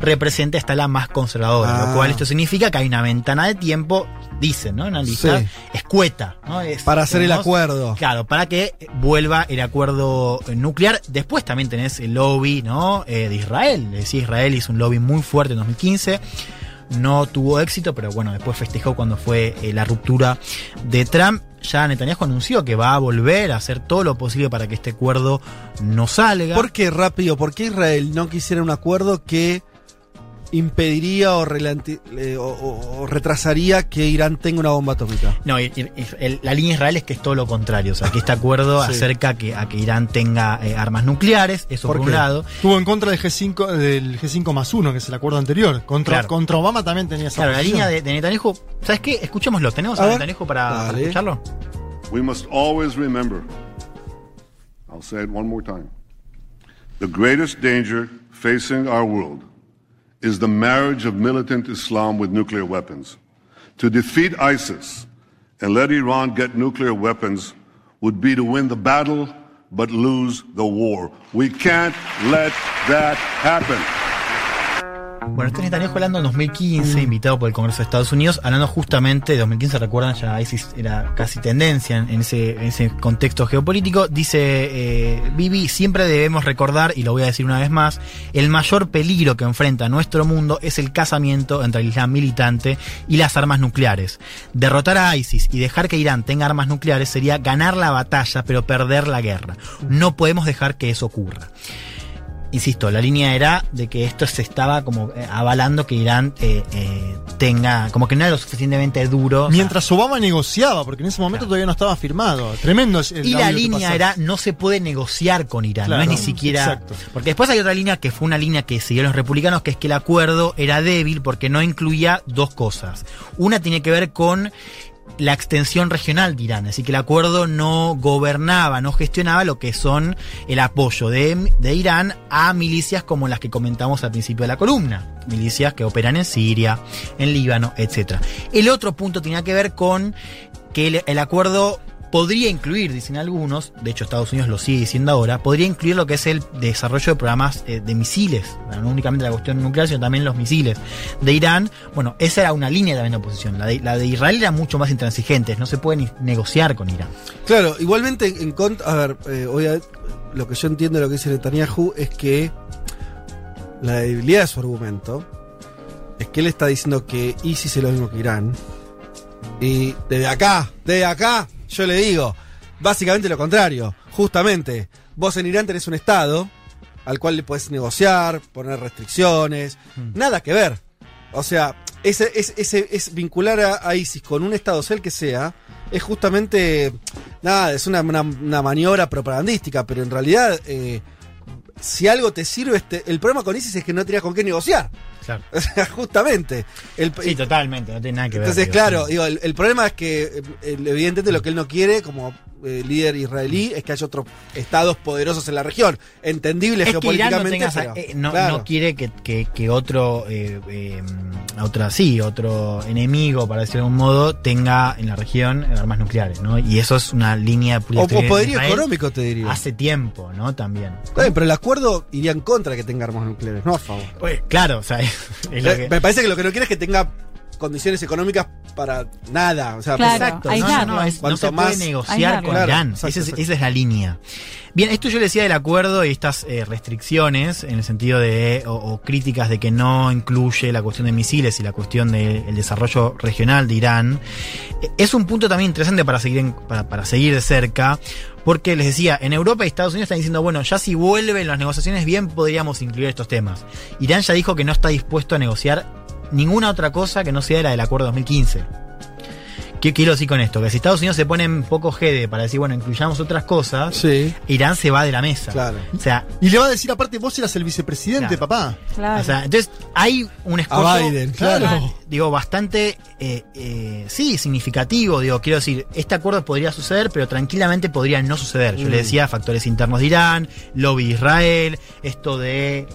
represente hasta la más conservadora, Ah. lo cual esto significa que hay una ventana de tiempo, dicen, ¿no? Una lista Sí. escueta, ¿no? Es- Para hacer el acuerdo. Claro, para que vuelva el acuerdo nuclear. Después también tenés el lobby, ¿no? Eh, de Israel. Decía Israel hizo un lobby muy fuerte en 2015. No tuvo éxito, pero bueno, después festejó cuando fue eh, la ruptura de Trump. Ya Netanyahu anunció que va a volver a hacer todo lo posible para que este acuerdo no salga. ¿Por qué, rápido? ¿Por qué Israel no quisiera un acuerdo que impediría o, relanti- eh, o- o- o retrasaría que Irán tenga una bomba atómica? No, y- y- y el- la línea Israel es que es todo lo contrario. O sea, que este acuerdo Sí. acerca que, a que Irán tenga eh, armas nucleares, eso ¿Por por, un lado. Estuvo en contra del G5, del G5 más 1, que es el acuerdo anterior. Contra, Claro. contra Obama también tenía esa Claro, la línea de, de Netanyahu, ¿sabes qué? Escuchémoslo, tenemos A a. Netanyahu para, para escucharlo. We must always remember, I'll say it one more time, the greatest danger facing our world is the marriage of militant Islam with nuclear weapons. To defeat ISIS and let Iran get nuclear weapons would be to win the battle but lose the war. We can't let that happen. Bueno, este Netanyahu hablando en 2015, invitado por el Congreso de Estados Unidos, hablando justamente de 2015, recuerdan, ya ISIS era casi tendencia en, ese contexto geopolítico. Dice eh, Bibi, siempre debemos recordar, y lo voy a decir una vez más, el mayor peligro que enfrenta nuestro mundo es el casamiento entre el Islam militante y las armas nucleares. Derrotar a ISIS y dejar que Irán tenga armas nucleares sería ganar la batalla, pero perder la guerra. No podemos dejar que eso ocurra insisto, la línea era de que esto se estaba como eh, avalando que Irán eh, eh, tenga, como que no era lo suficientemente duro. o sea, Mientras Obama negociaba, porque en ese momento todavía no estaba firmado. Tremendo. el y la línea era no se puede negociar con Irán, Claro, no es ni siquiera. exacto. Porque después hay otra línea que fue una línea que siguieron los republicanos, que es que el acuerdo era débil porque no incluía dos cosas. Una tiene que ver con la extensión regional de Irán, así que el acuerdo no gobernaba, no gestionaba lo que son el apoyo de, de Irán a milicias como las que comentamos al principio de la columna, milicias que operan en Siria, en Líbano, etc. El otro punto tenía que ver con que el, el acuerdo podría incluir, dicen algunos, de hecho Estados Unidos lo sigue diciendo ahora, podría incluir lo que es el desarrollo de programas eh, de misiles, no únicamente la cuestión nuclear, sino también los misiles de Irán. Bueno, esa era una línea también de oposición. La de, la de Israel era mucho más intransigente, no se puede ni negociar con Irán. Claro, igualmente en contra. A ver, eh, obvia- lo que yo entiendo de lo que dice Netanyahu es que la debilidad de su argumento es que él está diciendo que ISIS es lo mismo que Irán. Y desde acá, desde acá, yo le digo, básicamente lo contrario. Justamente, vos en Irán tenés un Estado al cual le podés negociar, poner restricciones, nada que ver. O sea, ese, ese, ese- es vincular a, a ISIS con un Estado, sea el que sea, es justamente, nada, es una, una- una maniobra propagandística, pero en realidad, eh, si algo te sirve, este, el problema con ISIS es que no tenías con qué negociar. Claro. O sea, justamente. El, Sí, totalmente, no tiene nada que ver. Entonces, digo, claro, sí. digo, el, el problema es que eh, evidentemente lo que él no quiere como eh, líder israelí es que haya otros estados poderosos en la región. Entendible Es que Irán no, geopolíticamente. tenga esa- pero, eh, no, claro. no quiere que, que- que otro, eh, eh, otra, sí, otro enemigo, para decirlo de algún modo, tenga en la región armas nucleares, ¿no? Y eso es una línea O, o poderío económico, te diría. Hace tiempo, ¿no? También. Bien, pero el acuerdo iría en contra de que tenga armas nucleares, no a favor. Claro, o sea, que- Me parece que lo que no quiere es que tenga condiciones económicas para nada. O sea, Claro, Exacto, no, aislarlo. no, no, es- no Cuanto se más- puede negociar aislarlo. con Claro, Irán. exacto, Esa es- exacto. esa es la línea. Bien, esto yo le decía del acuerdo y estas eh, restricciones, en el sentido de, o, o críticas de que no incluye la cuestión de misiles y la cuestión del desarrollo regional de Irán, eh, es un punto también interesante para seguir, en- para, para seguir de cerca, porque les decía, en Europa y Estados Unidos están diciendo, bueno, ya si vuelven las negociaciones bien podríamos incluir estos temas. Irán ya dijo que no está dispuesto a negociar ninguna otra cosa que no sea la del acuerdo 2015. ¿Qué quiero decir con esto? Que si Estados Unidos se pone un poco jede para decir, bueno, incluyamos otras cosas, Sí, Irán se va de la mesa. claro. O sea, Y le va a decir, aparte, vos eras el vicepresidente, Claro. papá. Claro. o sea, entonces hay un escollo, A Biden, claro. digo, bastante, eh, eh, sí, significativo, digo, quiero decir, este acuerdo podría suceder, pero tranquilamente podría no suceder. Yo Mm. le decía, factores internos de Irán, lobby de Israel, esto de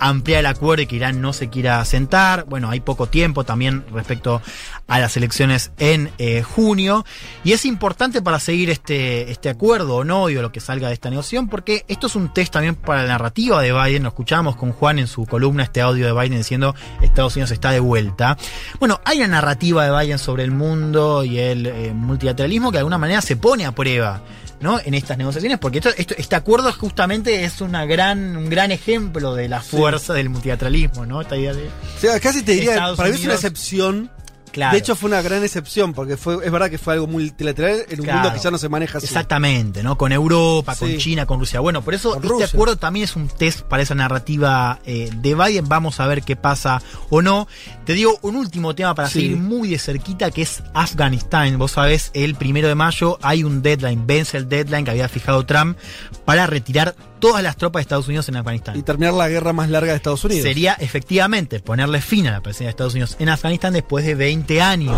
ampliar el acuerdo y que Irán no se quiera sentar. Bueno, hay poco tiempo también respecto a las elecciones en eh, junio. Y es importante para seguir este, este acuerdo o no, o lo que salga de esta negociación, porque esto es un test también para la narrativa de Biden. Lo escuchábamos con Juan en su columna, este audio de Biden diciendo Estados Unidos está de vuelta. Bueno, hay una narrativa de Biden sobre el mundo y el eh, multilateralismo que de alguna manera se pone a prueba. ¿No? en estas negociaciones, porque esto, esto- este acuerdo justamente es una gran, un gran ejemplo de la fuerza del multilateralismo, ¿no? Esta idea de O sea, casi te diría, Estados para mí es una excepción. Claro. De hecho, fue una gran excepción, porque fue, es verdad que fue algo multilateral en un Claro. mundo que ya no se maneja así. Exactamente, ¿no? Con Europa, con. China, con Rusia. Bueno, por eso Con este Rusia. acuerdo también es un test para esa narrativa eh, de Biden. Vamos a ver qué pasa o no. Te digo un último tema para Sí. seguir muy de cerquita, que es Afganistán. Vos sabés, el primero de mayo hay un deadline, vence el deadline que había fijado Trump para retirar todas las tropas de Estados Unidos en Afganistán. Y terminar la guerra más larga de Estados Unidos. Sería efectivamente ponerle fin a la presencia de Estados Unidos en Afganistán después de 20 años.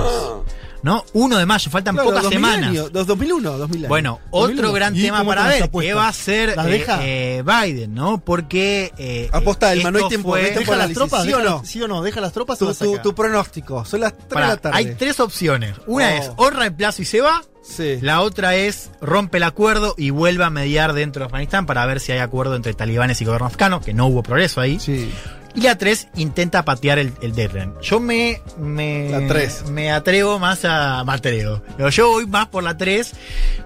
¿No? 1 de mayo, faltan Claro, pocas 2000 semanas. años, dos- 2001, 2000 años. Bueno, otro 2001. gran ¿Y tema para ver? ¿qué va a hacer ¿Las eh, eh, Biden, ¿no? Porque... eh, Aposta, no hay tiempo ¿Deja las tropas? ¿sí o no? ¿Sí o no? ¿Deja las tropas o Tu, pronóstico, son las 3 Pará, de la tarde. hay tres opciones. Una Oh. es honra el plazo y se va. Sí. La otra es rompe el acuerdo y vuelve a mediar dentro de Afganistán para ver si hay acuerdo entre talibanes y gobierno afgano, que no hubo progreso ahí. Sí. Y la 3 intenta patear el, el deadline. Yo me, me, La tres. me atrevo más a. Me atrevo. Pero yo voy más por la 3,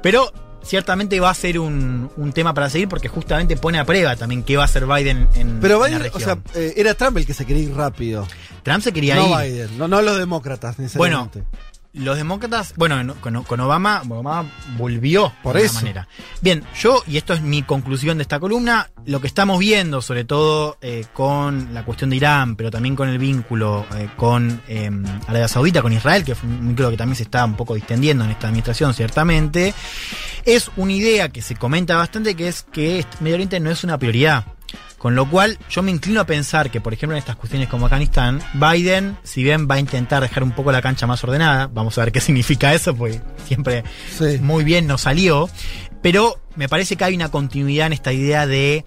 pero ciertamente va a ser un, un tema para seguir porque justamente pone a prueba también qué va a hacer Biden en, Pero en la Biden, o sea, eh, era Trump el que se quería ir rápido. Trump se quería no ir. Biden, no, no los demócratas Bueno, necesariamente. Los demócratas, bueno, no- con, con Obama, Obama volvió Por de eso. manera. Bien, yo, y esto es mi conclusión de esta columna, lo que estamos viendo, sobre todo eh, con la cuestión de Irán, pero también con el vínculo eh, con eh, Arabia Saudita, con Israel, que fue un vínculo que también se está un poco distendiendo en esta administración, ciertamente, es una idea que se comenta bastante, que es que Medio Oriente no es una prioridad. Con lo cual, yo me inclino a pensar que, por ejemplo, en estas cuestiones como Afganistán, Biden, si bien va a intentar dejar un poco la cancha más ordenada, vamos a ver qué significa eso, porque siempre Sí. muy bien nos salió, pero me parece que hay una continuidad en esta idea de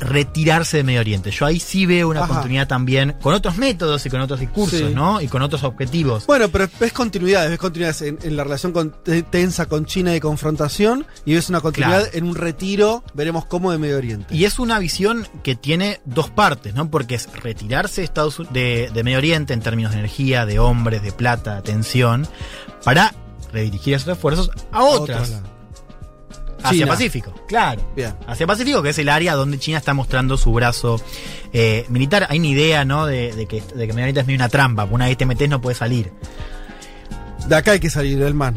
retirarse de Medio Oriente. Yo ahí sí veo una Ajá. continuidad también con otros métodos y con otros discursos, Sí. ¿no? Y con otros objetivos. Bueno, pero ves continuidades, ves continuidades en, en la relación con- tensa con China de confrontación y ves una continuidad Claro. en un retiro, veremos cómo de Medio Oriente. Y es una visión que tiene dos partes, ¿no? Porque es retirarse de, Estados, de, de Medio Oriente en términos de energía, de hombres, de plata, de atención, para redirigir esos esfuerzos a otras. Lado. Hacia China. Pacífico, claro. Bien. Hacia Pacífico, que es el área donde China está mostrando su brazo eh, militar. Hay una idea, ¿no? De, de que, de que Medio Oriente es medio una trampa. porque Una vez te metes no puedes salir. De acá hay que salir, el man.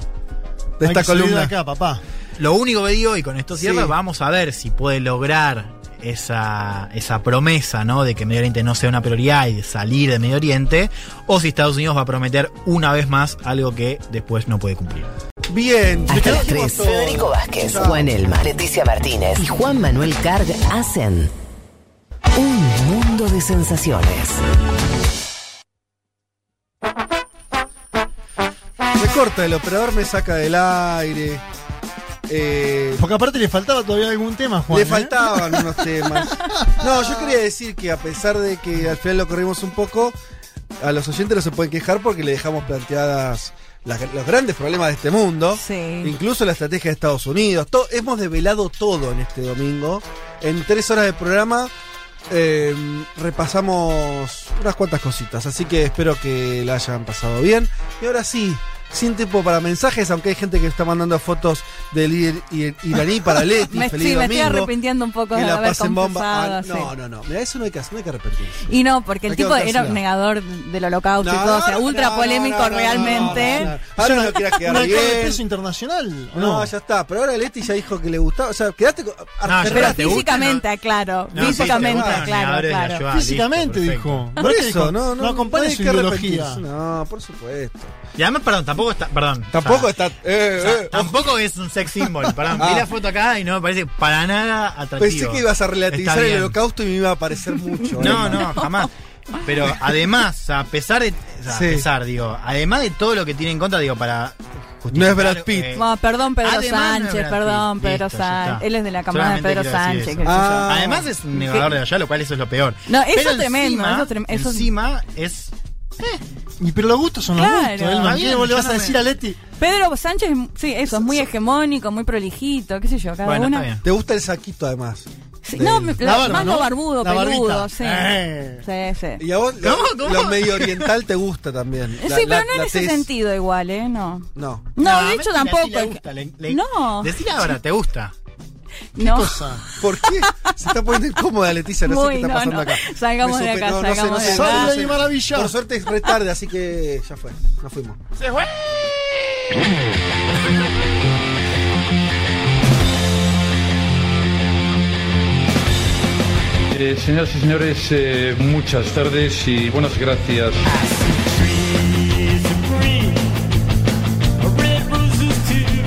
De Hay esta que salir columna. de acá, papá. Lo único que digo, y con esto cierro, Sí. vamos a ver si puede lograr esa, esa promesa, ¿no? De que Medio Oriente no sea una prioridad y de salir de Medio Oriente, o si Estados Unidos va a prometer una vez más algo que después no puede cumplir. Bien. Hasta las Dijimos 3. todo. Federico Vázquez, Chao. Juan Elma, Leticia Martínez y Juan Manuel Carg hacen Un Mundo mundo de sensaciones. Me corta, el operador me saca del aire. Eh, Porque aparte le faltaba todavía algún tema, Juan. le ¿eh? faltaban unos temas. No, yo quería decir que a pesar de que al final lo corrimos un poco, a los oyentes no se pueden quejar porque le dejamos planteadas las- los grandes problemas de este mundo. Incluso la estrategia de Estados Unidos. To- hemos develado todo en este domingo. En tres horas de programa eh, repasamos unas cuantas cositas. Así que espero que la hayan pasado bien. Y ahora sí. Sin tiempo para mensajes, aunque hay gente que está mandando fotos del líder ir- iraní para Leti. Me, Feliz sí, me estoy arrepintiendo un poco Que de la haber pasen bomba. Ah, sí. no, no, no. Mira, eso no hay que, no hay que arrepentirse. Y no, porque el tipo era un negador del holocausto No, y todo, o sea, ultra no, polémico no, no, realmente. no, no, no. Ahora no quieras quedar ¿Un alcohol de bien. peso internacional? ¿o No, No, ya está. Pero ahora Leti ya dijo que le gustaba. O sea, quedaste con. No, Pero físicamente, aclaro. No, físicamente, gustan claro, Físicamente dijo. Por eso, no, no. no acompaña hay su que ideología. No, por supuesto. Y además, perdón, tampoco está. Perdón. Tampoco o sea, está. Eh, o sea, eh, tampoco es un sex symbol. Perdón, Ah. vi la foto acá y no me parece para nada atractivo. Pensé que ibas a relativizar el holocausto y me iba a parecer mucho. No, no, jamás. Pero además, a pesar de. O sea, Sí. a pesar, digo, además de todo lo que tiene en contra, digo, para. No es Brad Pitt. eh, No, perdón, Pedro no Sánchez, perdón, Pitt. Pedro Sánchez. Él es de la camada de Pedro Sánchez. Ah. Además es un negador de allá, lo cual eso es lo peor. No, eso Pero es tremendo, encima- eso es trem- eso es- encima es. Y pero los gustos son los Claro. gustos. Elman. Está ¿Qué bien, vos le vas no a me- decir a Leti? Pedro Sánchez, sí, eso, es muy hegemónico, muy prolijito, qué sé yo, cada Bueno, bien. Te gusta el saquito además. Sí, no, me- La la- barba, más ¿no? lo barbudo, La peludo, sí. Eh. Sí, sí. Y a vos lo, ¿Cómo? ¿Cómo? lo medio oriental te gusta también. La- sí, la- pero no en ese sentido igual, ¿eh? No. No. No, de hecho tampoco. le gusta, le- le- No. Decile ahora, ¿te gusta? No. Cosa. ¿Por qué? Se está poniendo incómoda Leticia, no sé Muy, qué está no, pasando no. acá. Salgamos de acá, no, no sé, salgamos no de sé, acá. sé. de maravilla. Por suerte es retarde, así que ya fue, nos fuimos. Eh, señoras y señores, eh, muchas tardes y buenas gracias.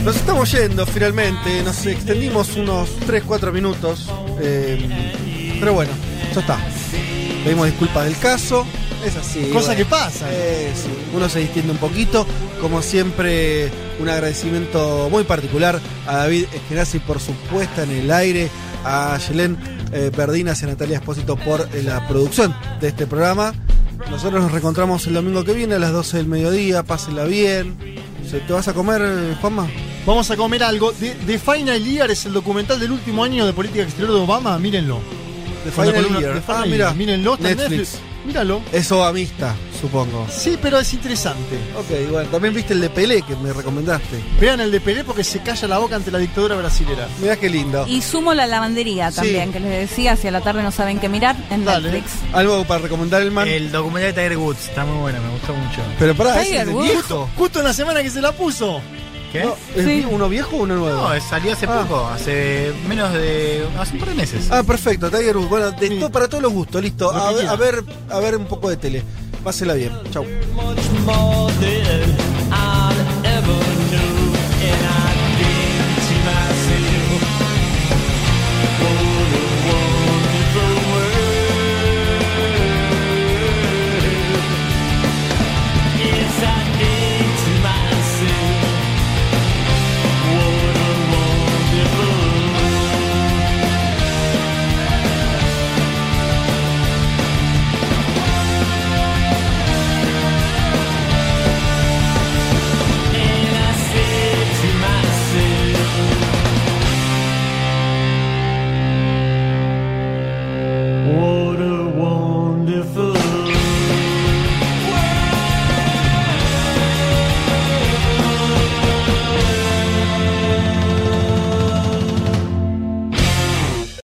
Nos estamos yendo finalmente, nos extendimos unos 3-4 minutos, eh, pero bueno, ya está. Pedimos disculpas del caso, es así. Cosa bueno. que pasa. Eh, sí, uno se distiende un poquito. Como siempre, un agradecimiento muy particular a David Eskenazi por su puesta en el aire, a Yelén eh, Perdinas y a Natalia Espósito por eh, la producción de este programa. Nosotros nos reencontramos el domingo que viene a las 12 del mediodía. Pásenla bien. ¿Se- ¿Te vas a comer, Juanma? Vamos a comer algo. The, The Final Year es el documental del último año de política exterior de Obama. Mírenlo. The Final columna- Year. The Final Ah, mira. Mírenlo, está en Netflix. Netflix. Míralo. Es Obamista, supongo. Sí, pero es interesante. Ok, bueno, también viste el de Pelé que me recomendaste. Vean el de Pelé porque se calla la boca ante la dictadura brasilera. Mirá qué lindo. Y sumo la lavandería Sí. también, que les decía, si a la tarde no saben qué mirar, en Dale. Netflix. Algo para recomendar el man. El documental de Tiger Woods está muy bueno, me gustó mucho. Pero pará, Tiger es el Woods. viejo. Justo en la semana que se la puso. ¿Qué? No, ¿Es Sí. uno viejo o uno nuevo? No, salió hace Ah. poco, hace menos de. hace un par de meses. Ah, perfecto, Tiger Woods. Bueno, de Sí. para todos los gustos, listo. A ver, a ver, a ver un poco de tele. Pásela bien. Chau. much more than